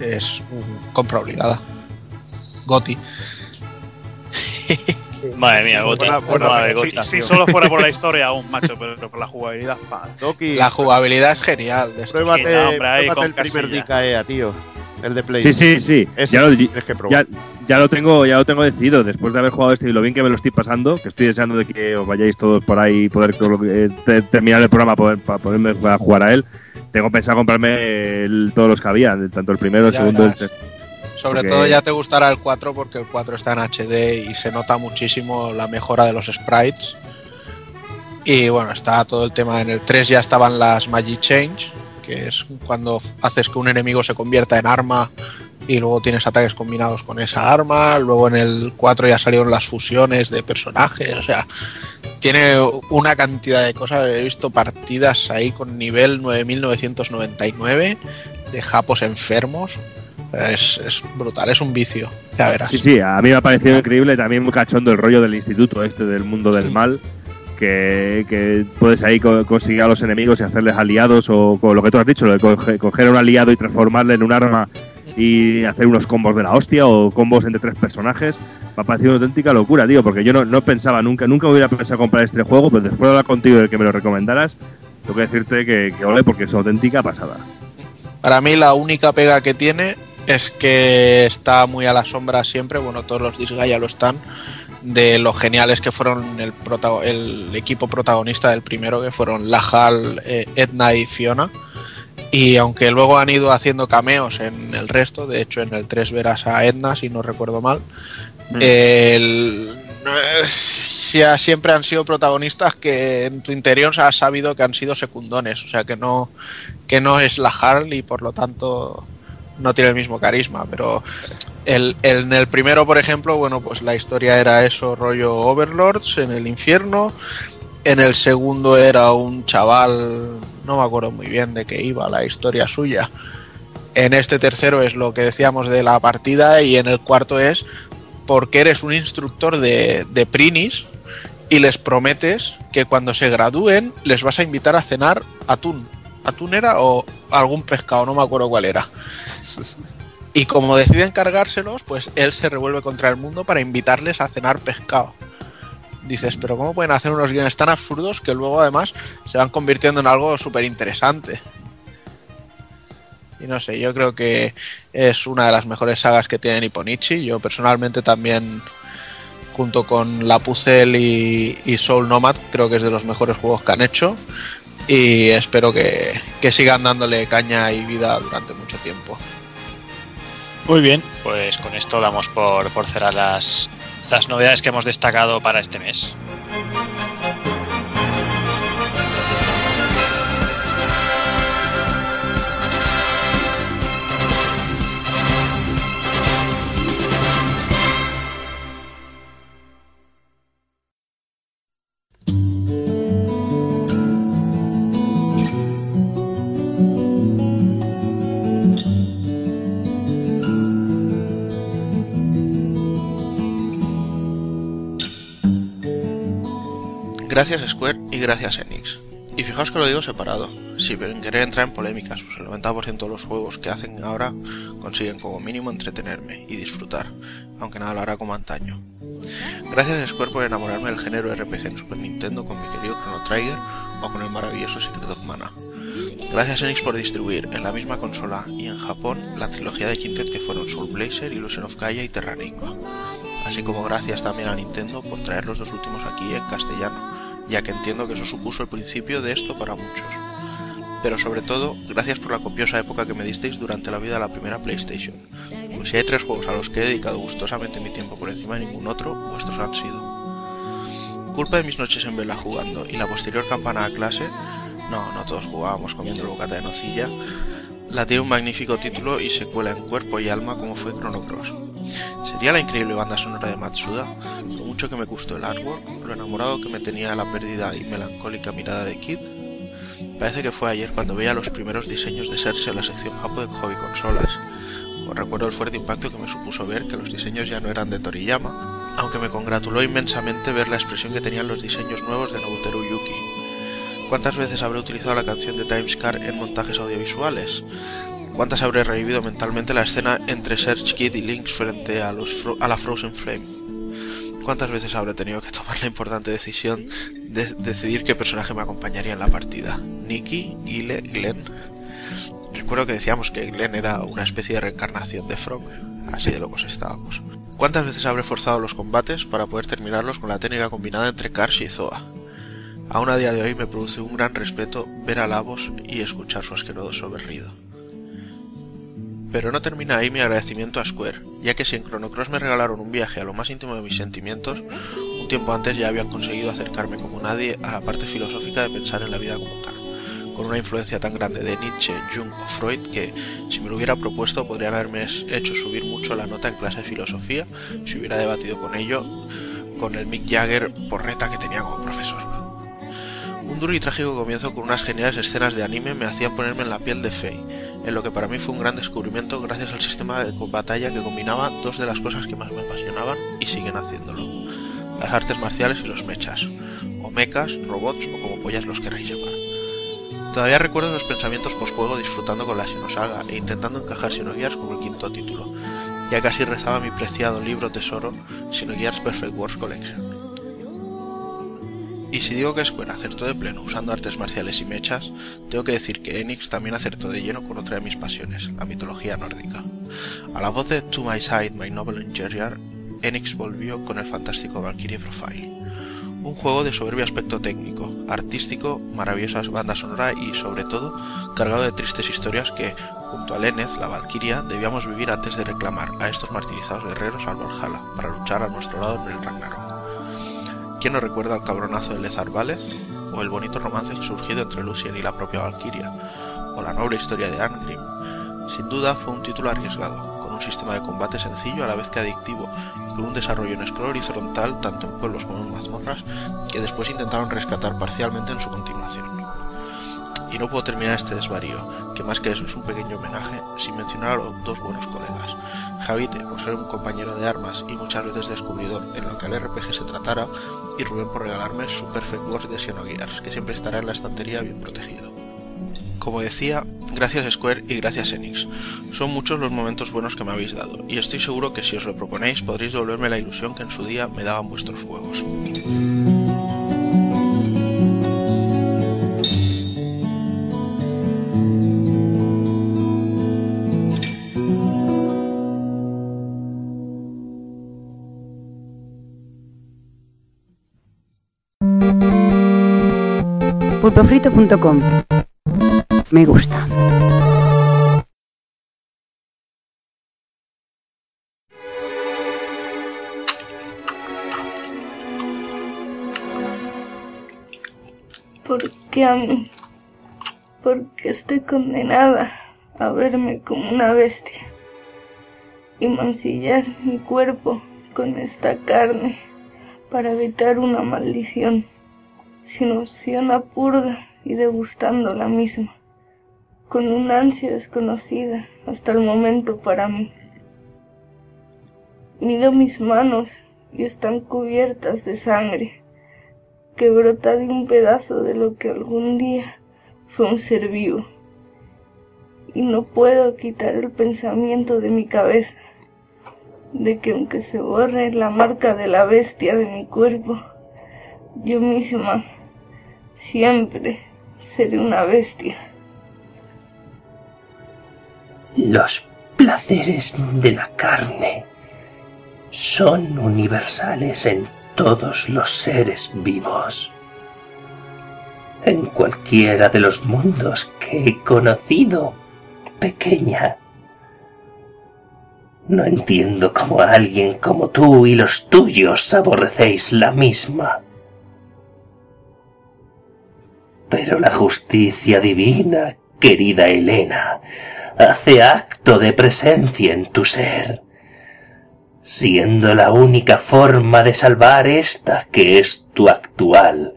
es un compra obligada. Goti. Madre mía, Madre, si, solo fuera por la historia aún, macho, pero por la jugabilidad, pa. Doki, La jugabilidad es genial. De pruébate, Sí, no, hombre, ahí pruébate con el primer. DKEA, tío. El de Play. Sí, sí, sí. Ese Ya lo, tienes que probar. ya, ya lo tengo, ya lo tengo decidido. Después de haber jugado este y lo bien que me lo estoy pasando, que estoy deseando de que os vayáis todos por ahí y poder eh, te- terminar el programa poder, para poderme jugar a él. Tengo pensado comprarme el- todos los que había, tanto el primero, el Ya segundo, el tercero. Sobre Porque- todo ya te gustará el 4 porque el 4 está en HD y se nota muchísimo la mejora de los sprites. Y bueno, está todo el tema. En el 3 ya estaban las Magic Change, que es cuando haces que un enemigo se convierta en arma y luego tienes ataques combinados con esa arma. Luego en el 4 ya salieron las fusiones de personajes. O sea, tiene una cantidad de cosas. He visto partidas ahí con nivel 9999 de japos enfermos. Es, es brutal, es un vicio. Ya verás. Sí, sí, a mí me ha parecido increíble también muy cachondo el rollo del instituto este del mundo del mal. Que, que puedes ahí co- conseguir a los enemigos y hacerles aliados o con lo que tú has dicho, lo de coge- coger a un aliado y transformarle en un arma y hacer unos combos de la hostia o combos entre tres personajes. Me ha parecido una auténtica locura, tío, porque yo no, no pensaba nunca, nunca me hubiera pensado comprar este juego, pero después de hablar contigo de que me lo recomendaras, tengo que decirte que, que ole porque es auténtica pasada. Para mí la única pega que tiene es que está muy a la sombra siempre, bueno, todos los Disgaea lo están, de lo geniales que fueron el, equipo protagonista del primero, que fueron Lahal, eh, Edna y Fiona. Y aunque luego han ido haciendo cameos en el resto, de hecho en el 3 verás a Edna, si no recuerdo mal, el- ya siempre han sido protagonistas que en tu interior has sabido que han sido secundones, o sea que no, que no es la Harley y por lo tanto no tiene el mismo carisma, pero el, en el primero, por ejemplo, bueno, pues la historia era eso, rollo Overlords en el infierno, en el segundo era un chaval, no me acuerdo muy bien de qué iba la historia suya, en este tercero es lo que decíamos de la partida y en el cuarto es porque eres un instructor de, de Prinis y les prometes que cuando se gradúen les vas a invitar a cenar atún. ¿Atún era o algún pescado? No me acuerdo cuál era. Y como deciden cargárselos, pues él se revuelve contra el mundo para invitarles a cenar pescado. Dices, pero ¿cómo pueden hacer unos guiones tan absurdos que luego además se van convirtiendo en algo súper interesante? Y no sé, yo creo que es una de las mejores sagas que tiene Nipponichi. Yo personalmente también, junto con La Puzzle y, y Soul Nomad, creo que es de los mejores juegos que han hecho. Y espero que, que sigan dándole caña y vida durante mucho tiempo. Muy bien, pues con esto damos por, por cerrar las, las novedades que hemos destacado para este mes. Gracias Square y gracias Enix. Y fijaos que lo digo separado, en querer entrar en polémicas, pues el 90% de los juegos que hacen ahora consiguen como mínimo entretenerme y disfrutar, aunque nada lo hará como antaño. Gracias Square por enamorarme del género RPG en Super Nintendo con mi querido Chrono Trigger o con el maravilloso Secret of Mana. Gracias Enix por distribuir en la misma consola y en Japón la trilogía de Quintet que fueron Soul Blazer, Illusion of Gaia y Terranigma. Así como gracias también a Nintendo por traer los dos últimos aquí en castellano, ya que entiendo que eso supuso el principio de esto para muchos. pero sobre todo, gracias por la copiosa época que me disteis durante la vida de la primera PlayStation. Pues si hay tres juegos a los que he dedicado gustosamente mi tiempo por encima de ningún otro, vuestros han sido. Culpa de mis noches en vela jugando y la posterior campana a clase, no, no todos jugábamos comiendo el bocata de nocilla, la tiene un magnífico título y secuela en cuerpo y alma como fue Chrono Cross. ¿Sería la increíble banda sonora de Matsuda? Mucho que me gustó el artwork, lo enamorado que me tenía la perdida y melancólica mirada de Kid. Parece que fue ayer cuando veía los primeros diseños de Serse en la sección Japo de Hobby Consolas. Os recuerdo el fuerte impacto que me supuso ver que los diseños ya no eran de Toriyama, aunque me congratuló inmensamente ver la expresión que tenían los diseños nuevos de Nobuteru Yuki. ¿Cuántas veces habré utilizado la canción de Timescar en montajes audiovisuales? ¿Cuántas habré revivido mentalmente la escena entre Search Kid y Lynx frente a, los a la Frozen Flame? ¿Cuántas veces habré tenido que tomar la importante decisión de decidir qué personaje me acompañaría en la partida? ¿Nikki? ¿Ile? ¿Glenn? Recuerdo que decíamos que Glenn era una especie de reencarnación de Frog, así de locos estábamos. ¿Cuántas veces habré forzado los combates para poder terminarlos con la técnica combinada entre Karsh y Zoa? Aún a día de hoy me produce un gran respeto ver a Lavos y escuchar su asqueroso berrido. Pero no termina ahí mi agradecimiento a Square, ya que si en Chrono Cross me regalaron un viaje a lo más íntimo de mis sentimientos, un tiempo antes ya habían conseguido acercarme como nadie a la parte filosófica de pensar en la vida como tal, con una influencia tan grande de Nietzsche, Jung o Freud que, si me lo hubiera propuesto, podrían haberme hecho subir mucho la nota en clase de filosofía si hubiera debatido con ello con el Mick Jagger porreta que tenía como profesor. Un duro y trágico comienzo con unas geniales escenas de anime me hacían ponerme en la piel de Fei, en lo que para mí fue un gran descubrimiento gracias al sistema de batalla que combinaba dos de las cosas que más me apasionaban y siguen haciéndolo, las artes marciales y los mechas, o mechas, robots o como pollas los queráis llamar. Todavía recuerdo los pensamientos posjuego disfrutando con la Sinosaga e intentando encajar Xenogears como el quinto título, ya casi rezaba mi preciado libro tesoro Xenogears Perfect Wars Collection. Y si digo que Square acertó de pleno usando artes marciales y mechas, tengo que decir que Enix también acertó de lleno con otra de mis pasiones, la mitología nórdica. A la voz de To My Side, My Noble Interior, Enix volvió con el fantástico Valkyrie Profile. Un juego de soberbio aspecto técnico, artístico, maravillosas bandas sonora y, sobre todo, cargado de tristes historias que, junto a Lenneth, la Valkyria, debíamos vivir antes de reclamar a estos martirizados guerreros al Valhalla para luchar a nuestro lado en el Ragnarok. ¿Quién no recuerda el cabronazo de Lezar Vález? ¿O el bonito romance surgido entre Lucien y la propia Valkyria? ¿O la noble historia de Arngrim? Sin duda fue un título arriesgado, con un sistema de combate sencillo a la vez que adictivo y con un desarrollo en scroll horizontal tanto en pueblos como en mazmorras que después intentaron rescatar parcialmente en su continuación. Y no puedo terminar este desvarío, que más que eso es un pequeño homenaje, sin mencionar a los dos buenos colegas, Javite por ser un compañero de armas y muchas veces descubridor en lo que al RPG se tratara, y Rubén por regalarme su Perfect Wars de Xenogears, que siempre estará en la estantería bien protegido. Como decía, gracias Square y gracias Enix. Son muchos los momentos buenos que me habéis dado, y estoy seguro que si os lo proponéis podréis devolverme la ilusión que en su día me daban vuestros juegos. pulpofrito.com. Me gusta. ¿Por qué a mí? Porque estoy condenada a verme como una bestia y mancillar mi cuerpo con esta carne para evitar una maldición sin opción a purga y degustando la misma, con una ansia desconocida hasta el momento para mí. Miro mis manos y están cubiertas de sangre que brota de un pedazo de lo que algún día fue un ser vivo. Y no puedo quitar el pensamiento de mi cabeza de que aunque se borre la marca de la bestia de mi cuerpo, yo misma siempre seré una bestia. Los placeres de la carne son universales en todos los seres vivos. en cualquiera de los mundos que he conocido, pequeña. No entiendo cómo alguien como tú y los tuyos aborrecéis la misma. Pero la justicia divina, querida Elena, hace acto de presencia en tu ser, siendo la única forma de salvar esta que es tu actual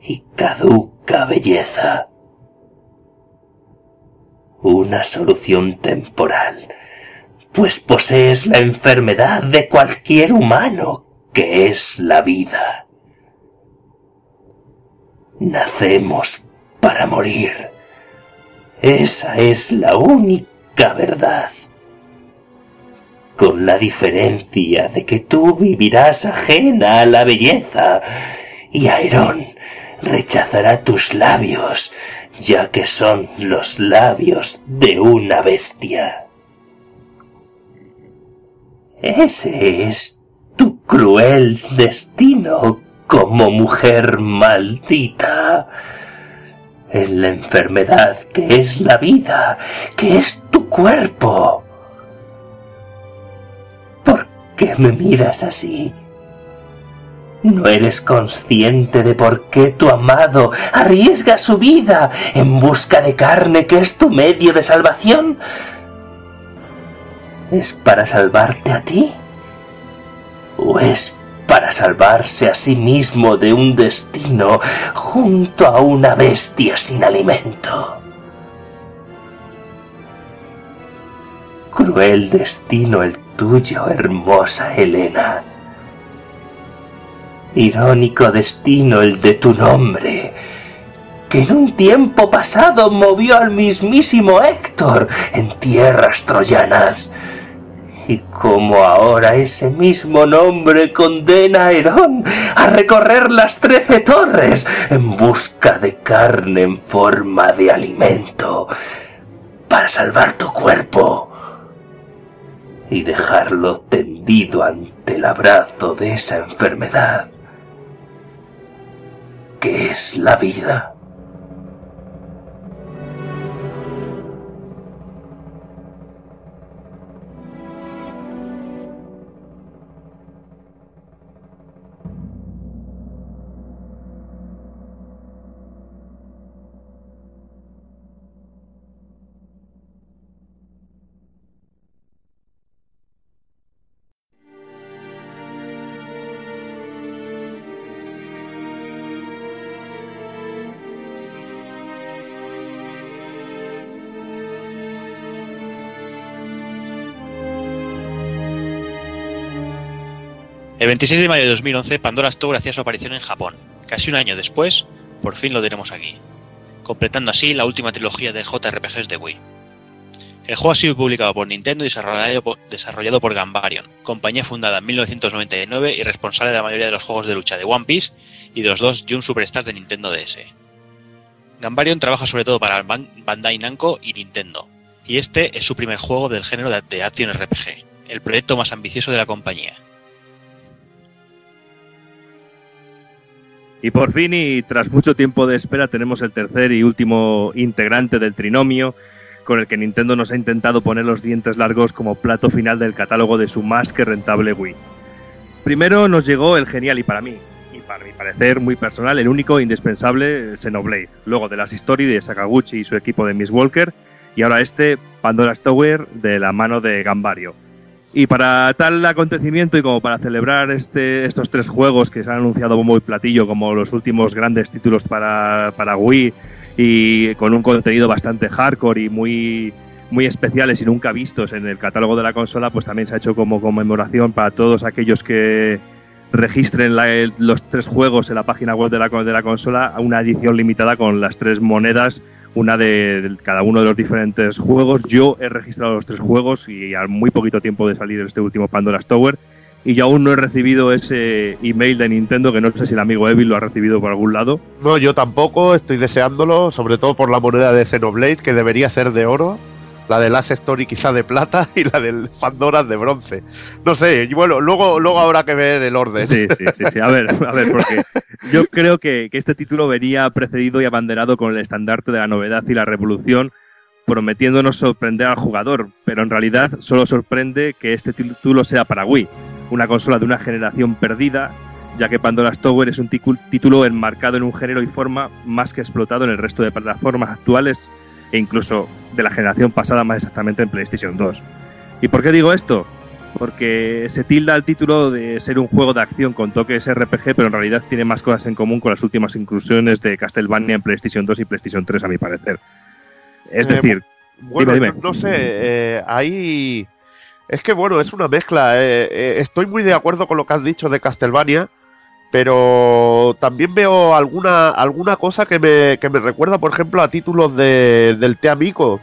y caduca belleza. Una solución temporal, pues posees la enfermedad de cualquier humano, que es la vida. Nacemos para morir. Esa es la única verdad. Con la diferencia de que tú vivirás ajena a la belleza y Airón rechazará tus labios, ya que son los labios de una bestia. Ese es tu cruel destino como mujer maldita. En la enfermedad que es la vida, que es tu cuerpo. ¿Por qué me miras así? ¿No eres consciente de por qué tu amado arriesga su vida en busca de carne que es tu medio de salvación? ¿Es para salvarte a ti? ¿O es para salvarse a sí mismo de un destino junto a una bestia sin alimento? Cruel destino el tuyo, hermosa Helena irónico destino el de tu nombre, que en un tiempo pasado movió al mismísimo Héctor en tierras troyanas. Y como ahora ese mismo nombre condena a Herón a recorrer las trece torres en busca de carne en forma de alimento para salvar tu cuerpo y dejarlo tendido ante el abrazo de esa enfermedad que es la vida. El 26 de mayo de 2011, Pandora's Tower hacía su aparición en Japón. Casi un año después, por fin lo tenemos aquí, completando así la última trilogía de JRPGs de Wii. El juego ha sido publicado por Nintendo y desarrollado por, Gambarion, compañía fundada en 1999 y responsable de la mayoría de los juegos de lucha de One Piece y de los dos Jump Superstars de Nintendo DS. Gambarion trabaja sobre todo para Bandai Namco y Nintendo, y este es su primer juego del género de Action RPG, el proyecto más ambicioso de la compañía. Y por fin, y tras mucho tiempo de espera, tenemos el tercer y último integrante del trinomio, con el que Nintendo nos ha intentado poner los dientes largos como plato final del catálogo de su más que rentable Wii. Primero nos llegó el genial y para mí, y para mi parecer muy personal, el único e indispensable Xenoblade, luego de las historias de Sakaguchi y su equipo de Miss Walker, y ahora este Pandora's Tower de la mano de Gambario. Y para tal acontecimiento y como para celebrar este, estos tres juegos que se han anunciado muy platillo como los últimos grandes títulos para, para Wii y con un contenido bastante hardcore y muy, muy especiales y nunca vistos en el catálogo de la consola, pues también se ha hecho como conmemoración para todos aquellos que registren los tres juegos en la página web de la, de la consola una edición limitada con las tres monedas una de, cada uno de los diferentes juegos. Yo he registrado los tres juegos y al muy poquito tiempo de salir este último Pandora's Tower. Y yo aún no he recibido ese email de Nintendo, que no sé si el amigo Evil lo ha recibido por algún lado. No, yo tampoco, estoy deseándolo, sobre todo por la moneda de Xenoblade, que debería ser de oro. La de Last Story quizá de plata y la del Pandora de bronce. No sé, bueno, luego, luego habrá que ver el orden. Sí, sí, sí, sí. A ver, a ver, porque yo creo que, que este título venía precedido y abanderado con el estandarte de la novedad y la revolución, prometiéndonos sorprender al jugador, pero en realidad solo sorprende que este título sea para Wii, una consola de una generación perdida, ya que Pandora's Tower es un título enmarcado en un género y forma más que explotado en el resto de plataformas actuales e incluso de la generación pasada, más exactamente en PlayStation 2. ¿Y por qué digo esto? Porque se tilda el título de ser un juego de acción con toques RPG, pero en realidad tiene más cosas en común con las últimas inclusiones de Castlevania en PlayStation 2 y PlayStation 3, a mi parecer. Es Eh, decir, Bueno, dime, dime. no sé, eh, ahí... Es que bueno, es una mezcla. eh, eh, estoy muy de acuerdo con lo que has dicho de Castlevania, pero también veo alguna, alguna cosa que me, que me recuerda, por ejemplo, a títulos de, del Te Amico,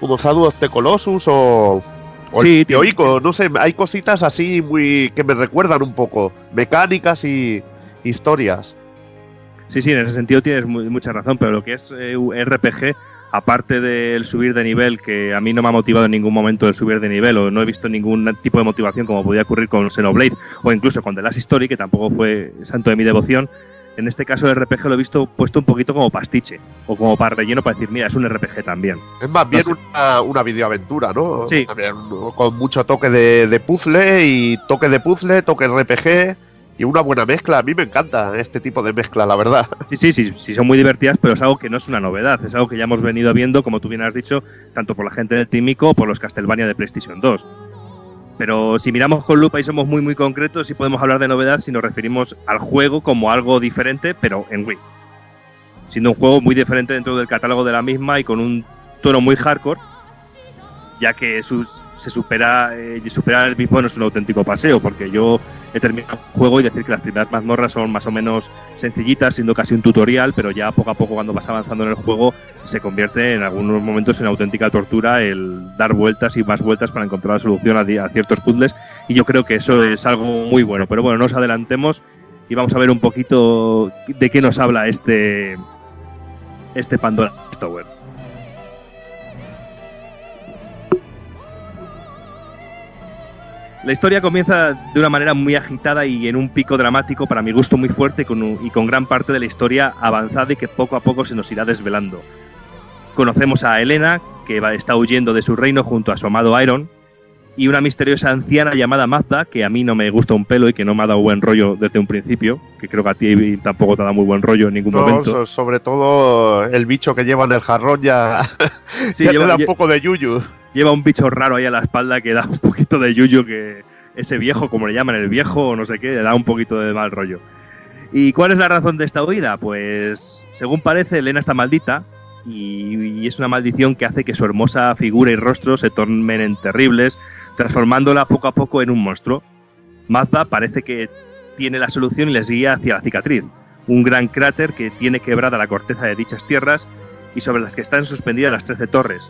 como Shadow of the Colossus o, o Sí, el Teoico, no sé, hay cositas así muy que me recuerdan un poco, mecánicas y historias. Sí, sí, en ese sentido tienes mu- mucha razón, pero lo que es eh, RPG, aparte del subir de nivel, que a mí no me ha motivado en ningún momento el subir de nivel, o no he visto ningún tipo de motivación como podía ocurrir con Xenoblade, o incluso con The Last Story, que tampoco fue santo de mi devoción, en este caso el RPG lo he visto puesto un poquito como pastiche, o como para relleno para decir, mira, es un RPG también. Es más bien No sé. una, una videoaventura, ¿no? Sí. También, con mucho toque de, de puzzle y toque de puzzle, toque RPG y una buena mezcla. A mí me encanta este tipo de mezcla, la verdad. Sí, sí, sí, sí, son muy divertidas, pero es algo que no es una novedad, es algo que ya hemos venido viendo, como tú bien has dicho, tanto por la gente del Tímico o por los Castlevania de PlayStation 2. Pero si miramos con lupa y somos muy muy concretos, sí podemos hablar de novedad si nos referimos al juego como algo diferente, pero en Wii. Siendo un juego muy diferente dentro del catálogo de la misma y con un tono muy hardcore, ya que sus- se supera, eh, superar el mismo no es un auténtico paseo, porque yo he terminado el juego y decir que las primeras mazmorras son más o menos sencillitas, siendo casi un tutorial, pero ya poco a poco cuando vas avanzando en el juego se convierte en algunos momentos en auténtica tortura el dar vueltas y más vueltas para encontrar la solución a ciertos puzzles y yo creo que eso es algo muy bueno. Pero bueno, no nos adelantemos y vamos a ver un poquito de qué nos habla este, este Pandora Tower. La historia comienza de una manera muy agitada y en un pico dramático, para mi gusto muy fuerte, y con gran parte de la historia avanzada y que poco a poco se nos irá desvelando. Conocemos a Elena, que está huyendo de su reino junto a su amado Iron, y una misteriosa anciana llamada Mazda, que a mí no me gusta un pelo y que no me ha dado buen rollo desde un principio, que creo que a ti tampoco te ha dado muy buen rollo en ningún No, momento. so- sobre todo el bicho que lleva en el jarrón ya, Sí, ya lleva- te da un poco de yuyu. Lleva un bicho raro ahí a la espalda que da un poquito de yuyo, que ese viejo, como le llaman, el viejo o no sé qué, le da un poquito de mal rollo. ¿Y cuál es la razón de esta huida? Pues, según parece, Elena está maldita y, y es una maldición que hace que su hermosa figura y rostro se tornen en terribles, transformándola poco a poco en un monstruo. Mazda parece que tiene la solución y les guía hacia la cicatriz, un gran cráter que tiene quebrada la corteza de dichas tierras y sobre las que están suspendidas las trece torres,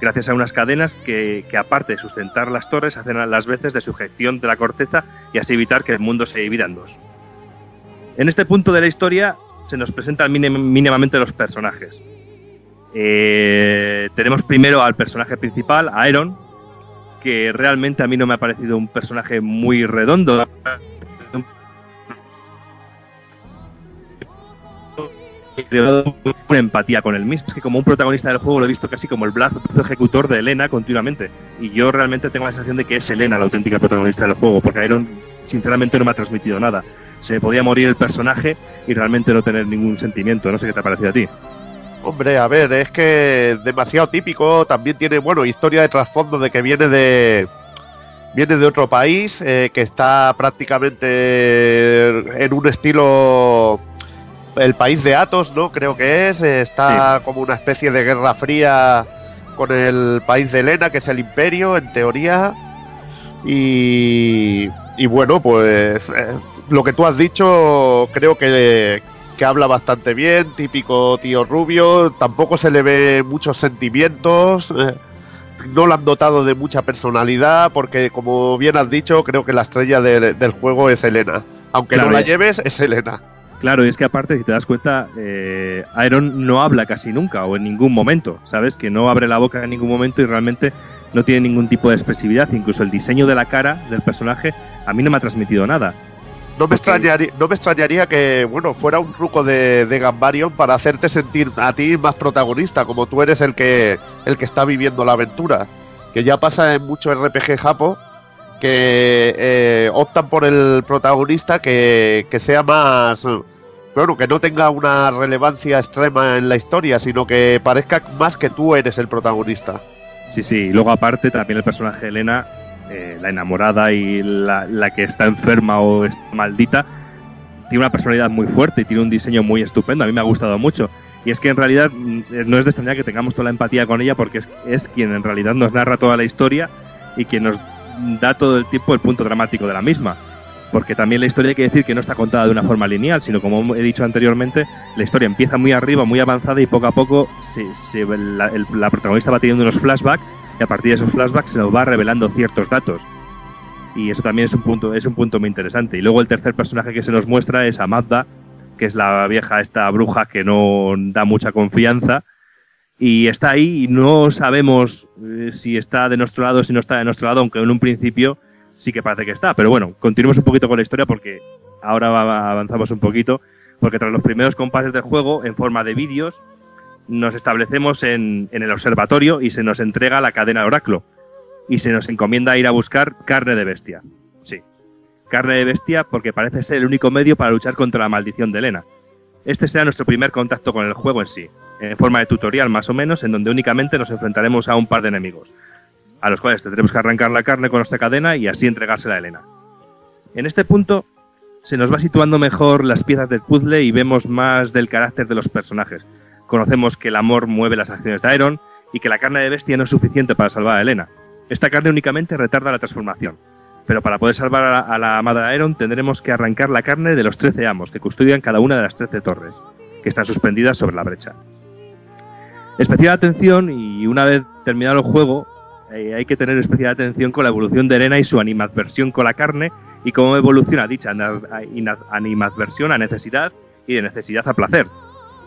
gracias a unas cadenas que, que, aparte de sustentar las torres, hacen las veces de sujeción de la corteza y así evitar que el mundo se divida en dos. En este punto de la historia se nos presentan mínimamente los personajes. Eh, tenemos primero al personaje principal, a Iron, que realmente a mí no me ha parecido un personaje muy redondo. Una empatía con él mismo. Es que como un protagonista del juego lo he visto casi como el brazo ejecutor de Elena continuamente. Y yo realmente tengo la sensación de que es Elena la auténtica protagonista del juego, porque Iron sinceramente no me ha transmitido nada. Se podía morir el personaje y realmente no tener ningún sentimiento. No sé qué te ha parecido a ti. Hombre, a ver, es que demasiado típico. También tiene, bueno, historia de trasfondo de que viene de. Viene de otro país, eh, que está prácticamente en un estilo. El país de Atos, ¿no? Creo que es. eh, Está como una especie de guerra fría con el país de Elena, que es el Imperio, en teoría. Y. Y bueno, pues. eh, lo que tú has dicho, creo que, que habla bastante bien, típico tío rubio, tampoco se le ve muchos sentimientos, eh, no lo han dotado de mucha personalidad, porque como bien has dicho, creo que la estrella de- del juego es Elena. Aunque Claro, no la lleves, es Elena. Claro, y es que aparte, si te das cuenta, eh, Iron no habla casi nunca o en ningún momento, ¿sabes? Que no abre la boca en ningún momento y realmente no tiene ningún tipo de expresividad. Incluso el diseño de la cara del personaje a mí no me ha transmitido nada. No me, extrañaría, no me extrañaría que, bueno, fuera un truco de, de Gambarion para hacerte sentir a ti más protagonista, como tú eres el que, el que está viviendo la aventura. Que ya pasa en muchos RPG japo, que eh, optan por el protagonista que, que sea más... Bueno, que no tenga una relevancia extrema en la historia, sino que parezca más que tú eres el protagonista. Sí, sí, y luego aparte también el personaje de Elena, eh, la enamorada y la, que está enferma o maldita, tiene una personalidad muy fuerte y tiene un diseño muy estupendo, a mí me ha gustado mucho. Y es que en realidad mm, no es de extrañar que tengamos toda la empatía con ella porque es, quien en realidad nos narra toda la historia y quien nos da todo el tiempo el punto dramático de la misma. Porque también la historia hay que decir que no está contada de una forma lineal, sino como he dicho anteriormente, la historia empieza muy arriba, muy avanzada y poco a poco la, la protagonista va teniendo unos flashbacks y a partir de esos flashbacks se nos va revelando ciertos datos. Y eso también es un punto, es un punto muy interesante. Y luego el tercer personaje que se nos muestra es Amazda, que es la vieja, esta bruja que no da mucha confianza. Y está ahí y no sabemos eh, si está de nuestro lado si no está de nuestro lado, aunque en un principio sí que parece que está. Pero bueno, continuemos un poquito con la historia porque ahora va- avanzamos un poquito. Porque tras los primeros compases del juego, en forma de vídeos, nos establecemos en, el observatorio y se nos entrega la cadena de oráculo. Y se nos encomienda ir a buscar carne de bestia. Sí. Carne de bestia porque parece ser el único medio para luchar contra la maldición de Elena. Este será nuestro primer contacto con el juego en sí, en forma de tutorial más o menos, en donde únicamente nos enfrentaremos a un par de enemigos, a los cuales tendremos que arrancar la carne con nuestra cadena y así entregársela a Elena. En este punto se nos va situando mejor las piezas del puzzle y vemos más del carácter de los personajes. Conocemos que el amor mueve las acciones de Iron y que la carne de bestia no es suficiente para salvar a Elena. Esta carne únicamente retarda la transformación, pero para poder salvar a la, a la amada Iron tendremos que arrancar la carne de los 13 amos que custodian cada una de las 13 torres, que están suspendidas sobre la brecha. Especial atención, y una vez terminado el juego, eh, hay que tener especial atención con la evolución de Elena y su animadversión con la carne y cómo evoluciona dicha animadversión a necesidad y de necesidad a placer.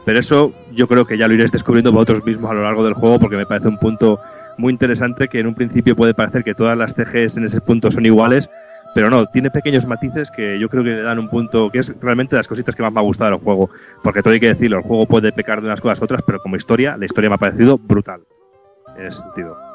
Pero eso yo creo que ya lo iréis descubriendo vosotros mismos a lo largo del juego porque me parece un punto muy interesante que en un principio puede parecer que todas las CGs en ese punto son iguales, pero no, tiene pequeños matices que yo creo que le dan un punto que es realmente las cositas que más me ha gustado del juego. Porque todo hay que decirlo, el juego puede pecar de unas cosas a otras, pero como historia, la historia me ha parecido brutal. En ese sentido.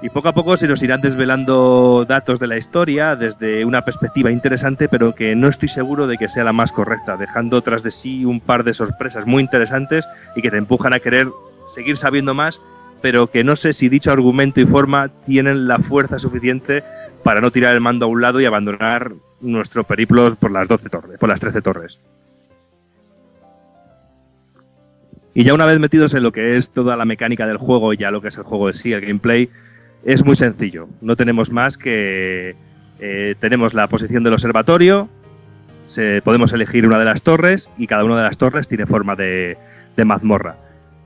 Y poco a poco se nos irán desvelando datos de la historia desde una perspectiva interesante, pero que no estoy seguro de que sea la más correcta, dejando tras de sí un par de sorpresas muy interesantes y que te empujan a querer seguir sabiendo más, pero que no sé si dicho argumento y forma tienen la fuerza suficiente para no tirar el mando a un lado y abandonar nuestro periplo por las 12 torres, por las 13 torres. Y ya una vez metidos en lo que es toda la mecánica del juego y ya lo que es el juego en sí, el gameplay, es muy sencillo. No tenemos más que eh, tenemos la posición del observatorio, se- podemos elegir una de las torres y cada una de las torres tiene forma de, de mazmorra.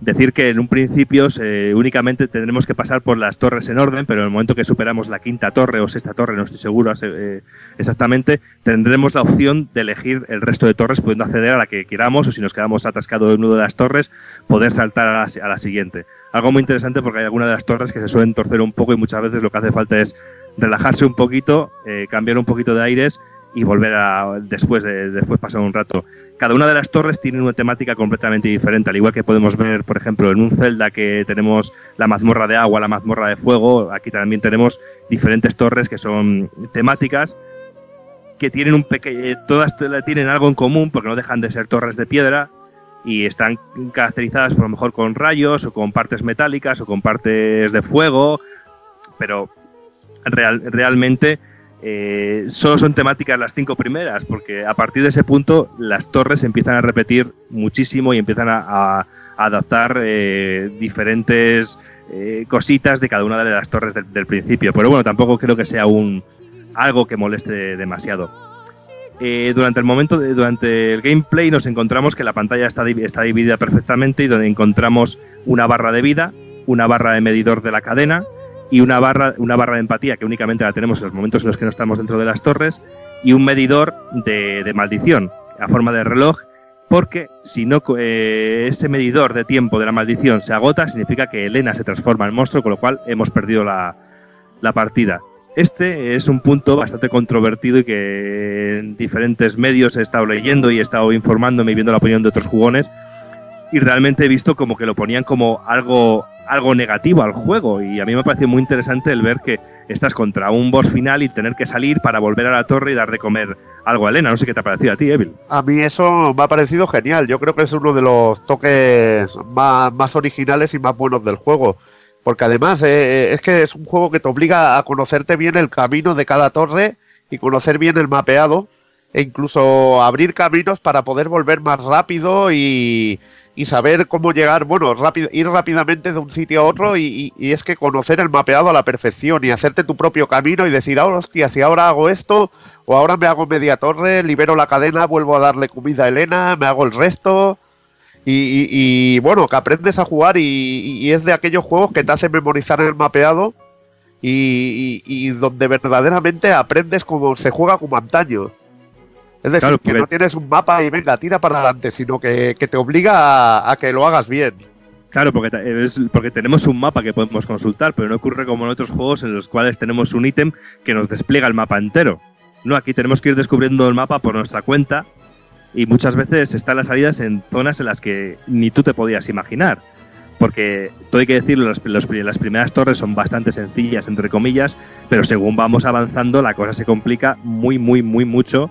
Decir que en un principio se- únicamente tendremos que pasar por las torres en orden, pero en el momento que superamos la quinta torre o sexta torre, no estoy seguro eh, exactamente, tendremos la opción de elegir el resto de torres, pudiendo acceder a la que queramos o si nos quedamos atascados en una de las torres, poder saltar a la, a la siguiente. Algo muy interesante porque hay algunas de las torres que se suelen torcer un poco y muchas veces lo que hace falta es relajarse un poquito, eh, cambiar un poquito de aires y volver a después de después pasar un rato. Cada una de las torres tiene una temática completamente diferente, al igual que podemos ver, por ejemplo, en un Zelda que tenemos la mazmorra de agua, la mazmorra de fuego, aquí también tenemos diferentes torres que son temáticas que tienen un pequeño todas tienen algo en común porque no dejan de ser torres de piedra y están caracterizadas por lo mejor con rayos o con partes metálicas o con partes de fuego, pero real- realmente eh, solo son temáticas las cinco primeras, porque a partir de ese punto las torres empiezan a repetir muchísimo y empiezan a, adaptar eh, diferentes eh, cositas de cada una de las torres del, principio. Pero bueno, tampoco creo que sea un algo que moleste demasiado. Eh, durante el momento, de- durante el gameplay nos encontramos que la pantalla está, está dividida perfectamente y donde encontramos una barra de vida, una barra de medidor de la cadena y una barra, una barra de empatía que únicamente la tenemos en los momentos en los que no estamos dentro de las torres y un medidor de, maldición. a forma de reloj, porque si no eh, ese medidor de tiempo de la maldición se agota, significa que Elena se transforma en monstruo, con lo cual hemos perdido la, la partida. Este es un punto bastante controvertido y que en diferentes medios he estado leyendo y he estado informándome y viendo la opinión de otros jugones y realmente he visto como que lo ponían como algo, algo negativo al juego y a mí me pareció muy interesante el ver que estás contra un boss final y tener que salir para volver a la torre y dar de comer algo a Elena. No sé qué te ha parecido a ti, Evil. A mí eso me ha parecido genial. Yo creo que es uno de los toques más, más originales y más buenos del juego. Porque además eh, es que es un juego que te obliga a conocerte bien el camino de cada torre y conocer bien el mapeado e incluso abrir caminos para poder volver más rápido y, y saber cómo llegar, bueno, ir rápidamente de un sitio a otro y, es que conocer el mapeado a la perfección y hacerte tu propio camino y decir, oh, hostia, si ahora hago esto o ahora me hago media torre, libero la cadena, vuelvo a darle comida a Elena, me hago el resto. Y, bueno, que aprendes a jugar y, es de aquellos juegos que te hacen memorizar el mapeado y, donde verdaderamente aprendes cómo se juega como antaño. Es decir, claro, que no tienes un mapa y venga, tira para adelante, sino que, que te obliga a, a, que lo hagas bien. Claro, porque, es, porque tenemos un mapa que podemos consultar, pero no ocurre como en otros juegos en los cuales tenemos un ítem que nos despliega el mapa entero. No, aquí tenemos que ir descubriendo el mapa por nuestra cuenta y muchas veces están las salidas en zonas en las que ni tú te podías imaginar. Porque todo hay que decirlo, los, los, las primeras torres son bastante sencillas, entre comillas, pero según vamos avanzando la cosa se complica muy, muy, muy mucho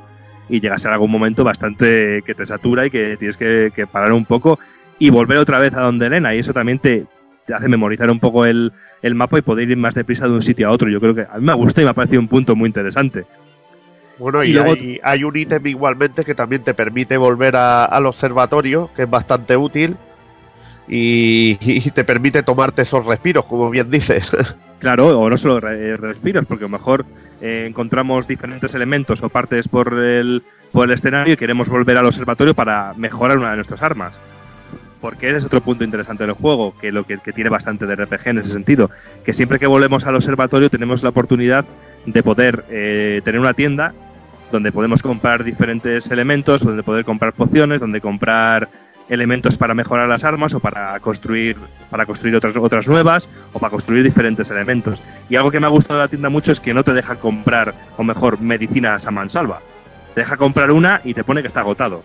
y llega a algún momento bastante que te satura y que tienes que, que parar un poco y volver otra vez a donde Elena. Y eso también te, te hace memorizar un poco el, el, mapa y poder ir más deprisa de un sitio a otro. Yo creo que a mí me gusta y me ha parecido un punto muy interesante. Bueno, y, y luego, hay, hay, un ítem igualmente que también te permite volver a, al observatorio, que es bastante útil, y, y, te permite tomarte esos respiros, como bien dices. Claro, o no solo respiros, porque a lo mejor eh, encontramos diferentes elementos o partes por el, por el escenario y queremos volver al observatorio para mejorar una de nuestras armas. Porque ese es otro punto interesante del juego, que lo que, que tiene bastante de RPG en ese sentido, que siempre que volvemos al observatorio tenemos la oportunidad de poder eh, tener una tienda donde podemos comprar diferentes elementos, donde poder comprar pociones, donde comprar elementos para mejorar las armas o para construir para construir otras otras nuevas o para construir diferentes elementos. Y algo que me ha gustado de la tienda mucho es que no te deja comprar o mejor medicinas a mansalva. Te deja comprar una y te pone que está agotado.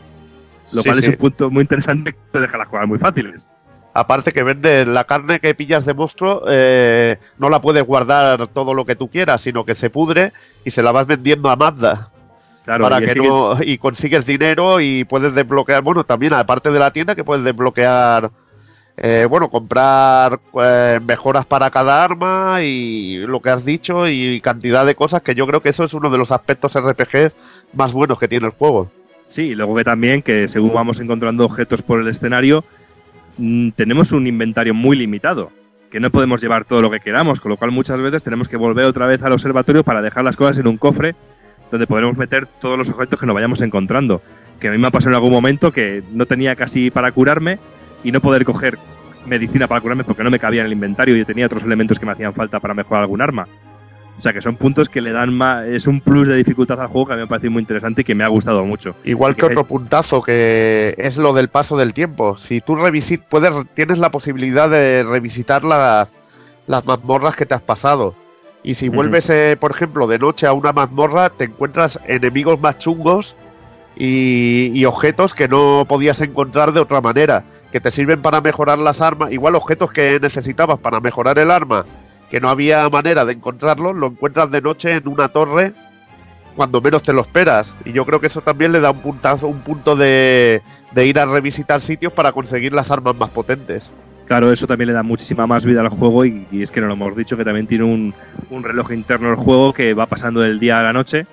Lo sí, cual sí. es un punto muy interesante que te deja las jugar muy fáciles. Aparte que vende la carne que pillas de monstruo, eh, no la puedes guardar todo lo que tú quieras, sino que se pudre y se la vas vendiendo a Mazda. Claro, para y que no que... y consigues dinero y puedes desbloquear bueno también aparte de la tienda que puedes desbloquear eh, bueno comprar eh, mejoras para cada arma y lo que has dicho y cantidad de cosas que yo creo que eso es uno de los aspectos RPGs más buenos que tiene el juego. Sí y luego que también que según vamos encontrando objetos por el escenario mmm, tenemos un inventario muy limitado que no podemos llevar todo lo que queramos con lo cual muchas veces tenemos que volver otra vez al observatorio para dejar las cosas en un cofre donde podremos meter todos los objetos que nos vayamos encontrando. Que a mí me ha pasado en algún momento que no tenía casi para curarme y no poder coger medicina para curarme porque no me cabía en el inventario y tenía otros elementos que me hacían falta para mejorar algún arma. O sea que son puntos que le dan más. Es un plus de dificultad al juego que a mí me parece muy interesante y que me ha gustado mucho. Igual que, que otro puntazo que es lo del paso del tiempo. Si tú revisit, puedes, tienes la posibilidad de revisitar las, las mazmorras que te has pasado y si vuelves, eh, por ejemplo, de noche a una mazmorra, te encuentras enemigos más chungos y, y, objetos que no podías encontrar de otra manera, que te sirven para mejorar las armas, igual objetos que necesitabas para mejorar el arma, que no había manera de encontrarlos, lo encuentras de noche en una torre cuando menos te lo esperas. Y yo creo que eso también le da un puntazo, un punto de, de ir a revisitar sitios para conseguir las armas más potentes. Claro, eso también le da muchísima más vida al juego y, y es que no lo hemos dicho, que también tiene un, un, reloj interno el juego que va pasando del día a la noche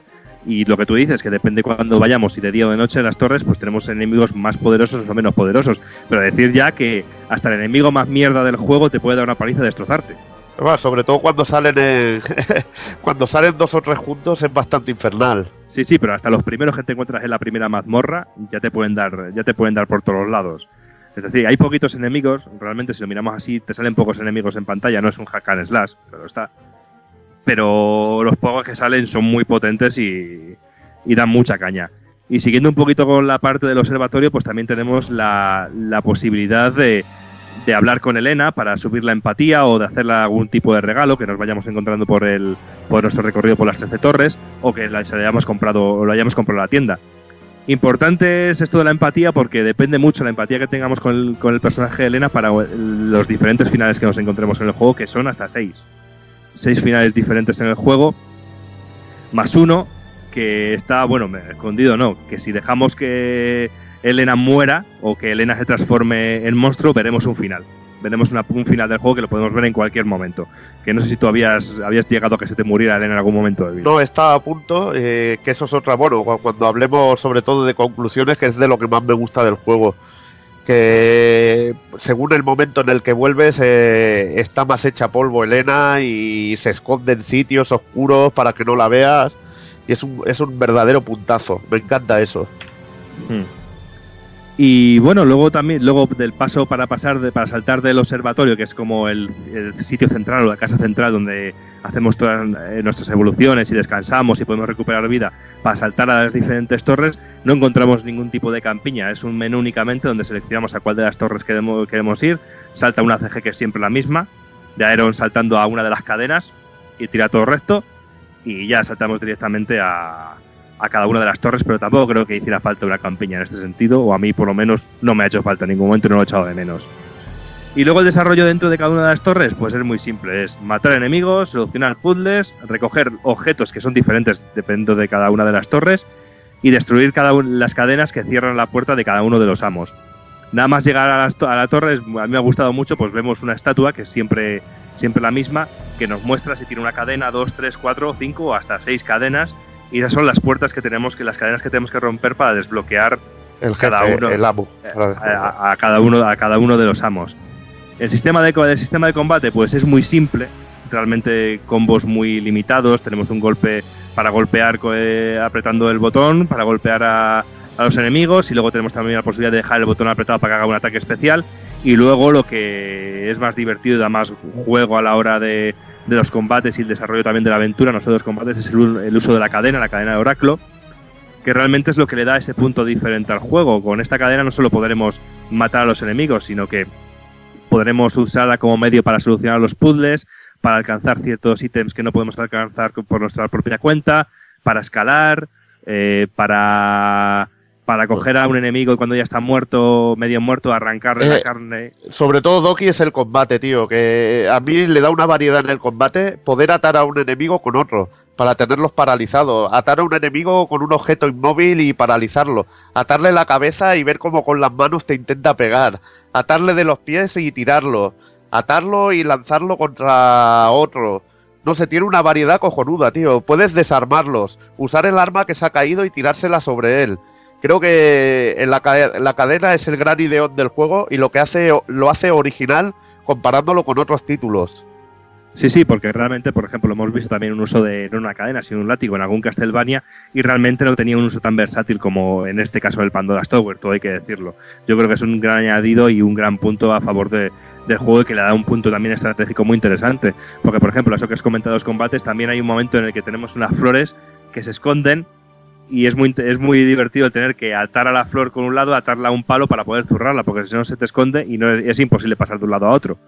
y lo que tú dices, que depende cuando vayamos, si de día o de noche en las torres, pues tenemos enemigos más poderosos o menos poderosos. Pero decir ya que hasta el enemigo más mierda del juego te puede dar una paliza y destrozarte. Bueno, sobre todo cuando salen en... cuando salen dos o tres juntos es bastante infernal. Sí, sí, pero hasta los primeros que te encuentras en la primera mazmorra ya te pueden dar, ya te pueden dar por todos los lados. Es decir, hay poquitos enemigos, realmente si lo miramos así, te salen pocos enemigos en pantalla, no es un hack and slash, pero está. Pero los pocos que salen son muy potentes y, dan mucha caña. Y siguiendo un poquito con la parte del observatorio, pues también tenemos la, posibilidad de, hablar con Elena para subir la empatía o de hacerle algún tipo de regalo que nos vayamos encontrando por el nuestro recorrido por las 13 torres o que la hayamos comprado o lo hayamos comprado en la tienda. Importante es esto de la empatía porque depende mucho la empatía que tengamos con el, con el personaje de Elena para los diferentes finales que nos encontremos en el juego, que son hasta seis. Seis finales diferentes en el juego, más uno que está, bueno, escondido no, que si dejamos que Elena muera o que Elena se transforme en monstruo, veremos un final. Veremos una- un final del juego que lo podemos ver en cualquier momento. Que no sé si tú habías, habías llegado a que se te muriera Elena en algún momento de vida. No, está a punto, eh, que eso es otra, bueno, cu- cuando hablemos sobre todo de conclusiones, que es de lo que más me gusta del juego. Que según el momento en el que vuelves, eh, está más hecha polvo Elena y se esconde en sitios oscuros para que no la veas. Y es un, es un verdadero puntazo, me encanta eso. Hmm. Y bueno, luego también, luego del paso para pasar, de, para saltar del observatorio, que es como el, sitio central o la casa central donde hacemos todas eh, nuestras evoluciones y descansamos y podemos recuperar vida, para saltar a las diferentes torres, no encontramos ningún tipo de campiña. Es un menú únicamente donde seleccionamos a cuál de las torres queremos, queremos ir. Salta una CG que es siempre la misma, de Aeron saltando a una de las cadenas y tira todo recto. Y ya saltamos directamente a, a cada una de las torres, pero tampoco creo que hiciera falta una campiña en este sentido, o a mí por lo menos no me ha hecho falta en ningún momento y no lo he echado de menos. Y luego el desarrollo dentro de cada una de las torres, pues es muy simple, es matar enemigos, solucionar puzzles, recoger objetos que son diferentes dependiendo de cada una de las torres y destruir las cadenas que cierran la puerta de cada uno de los amos. Nada más llegar a, to- a la torre, a mí me ha gustado mucho, pues vemos una estatua que es siempre, siempre la misma, que nos muestra si tiene una cadena, dos, tres, cuatro, cinco o hasta seis cadenas. Y esas son las puertas que tenemos que, las cadenas que tenemos que romper para desbloquear El cada jefe, uno, el amo. a, a cada uno, a cada uno de los amos. El sistema de, el sistema de combate, pues es muy simple. Realmente combos muy limitados. Tenemos un golpe para golpear eh, apretando el botón, para golpear a, a los enemigos. Y luego tenemos también la posibilidad de dejar el botón apretado para que haga un ataque especial. Y luego lo que es más divertido y da más juego a la hora de, de los combates y el desarrollo también de la aventura, no solo de los combates, es el, el uso de la cadena, la cadena de oráculo que realmente es lo que le da ese punto diferente al juego. Con esta cadena no solo podremos matar a los enemigos, sino que podremos usarla como medio para solucionar los puzzles, para alcanzar ciertos ítems que no podemos alcanzar por nuestra propia cuenta, para escalar, eh, para, para coger a un enemigo y cuando ya está muerto, medio muerto, arrancarle la Eh, carne. Sobre todo, Doki, es el combate, tío. Que a mí le da una variedad en el combate poder atar a un enemigo con otro. Para tenerlos paralizados. Atar a un enemigo con un objeto inmóvil y paralizarlo. Atarle la cabeza y ver cómo con las manos te intenta pegar. Atarle de los pies y tirarlo. Atarlo y lanzarlo contra otro. No sé, tiene una variedad cojonuda, tío. Puedes desarmarlos. Usar el arma que se ha caído y tirársela sobre él. Creo que en la, ca- la cadena es el gran ideón del juego y lo que hace lo hace original comparándolo con otros títulos. Sí, sí, porque realmente, por ejemplo, hemos visto también un uso de no una cadena, sino un látigo en algún Castlevania y realmente no tenía un uso tan versátil como en este caso del Pandora's Tower, todo hay que decirlo. Yo creo que es un gran añadido y un gran punto a favor de- del juego y que le da un punto también estratégico muy interesante. Porque, por ejemplo, eso que has comentado los combates, también hay un momento en el que tenemos unas flores que se esconden y es muy, es muy divertido tener que atar a la flor con un lado, atarla a un palo para poder zurrarla, porque si no se te esconde y no es, es imposible pasar de un lado a otro.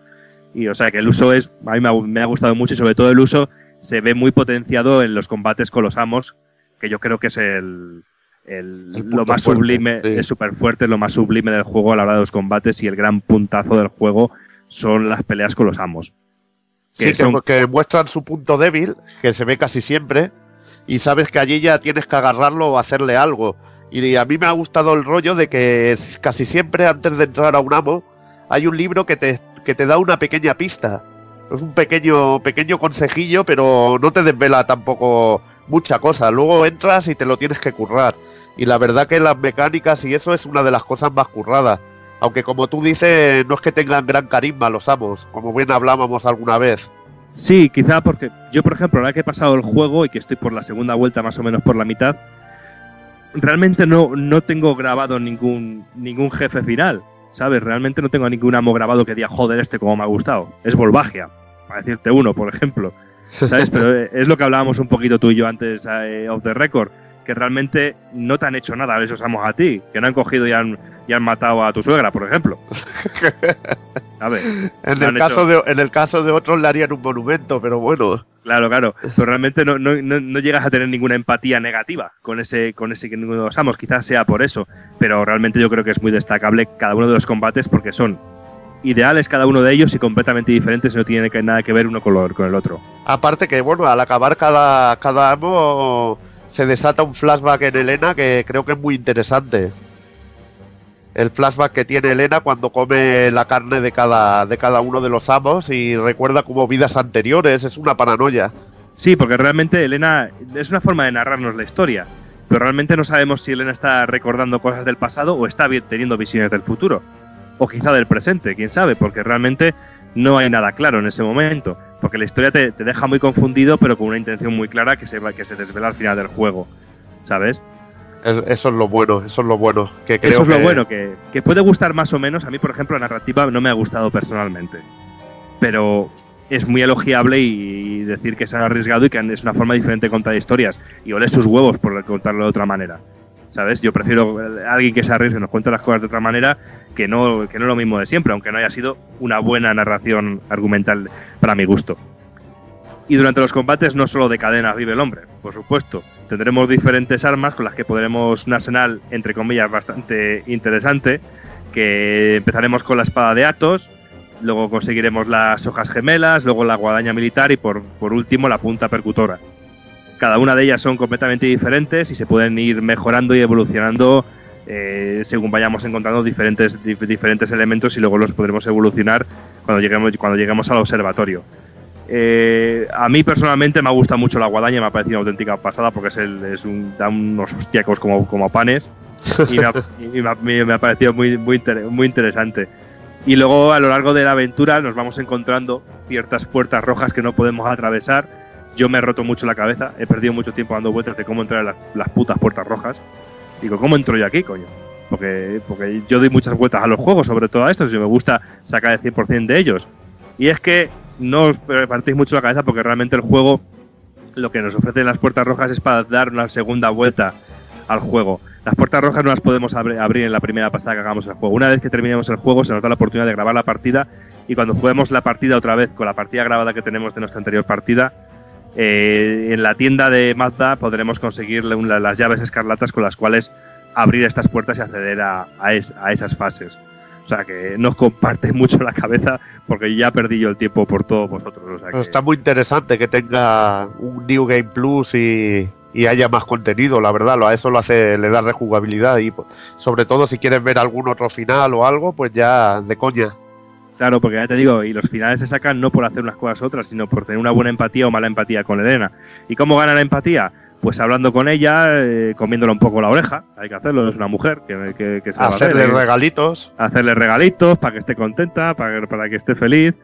Y o sea que el uso es, a mí me ha, me ha gustado mucho y sobre todo el uso se ve muy potenciado en los combates con los amos, que yo creo que es el, lo más fuerte, sublime, sí. es súper fuerte, lo más sublime del juego a la hora de los combates y el gran puntazo del juego son las peleas con los amos. Sí, que, que muestran su punto débil, que se ve casi siempre, y sabes que allí ya tienes que agarrarlo o hacerle algo. Y a mí me ha gustado el rollo de que casi siempre antes de entrar a un amo hay un libro que te, que te da una pequeña pista. Es un pequeño, pequeño consejillo, pero no te desvela tampoco mucha cosa. Luego entras y te lo tienes que currar. Y la verdad que las mecánicas y eso es una de las cosas más curradas. Aunque como tú dices, no es que tengan gran carisma los amos, como bien hablábamos alguna vez. Sí, quizá porque yo, por ejemplo, ahora que he pasado el juego y que estoy por la segunda vuelta más o menos por la mitad, realmente no, no tengo grabado ningún, ningún jefe final, ¿sabes? Realmente no tengo ningún amo grabado que diga, joder, este como me ha gustado. Es Volvagia, para decirte uno, por ejemplo. ¿Sabes? Pero es lo que hablábamos un poquito tú y yo antes eh, of the record, que realmente no te han hecho nada esos amos a ti, que no han cogido y han, y han matado a tu suegra, por ejemplo. ¿Sabes? En No el, caso hecho- de, en el caso de otros le harían un monumento, pero bueno. Claro, claro. Pero realmente no, no, no, no llegas a tener ninguna empatía negativa con ese, con ese que ninguno de los amos. Quizás sea por eso. Pero realmente yo creo que es muy destacable cada uno de los combates porque son ideales cada uno de ellos y completamente diferentes no tienen nada que ver uno con, lo- con el otro. Aparte que, bueno, al acabar cada, cada amo se desata un flashback en Elena que creo que es muy interesante. El flashback que tiene Elena cuando come la carne de cada, de cada uno de los amos y recuerda como vidas anteriores, es una paranoia. Sí, porque realmente Elena es una forma de narrarnos la historia. Pero realmente no sabemos si Elena está recordando cosas del pasado o está teniendo visiones del futuro. O quizá del presente, quién sabe, porque realmente no hay nada claro en ese momento. Porque la historia te, te deja muy confundido, pero con una intención muy clara que se, que se desvela al final del juego. ¿Sabes? Es- Eso es lo bueno, eso es lo bueno. Que creo Eso es lo que- bueno, que, que puede gustar más o menos. A mí, por ejemplo, la narrativa no me ha gustado personalmente. Pero es muy elogiable y decir que se han arriesgado y que es una forma diferente de contar historias. Y ole sus huevos por contarlo de otra manera. ¿Sabes? Yo prefiero eh, alguien que se arriesgue nos cuente las cosas de otra manera que no, que no lo mismo de siempre, aunque no haya sido una buena narración argumental para mi gusto. Y durante los combates no solo de cadenas vive el hombre, por supuesto. Tendremos diferentes armas con las que podremos un arsenal, entre comillas, bastante interesante, que empezaremos con la espada de Atos, luego conseguiremos las hojas gemelas, luego la guadaña militar y por, por último la punta percutora. Cada una de ellas son completamente diferentes y se pueden ir mejorando y evolucionando eh, según vayamos encontrando diferentes, dif- diferentes elementos y luego los podremos evolucionar cuando lleguemos, cuando lleguemos al observatorio. Eh, a mí personalmente me ha gustado mucho la guadaña, me ha parecido una auténtica pasada porque es, el, es un, da unos hostiacos como, como panes y me ha, y me ha- me- me ha parecido muy, muy, inter- muy interesante. Y luego a lo largo de la aventura nos vamos encontrando ciertas puertas rojas que no podemos atravesar. Yo me he roto mucho la cabeza, he perdido mucho tiempo dando vueltas de cómo entrar en las, las putas puertas rojas. Digo, ¿cómo entro yo aquí, coño? Porque, porque yo doy muchas vueltas a los juegos, sobre todo a estos, y me gusta sacar el 100% de ellos. Y es que no os partís mucho la cabeza porque realmente el juego lo que nos ofrece las puertas rojas es para dar una segunda vuelta al juego. Las puertas rojas no las podemos abri- abrir en la primera pasada que hagamos el juego. Una vez que terminemos el juego se nos da la oportunidad de grabar la partida y cuando juguemos la partida otra vez con la partida grabada que tenemos de nuestra anterior partida, eh, en la tienda de Mazda podremos conseguir la- las llaves escarlatas con las cuales abrir estas puertas y acceder a, a es- a esas fases. O sea que no comparte mucho la cabeza porque ya perdí yo el tiempo por todos vosotros. O sea Pero que- está muy interesante que tenga un New Game Plus y, y haya más contenido, la verdad, lo- a eso lo hace, le da rejugabilidad y pues, sobre todo si quieres ver algún otro final o algo, pues ya de coña. Claro, porque ya te digo, y los finales se sacan no por hacer unas cosas otras, sino por tener una buena empatía o mala empatía con Elena. ¿Y cómo gana la empatía? Pues hablando con ella, eh, comiéndole un poco la oreja, hay que hacerlo, es una mujer que, que, que se hacer, Hacerle regalitos. hacerle regalitos para que esté contenta, para que, para que esté feliz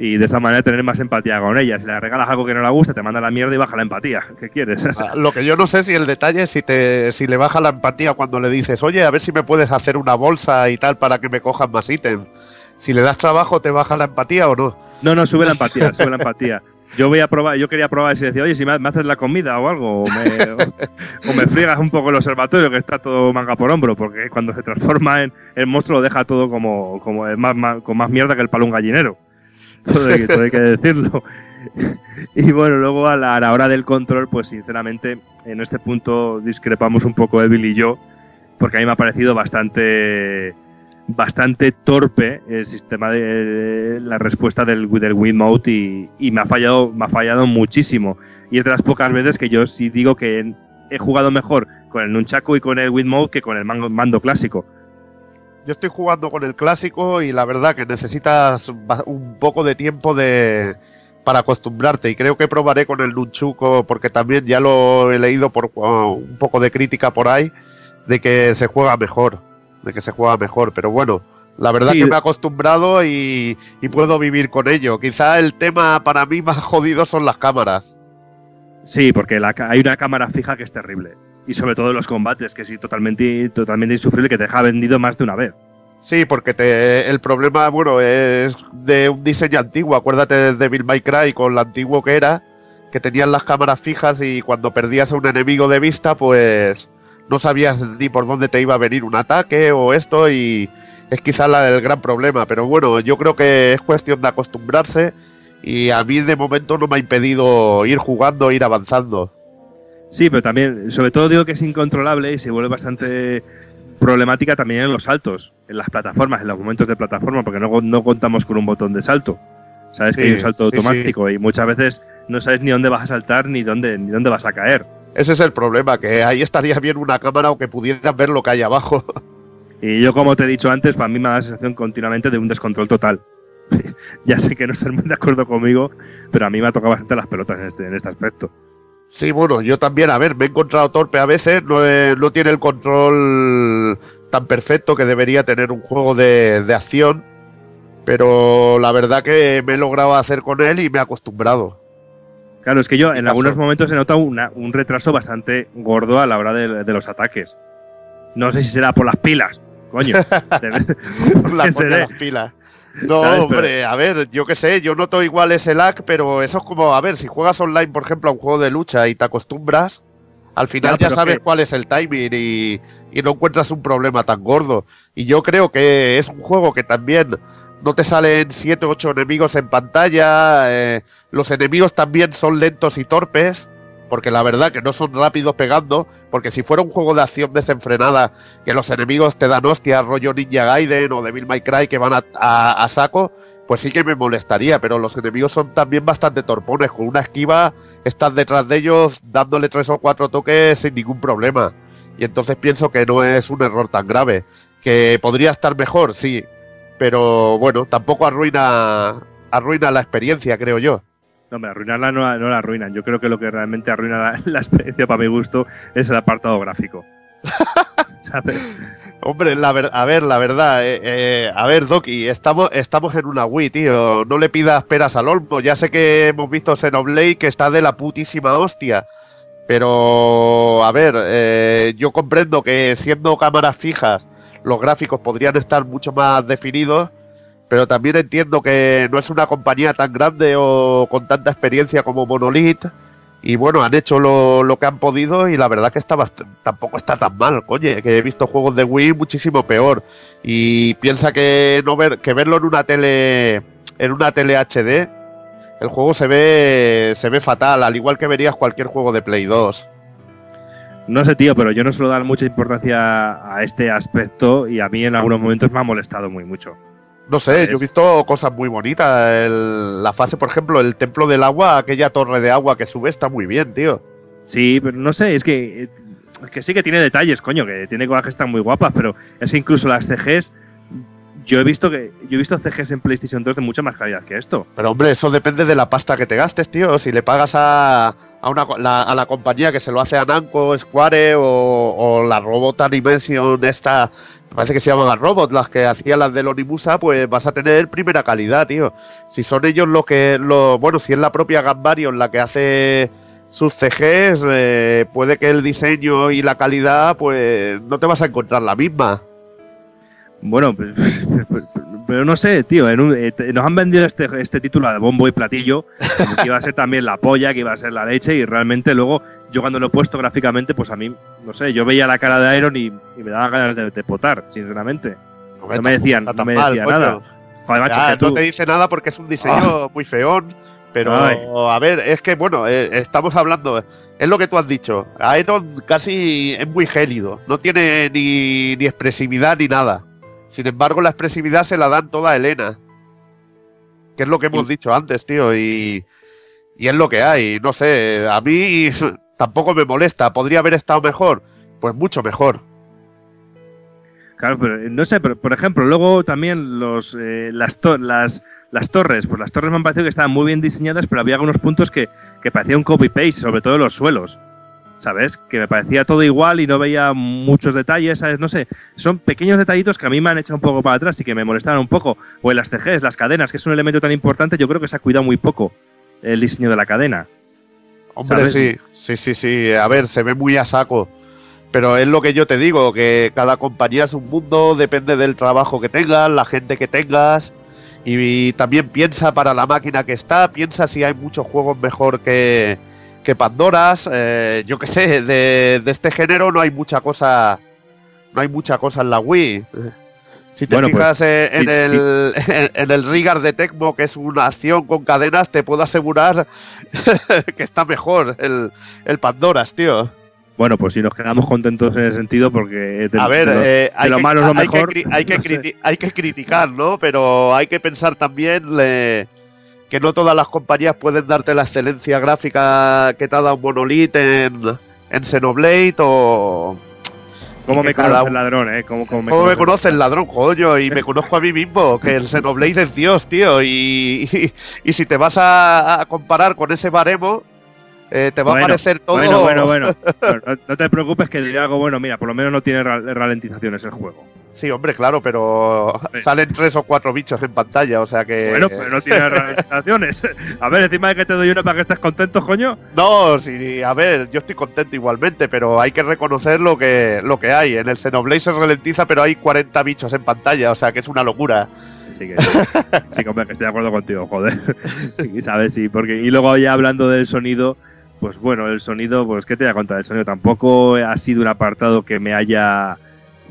y de esa manera tener más empatía con ella. Si le regalas algo que no le gusta, te manda la mierda y baja la empatía. ¿Qué quieres? Ah, Lo que yo no sé si el detalle es si te si le baja la empatía cuando le dices, oye, a ver si me puedes hacer una bolsa y tal para que me cojan más ítems. Si le das trabajo, ¿te baja la empatía o no? No, no, sube la empatía, sube la empatía. Yo voy a probar, yo quería probar si decía, oye, si me, haces la comida o algo, o me, o, o me friegas un poco el observatorio, que está todo manga por hombro, porque cuando se transforma en el monstruo lo deja todo como, como más- con más mierda que el palo un gallinero. Todo hay, todo hay que decirlo. Y bueno, luego a la, a la hora del control, pues sinceramente, en este punto discrepamos un poco Evil y yo, porque a mí me ha parecido bastante bastante torpe el sistema de la respuesta del, del y, me ha fallado me ha fallado muchísimo. Y es de las pocas veces que yo sí digo que he jugado mejor con el nunchaku y con el Wiimote que con el mando, clásico. Yo estoy jugando con el clásico y la verdad que necesitas un poco de tiempo de para acostumbrarte. Y creo que probaré con el nunchuko porque también ya lo he leído por un poco de crítica por ahí de que se juega mejor, de que se juega mejor, pero bueno, la verdad Sí. que me he acostumbrado y, y puedo vivir con ello. Quizá el tema para mí más jodido son las cámaras. sí porque la hay una cámara fija que es terrible y sobre todo en los combates que sí totalmente totalmente insufrible que te deja vendido más de una vez Sí, porque te, el problema, bueno, es de un diseño antiguo. Acuérdate de Devil May Cry con lo antiguo que era, que tenían las cámaras fijas y cuando perdías a un enemigo de vista, pues no sabías ni por dónde te iba a venir un ataque o esto y es quizá la, el gran problema. Pero bueno, yo creo que es cuestión de acostumbrarse y a mí de momento no me ha impedido ir jugando, ir avanzando. Sí, pero también, sobre todo digo que es incontrolable y se vuelve bastante problemática también en los saltos, en las plataformas, en los momentos de plataforma, porque no, no contamos con un botón de salto. Sabes que hay un salto sí, automático y muchas veces no sabes ni dónde vas a saltar ni dónde, ni dónde vas a caer. Ese es el problema, que ahí estaría bien una cámara o que pudieras ver lo que hay abajo. Y yo, como te he dicho antes, para mí me da la sensación continuamente de un descontrol total. ya sé que no estás muy de acuerdo conmigo, pero a mí me ha tocado bastante las pelotas en este, en este aspecto. Sí, bueno, yo también, a ver, me he encontrado torpe a veces, no, he- no tiene el control tan perfecto que debería tener un juego de, de acción, pero la verdad que me he logrado hacer con él y me he acostumbrado. Claro, es que yo en algunos momentos he notado una- un retraso bastante gordo a la hora de, de los ataques. No sé si será por las pilas, coño. ¿por La las pilas. No, ¿Sabes? hombre, a ver, yo qué sé, yo noto igual ese lag, pero eso es como, a ver, si juegas online, por ejemplo, a un juego de lucha y te acostumbras, al final ya sabes que- cuál es el timing y, y no encuentras un problema tan gordo. Y yo creo que es un juego que también no te salen 7 o 8 enemigos en pantalla, eh, los enemigos también son lentos y torpes, porque la verdad que no son rápidos pegando, porque si fuera un juego de acción desenfrenada, que los enemigos te dan hostias, rollo Ninja Gaiden o Devil May Cry que van a, a- a saco, pues sí que me molestaría, pero los enemigos son también bastante torpones, con una esquiva estás detrás de ellos dándole tres o cuatro toques sin ningún problema. Y entonces pienso que no es un error tan grave, que podría estar mejor, sí, pero bueno, tampoco arruina arruina la experiencia, creo yo. No, me arruinarla no, no la arruinan. Yo creo que lo que realmente arruina la, la experiencia para mi gusto es el apartado gráfico. Hombre, la ver- a ver, la verdad, eh, eh, a ver, Doki, estamos, estamos en una Wii, tío. No le pidas peras al olmo. Ya sé que hemos visto Xenoblade que está de la putísima hostia. Pero, a ver, eh, yo comprendo que siendo cámaras fijas, los gráficos podrían estar mucho más definidos. Pero también entiendo que no es una compañía tan grande o con tanta experiencia como Monolith. Y bueno, han hecho lo, que han podido y la verdad que está bast- tampoco está tan mal, coño, que he visto juegos de Wii muchísimo peor. Y piensa que no ver, que verlo en una tele en una tele HD, el juego se ve se ve fatal, al igual que verías cualquier juego de Play 2. No sé, tío, pero yo no suelo dar mucha importancia a este aspecto y a mí en algunos momentos me ha molestado muy mucho. No sé, yo he visto cosas muy bonitas. El- la fase, por ejemplo, el templo del agua, aquella torre de agua que sube, está muy bien, tío. Sí, pero no sé, es que, eh, que sí que tiene detalles, coño, que tiene cosas que están muy guapas, pero es que incluso las CGs, yo he visto que yo he visto CGs en PlayStation 2 de mucha más calidad que esto. Pero hombre, eso depende de la pasta que te gastes, tío. Si le pagas a, a, una, la, a la compañía que se lo hace a Namco, Square o, o la Robot Animation esta, parece que se llaman Robot, las que hacían las del Onimusa, pues vas a tener primera calidad, tío. Si son ellos lo que, lo, bueno, si es la propia Gambarion la que hace sus CGs, eh, puede que el diseño y la calidad, pues no te vas a encontrar la misma. Bueno, pues, pero no sé, tío, eh, nos han vendido este, este título de bombo y platillo, que iba a ser también la polla, que iba a ser la leche, y realmente luego, yo cuando lo he puesto gráficamente, pues a mí, no sé, yo veía la cara de Iron y, y me daban ganas de, de potar, sinceramente. No me decían, no me decía nada. Joder, macho, Ya, que tú- No te dice nada porque es un diseño muy feón. Pero, Ay. a ver, es que, bueno, eh, estamos hablando. Es lo que tú has dicho. Iron casi es muy gélido. No tiene ni, ni expresividad ni nada. Sin embargo, la expresividad se la dan toda a Elena. Que es lo que hemos dicho antes, tío. Y, y es lo que hay. No sé, a mí tampoco me molesta. ¿Podría haber estado mejor? Pues mucho mejor. Claro, pero eh, no sé, pero por ejemplo, luego también los, eh, las, to- las, torres, pues las torres me han parecido que estaban muy bien diseñadas, pero había algunos puntos que, que parecía un copy-paste, sobre todo los suelos. ¿Sabes? Que me parecía todo igual y no veía muchos detalles, ¿sabes? No sé, son pequeños detallitos que a mí me han echado un poco para atrás y que me molestaron un poco. O en las TGs, las cadenas, que es un elemento tan importante, yo creo que se ha cuidado muy poco el diseño de la cadena. Hombre, ¿Sabes? sí, sí, sí, sí. A ver, se ve muy a saco. Pero es lo que yo te digo, que cada compañía es un mundo, depende del trabajo que tengas, la gente que tengas. Y, también piensa para la máquina que está, piensa si hay muchos juegos mejor que, que Pandoras. eh, yo qué sé, de, de este género no hay mucha cosa. No hay mucha cosa en la Wii. Si te Bueno, pues, fijas eh, en, sí, el, en, en el Rigar de Tecmo, que es una acción con cadenas, te puedo asegurar que está mejor el, el Pandoras, tío. Bueno, pues si nos quedamos contentos en ese sentido, porque de, A ver, de lo, eh, de hay, lo que, malo es lo hay que mejor. cri- hay que no sé. criti- hay que criticar, ¿no? Pero hay que pensar también le- que no todas las compañías pueden darte la excelencia gráfica que te ha dado Monolith en, en Xenoblade o... ¿Cómo me conoce un- el ladrón, eh? ¿Cómo, cómo me ¿Cómo me conoce? conoce el ladrón, coño? Y me conozco a mí mismo, que el Xenoblade es Dios, tío. Y, y, y si te vas a, a comparar con ese baremo, eh, te va Bueno, a parecer todo... Bueno, bueno, bueno. No, no te preocupes que diré algo bueno. Mira, por lo menos no tiene ra- ralentizaciones el juego. Sí, hombre, claro, pero salen tres o cuatro bichos en pantalla, o sea que... Bueno, pero no tiene ralentizaciones. A ver, encima de que te doy una para que estés contento, coño. No, sí, a ver, yo estoy contento igualmente, pero hay que reconocer lo que, lo que hay. En el Xenoblade se ralentiza, pero hay 40 bichos en pantalla, o sea que es una locura. Sí, que sí. Hombre, que estoy de acuerdo contigo, joder. Y sabes, sí, porque. Y luego ya hablando del sonido, pues bueno, el sonido, pues qué te voy a contar, el sonido tampoco ha sido un apartado que me haya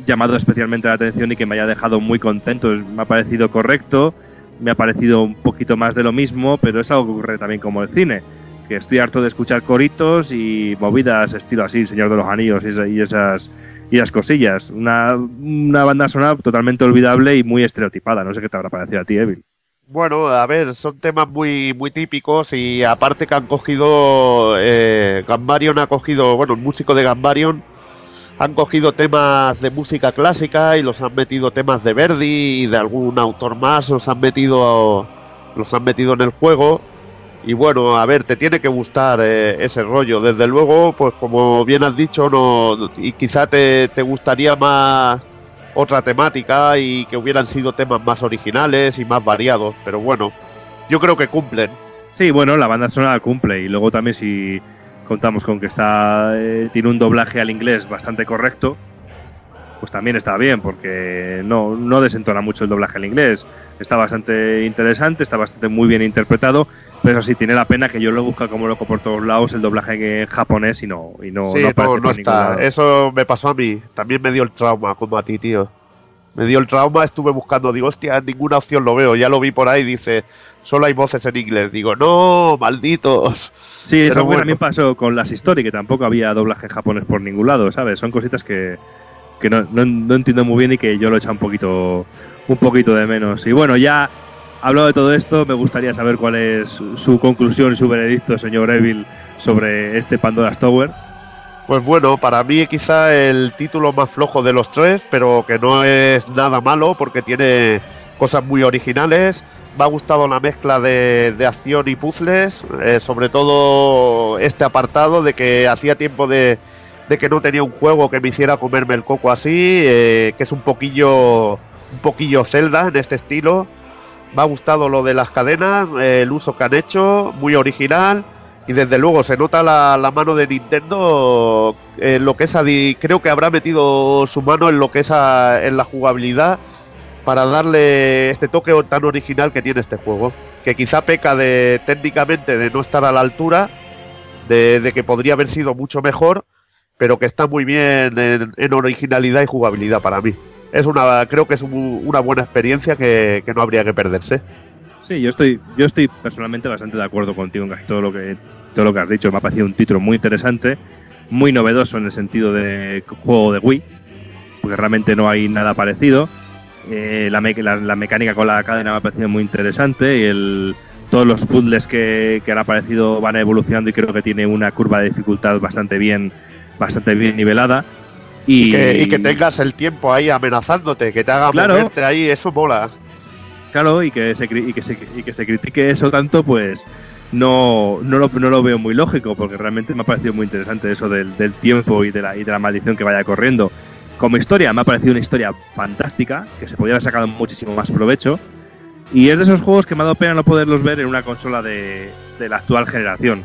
llamado especialmente la atención y que me haya dejado muy contento. Me ha parecido correcto, me ha parecido un poquito más de lo mismo, pero es algo que ocurre también como el cine. Que estoy harto de escuchar coritos y movidas estilo así, Señor de los Anillos y, esa- y esas y esas cosillas. Una, una banda sonora totalmente olvidable y muy estereotipada. No sé qué te habrá parecido a ti, Evil. Bueno, a ver, son temas muy, muy típicos y aparte que han cogido, eh, Gambarion ha cogido, bueno, el músico de Gambarion han cogido temas de música clásica y los han metido temas de Verdi y de algún autor más, los han metido, los han metido en el juego. Y bueno, a ver, te tiene que gustar eh, ese rollo. Desde luego, pues como bien has dicho, no, y quizá te, te gustaría más otra temática y que hubieran sido temas más originales y más variados. Pero bueno, yo creo que cumplen. Sí, bueno, la banda sonora cumple y luego también si contamos con que está eh, tiene un doblaje al inglés bastante correcto, pues también está bien porque no, no desentona mucho el doblaje al inglés. Está bastante interesante, está bastante muy bien interpretado, pero sí tiene la pena que yo lo busco como loco por todos lados el doblaje en japonés y no, y no, sí, no no, no está. Eso me pasó a mí. También me dio el trauma, como a ti, tío. Me dio el trauma, estuve buscando, digo, hostia, ninguna opción lo veo. Ya lo vi por ahí, dice, solo hay voces en inglés. Digo, no, malditos. Sí, eso bueno. también pasó con las Story, que tampoco había doblaje en japonés por ningún lado, ¿sabes? Son cositas que, que no, no- no entiendo muy bien y que yo lo he echado un poquito, un poquito de menos. Y bueno, ya hablado de todo esto, me gustaría saber cuál es su, su conclusión y su veredicto, señor Evil, sobre este Pandora's Tower. Pues bueno, para mí quizá el título más flojo de los tres, pero que no es nada malo porque tiene cosas muy originales. Me ha gustado la mezcla de, acción y puzzles, eh, sobre todo este apartado de que hacía tiempo de, que no tenía un juego que me hiciera comerme el coco así, eh, que es un poquillo, un poquillo Zelda en este estilo. Me ha gustado lo de las cadenas, eh, el uso que han hecho, muy original. Y desde luego se nota la, mano de Nintendo en lo que es creo que habrá metido su mano en lo que es en la jugabilidad para darle este toque tan original que tiene este juego. Que quizá peca de técnicamente de no estar a la altura, de, que podría haber sido mucho mejor, pero que está muy bien en, en originalidad y jugabilidad para mí. Es una, creo que es un- una buena experiencia que, que no habría que perderse. Sí, yo estoy, yo estoy personalmente bastante de acuerdo contigo en casi todo lo que todo lo que has dicho. Me ha parecido un título muy interesante, muy novedoso en el sentido de juego de Wii, porque realmente no hay nada parecido. Eh, la, me- la- la mecánica con la cadena me ha parecido muy interesante y el, todos los puzzles que, que han aparecido van evolucionando y creo que tiene una curva de dificultad bastante bien, bastante bien nivelada. Y, Y que, y que tengas el tiempo ahí amenazándote, que te haga Claro. moverte ahí, eso mola. Claro, y que se, y que se, y que se critique eso tanto, pues no, no, lo, no lo veo muy lógico, porque realmente me ha parecido muy interesante eso del, del tiempo y de, la, y de la maldición que vaya corriendo. Como historia, me ha parecido una historia fantástica, que se podría haber sacado muchísimo más provecho. Y es de esos juegos que me ha dado pena no poderlos ver en una consola de, de la actual generación.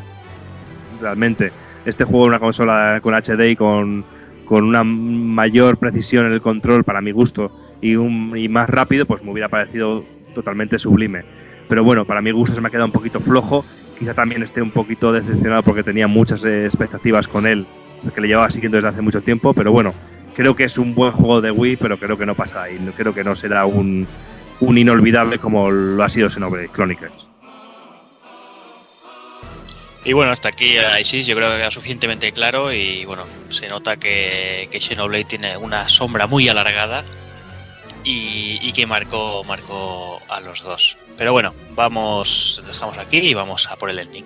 Realmente. Este juego en una consola con HD y con, con una mayor precisión en el control para mi gusto y, un, y más rápido, pues me hubiera parecido totalmente sublime. Pero bueno, para mi gusto se me ha quedado un poquito flojo. Quizá también esté un poquito decepcionado porque tenía muchas eh, expectativas con él, que le llevaba siguiendo desde hace mucho tiempo. Pero bueno, creo que es un buen juego de Wii, pero creo que no pasa ahí. Creo que no será un, un inolvidable como lo ha sido Xenoblade Chronicles. Y bueno, hasta aquí ISIS yo creo que queda suficientemente claro y bueno, se nota que, que Xenoblade tiene una sombra muy alargada y, y que marcó, marcó a los dos. Pero bueno, vamos, dejamos aquí y vamos a por el ending.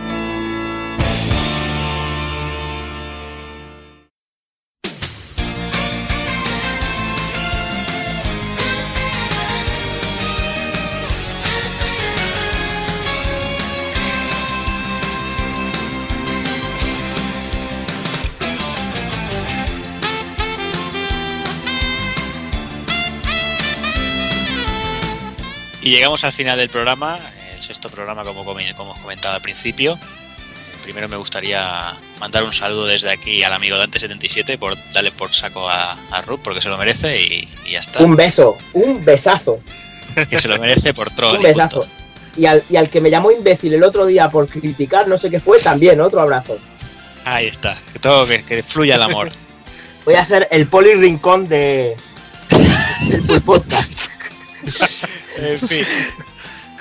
Llegamos al final del programa, el sexto programa como, como os comentaba al principio. Primero me gustaría mandar un saludo desde aquí al amigo Dante77 por darle por saco a, a Rup porque se lo merece y, y ya está. Un beso, un besazo, Que se lo merece por troll. un besazo. Y al, y al que me llamó imbécil el otro día por criticar no sé qué fue, también otro abrazo. Ahí está. Que todo que, que fluya el amor. Voy a ser el poli rincón de del podcast. en fin.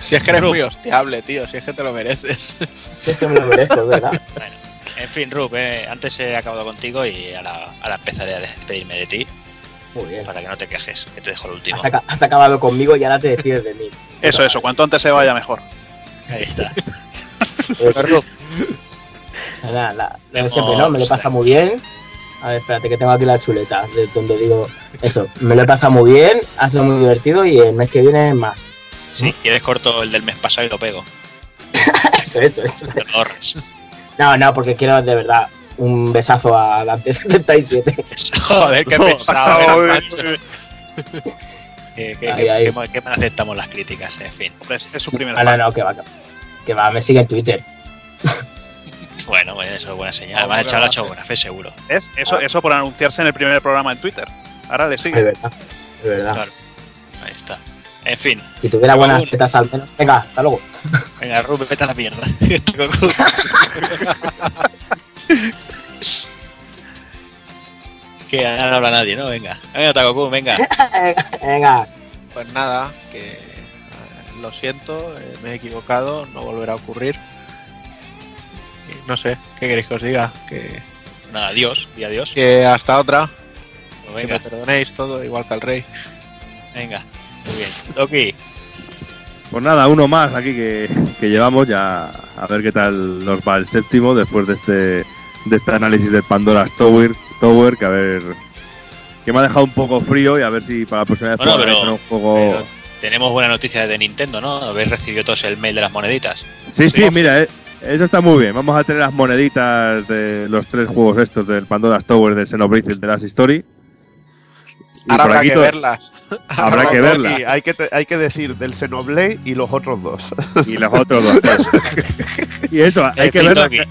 Si es que eres muy hostiable, tío, si es que te lo mereces. Si es que me lo merezco, ¿verdad? Bueno, en fin, Rup, eh, antes he acabado contigo y ahora, ahora empezaré a despedirme de ti. Muy bien. Para que no te quejes, que te dejo el último. Has, aca- has acabado conmigo y ahora te decides de mí. Eso, eso, cuanto antes se vaya mejor. Ahí está. Eso. Nada, siempre, ¿no? Me lo pasa muy bien. A ver, espérate que tengo aquí la chuleta, de donde digo eso. Me lo he pasado muy bien, ha sido muy divertido y el mes que viene más. Sí, quieres corto el del mes pasado y lo pego. Eso, eso, eso. No, no, porque quiero de verdad un besazo a Dante 77. Joder, qué pesado. Que, que, mal- aceptamos las críticas, en fin. Hombre, es, es su primer Ah, no, no, que va, que va, me sigue en Twitter. Bueno, bueno, eso es buena señal. Además, bueno, echado la va. hecho buena fe, seguro. ¿Es? Eso, eso por anunciarse en el primer programa en Twitter. Ahora le Es sigue. verdad, es verdad. Claro. Ahí está. En fin, Si tuviera buenas Raúl. tetas al menos. Venga, hasta luego. venga, Rubén, vete a la mierda. que ahora no habla nadie, ¿no? Venga. Venga, Takoku, venga. Venga, Pues nada, que eh, lo siento, eh, me he equivocado, no volverá a ocurrir. No sé, ¿qué queréis que os diga? Que, Nada, adiós. Y adiós. que hasta otra, Pues que me perdonéis todo, igual que al rey. venga. Muy bien. Loki, Pues nada, uno más aquí que, que llevamos ya a ver qué tal nos va el séptimo después de este de este análisis de Pandora's Tower, Tower que a ver que me ha dejado un poco frío y a ver si para la próxima vez Bueno, puedo pero- un juego. pero tenemos buena noticia de Nintendo, ¿no? Habéis recibido todos el mail de las moneditas. Sí, sí, mira, eh, eso está muy bien. Vamos a tener las moneditas de los tres juegos estos del Pandora's Tower, de Xenoblade y el de Last Story. Y Ahora habrá que verlas. Habrá que Y verlas. hay que, te- hay que decir del Xenoblade y los otros dos. Y los otros dos. y eso, hay que verlas. Que,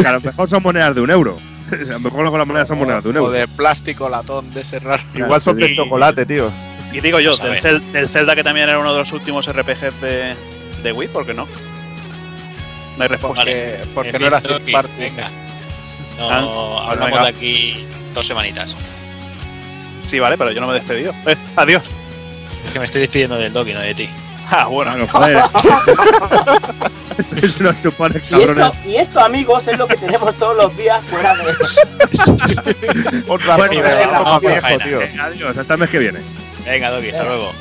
que a lo mejor son monedas de un euro. A lo mejor las monedas son monedas de un O euro. de plástico latón de cerrar. Igual son de chocolate, tío. Y digo yo, del, del Zelda que también era uno de los últimos RPGs de, de Wii, ¿por qué no? No hay respuesta. Porque, no era third party. Venga. No, Ah, hablamos venga. de aquí dos semanitas. Sí, vale, pero yo no me he despedido. Eh, adiós. Es que me estoy despidiendo del Doki, no de ti. Ah, bueno. Bueno, joder. Eso es una chupada, y esto, cabrones. y esto, amigos, es lo que tenemos todos los días fuera de. Otra Bueno, vez, venga, vamos, vamos con viejo, tío. Venga, adiós, hasta el mes que viene. Venga, Doki, hasta luego.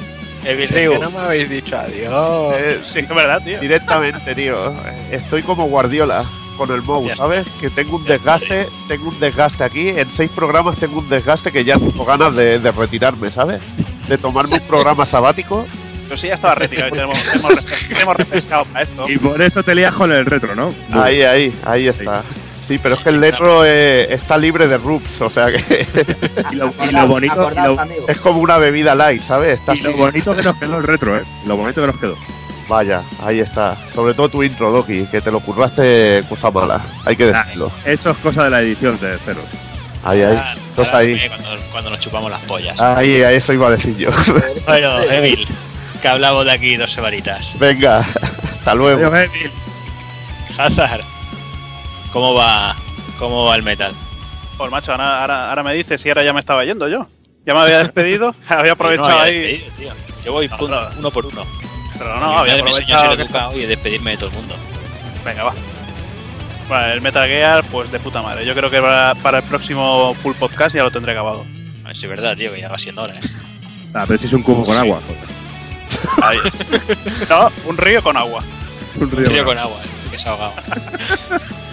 Evil Es Ryu. que no me habéis dicho adiós. Eh, Sí, es verdad, tío. directamente, tío. Estoy como Guardiola con el Mou, Ya está. ¿sabes? Que tengo un Ya está, desgaste, tengo un desgaste aquí. En seis programas tengo un desgaste que ya tengo ganas de, de retirarme, ¿sabes? De tomarme un programa sabático. Pero sí, ya estaba retirado y tenemos, tenemos, refres- tenemos refrescado para esto. Y por eso te lías con el retro, ¿no? Ahí, ahí, ahí está. Sí, pero es que el retro eh, está libre de rubs, o sea que Y lo, y lo bonito, y Acordaos, lo, amigos. es como una bebida light, ¿sabes? Está y lo bonito que nos quedó el retro, ¿eh? Lo bonito que nos quedó. Vaya, ahí está. Sobre todo tu intro, Doki, que te lo curraste cosa mala. Hay que Ah, decirlo. Eso es cosa de la edición de cero. Ahí, ahí. Ah, Dos ahora, ahí. eh, Cuando, cuando nos chupamos las pollas. Ahí, a eso iba a decir yo. Bueno, Emil, que hablamos de aquí dos semanitas. Venga, hasta luego. Adiós, Emil. Hazard, ¿cómo va, cómo va el metal? Pues macho, ahora, ahora, ahora me dices y ahora ya me estaba yendo yo. Ya me había despedido, había aprovechado No, ahí. Yo voy No, pun- no. uno por uno. Pero no, había aprovechado ser que está- educado y despedirme de todo el mundo. Venga, va. Vale, el Metal Gear, pues de puta madre. Yo creo que para, para el próximo full podcast ya lo tendré acabado. A ver si es verdad, tío, que ya va siendo hora. ¿eh? Ah, pero si es un cubo con agua. Ahí. no, un río con agua. Un Un río río con con agua, eh, que se ha ahogado.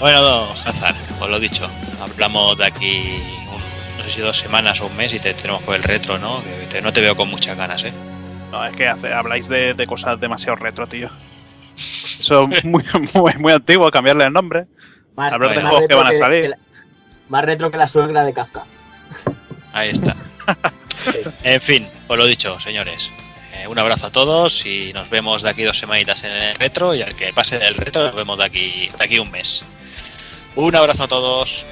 bueno, don Hazard, os lo he dicho. Hablamos de aquí, un- no sé si dos semanas o un mes y te tenemos con el retro, ¿no? Que te- no te veo con muchas ganas, ¿eh? No, es que hace- habláis de, de cosas demasiado retro, tío. Eso es muy, muy, muy antiguo, cambiarle el nombre. Más, Hablar de juegos que van a salir. la- más retro que la suegra de Kafka. Ahí está. en fin, os lo dicho, señores. Eh, un abrazo a todos y nos vemos de aquí dos semanitas en el retro y al que pase del retro nos vemos de aquí, de aquí un mes. Un abrazo a todos.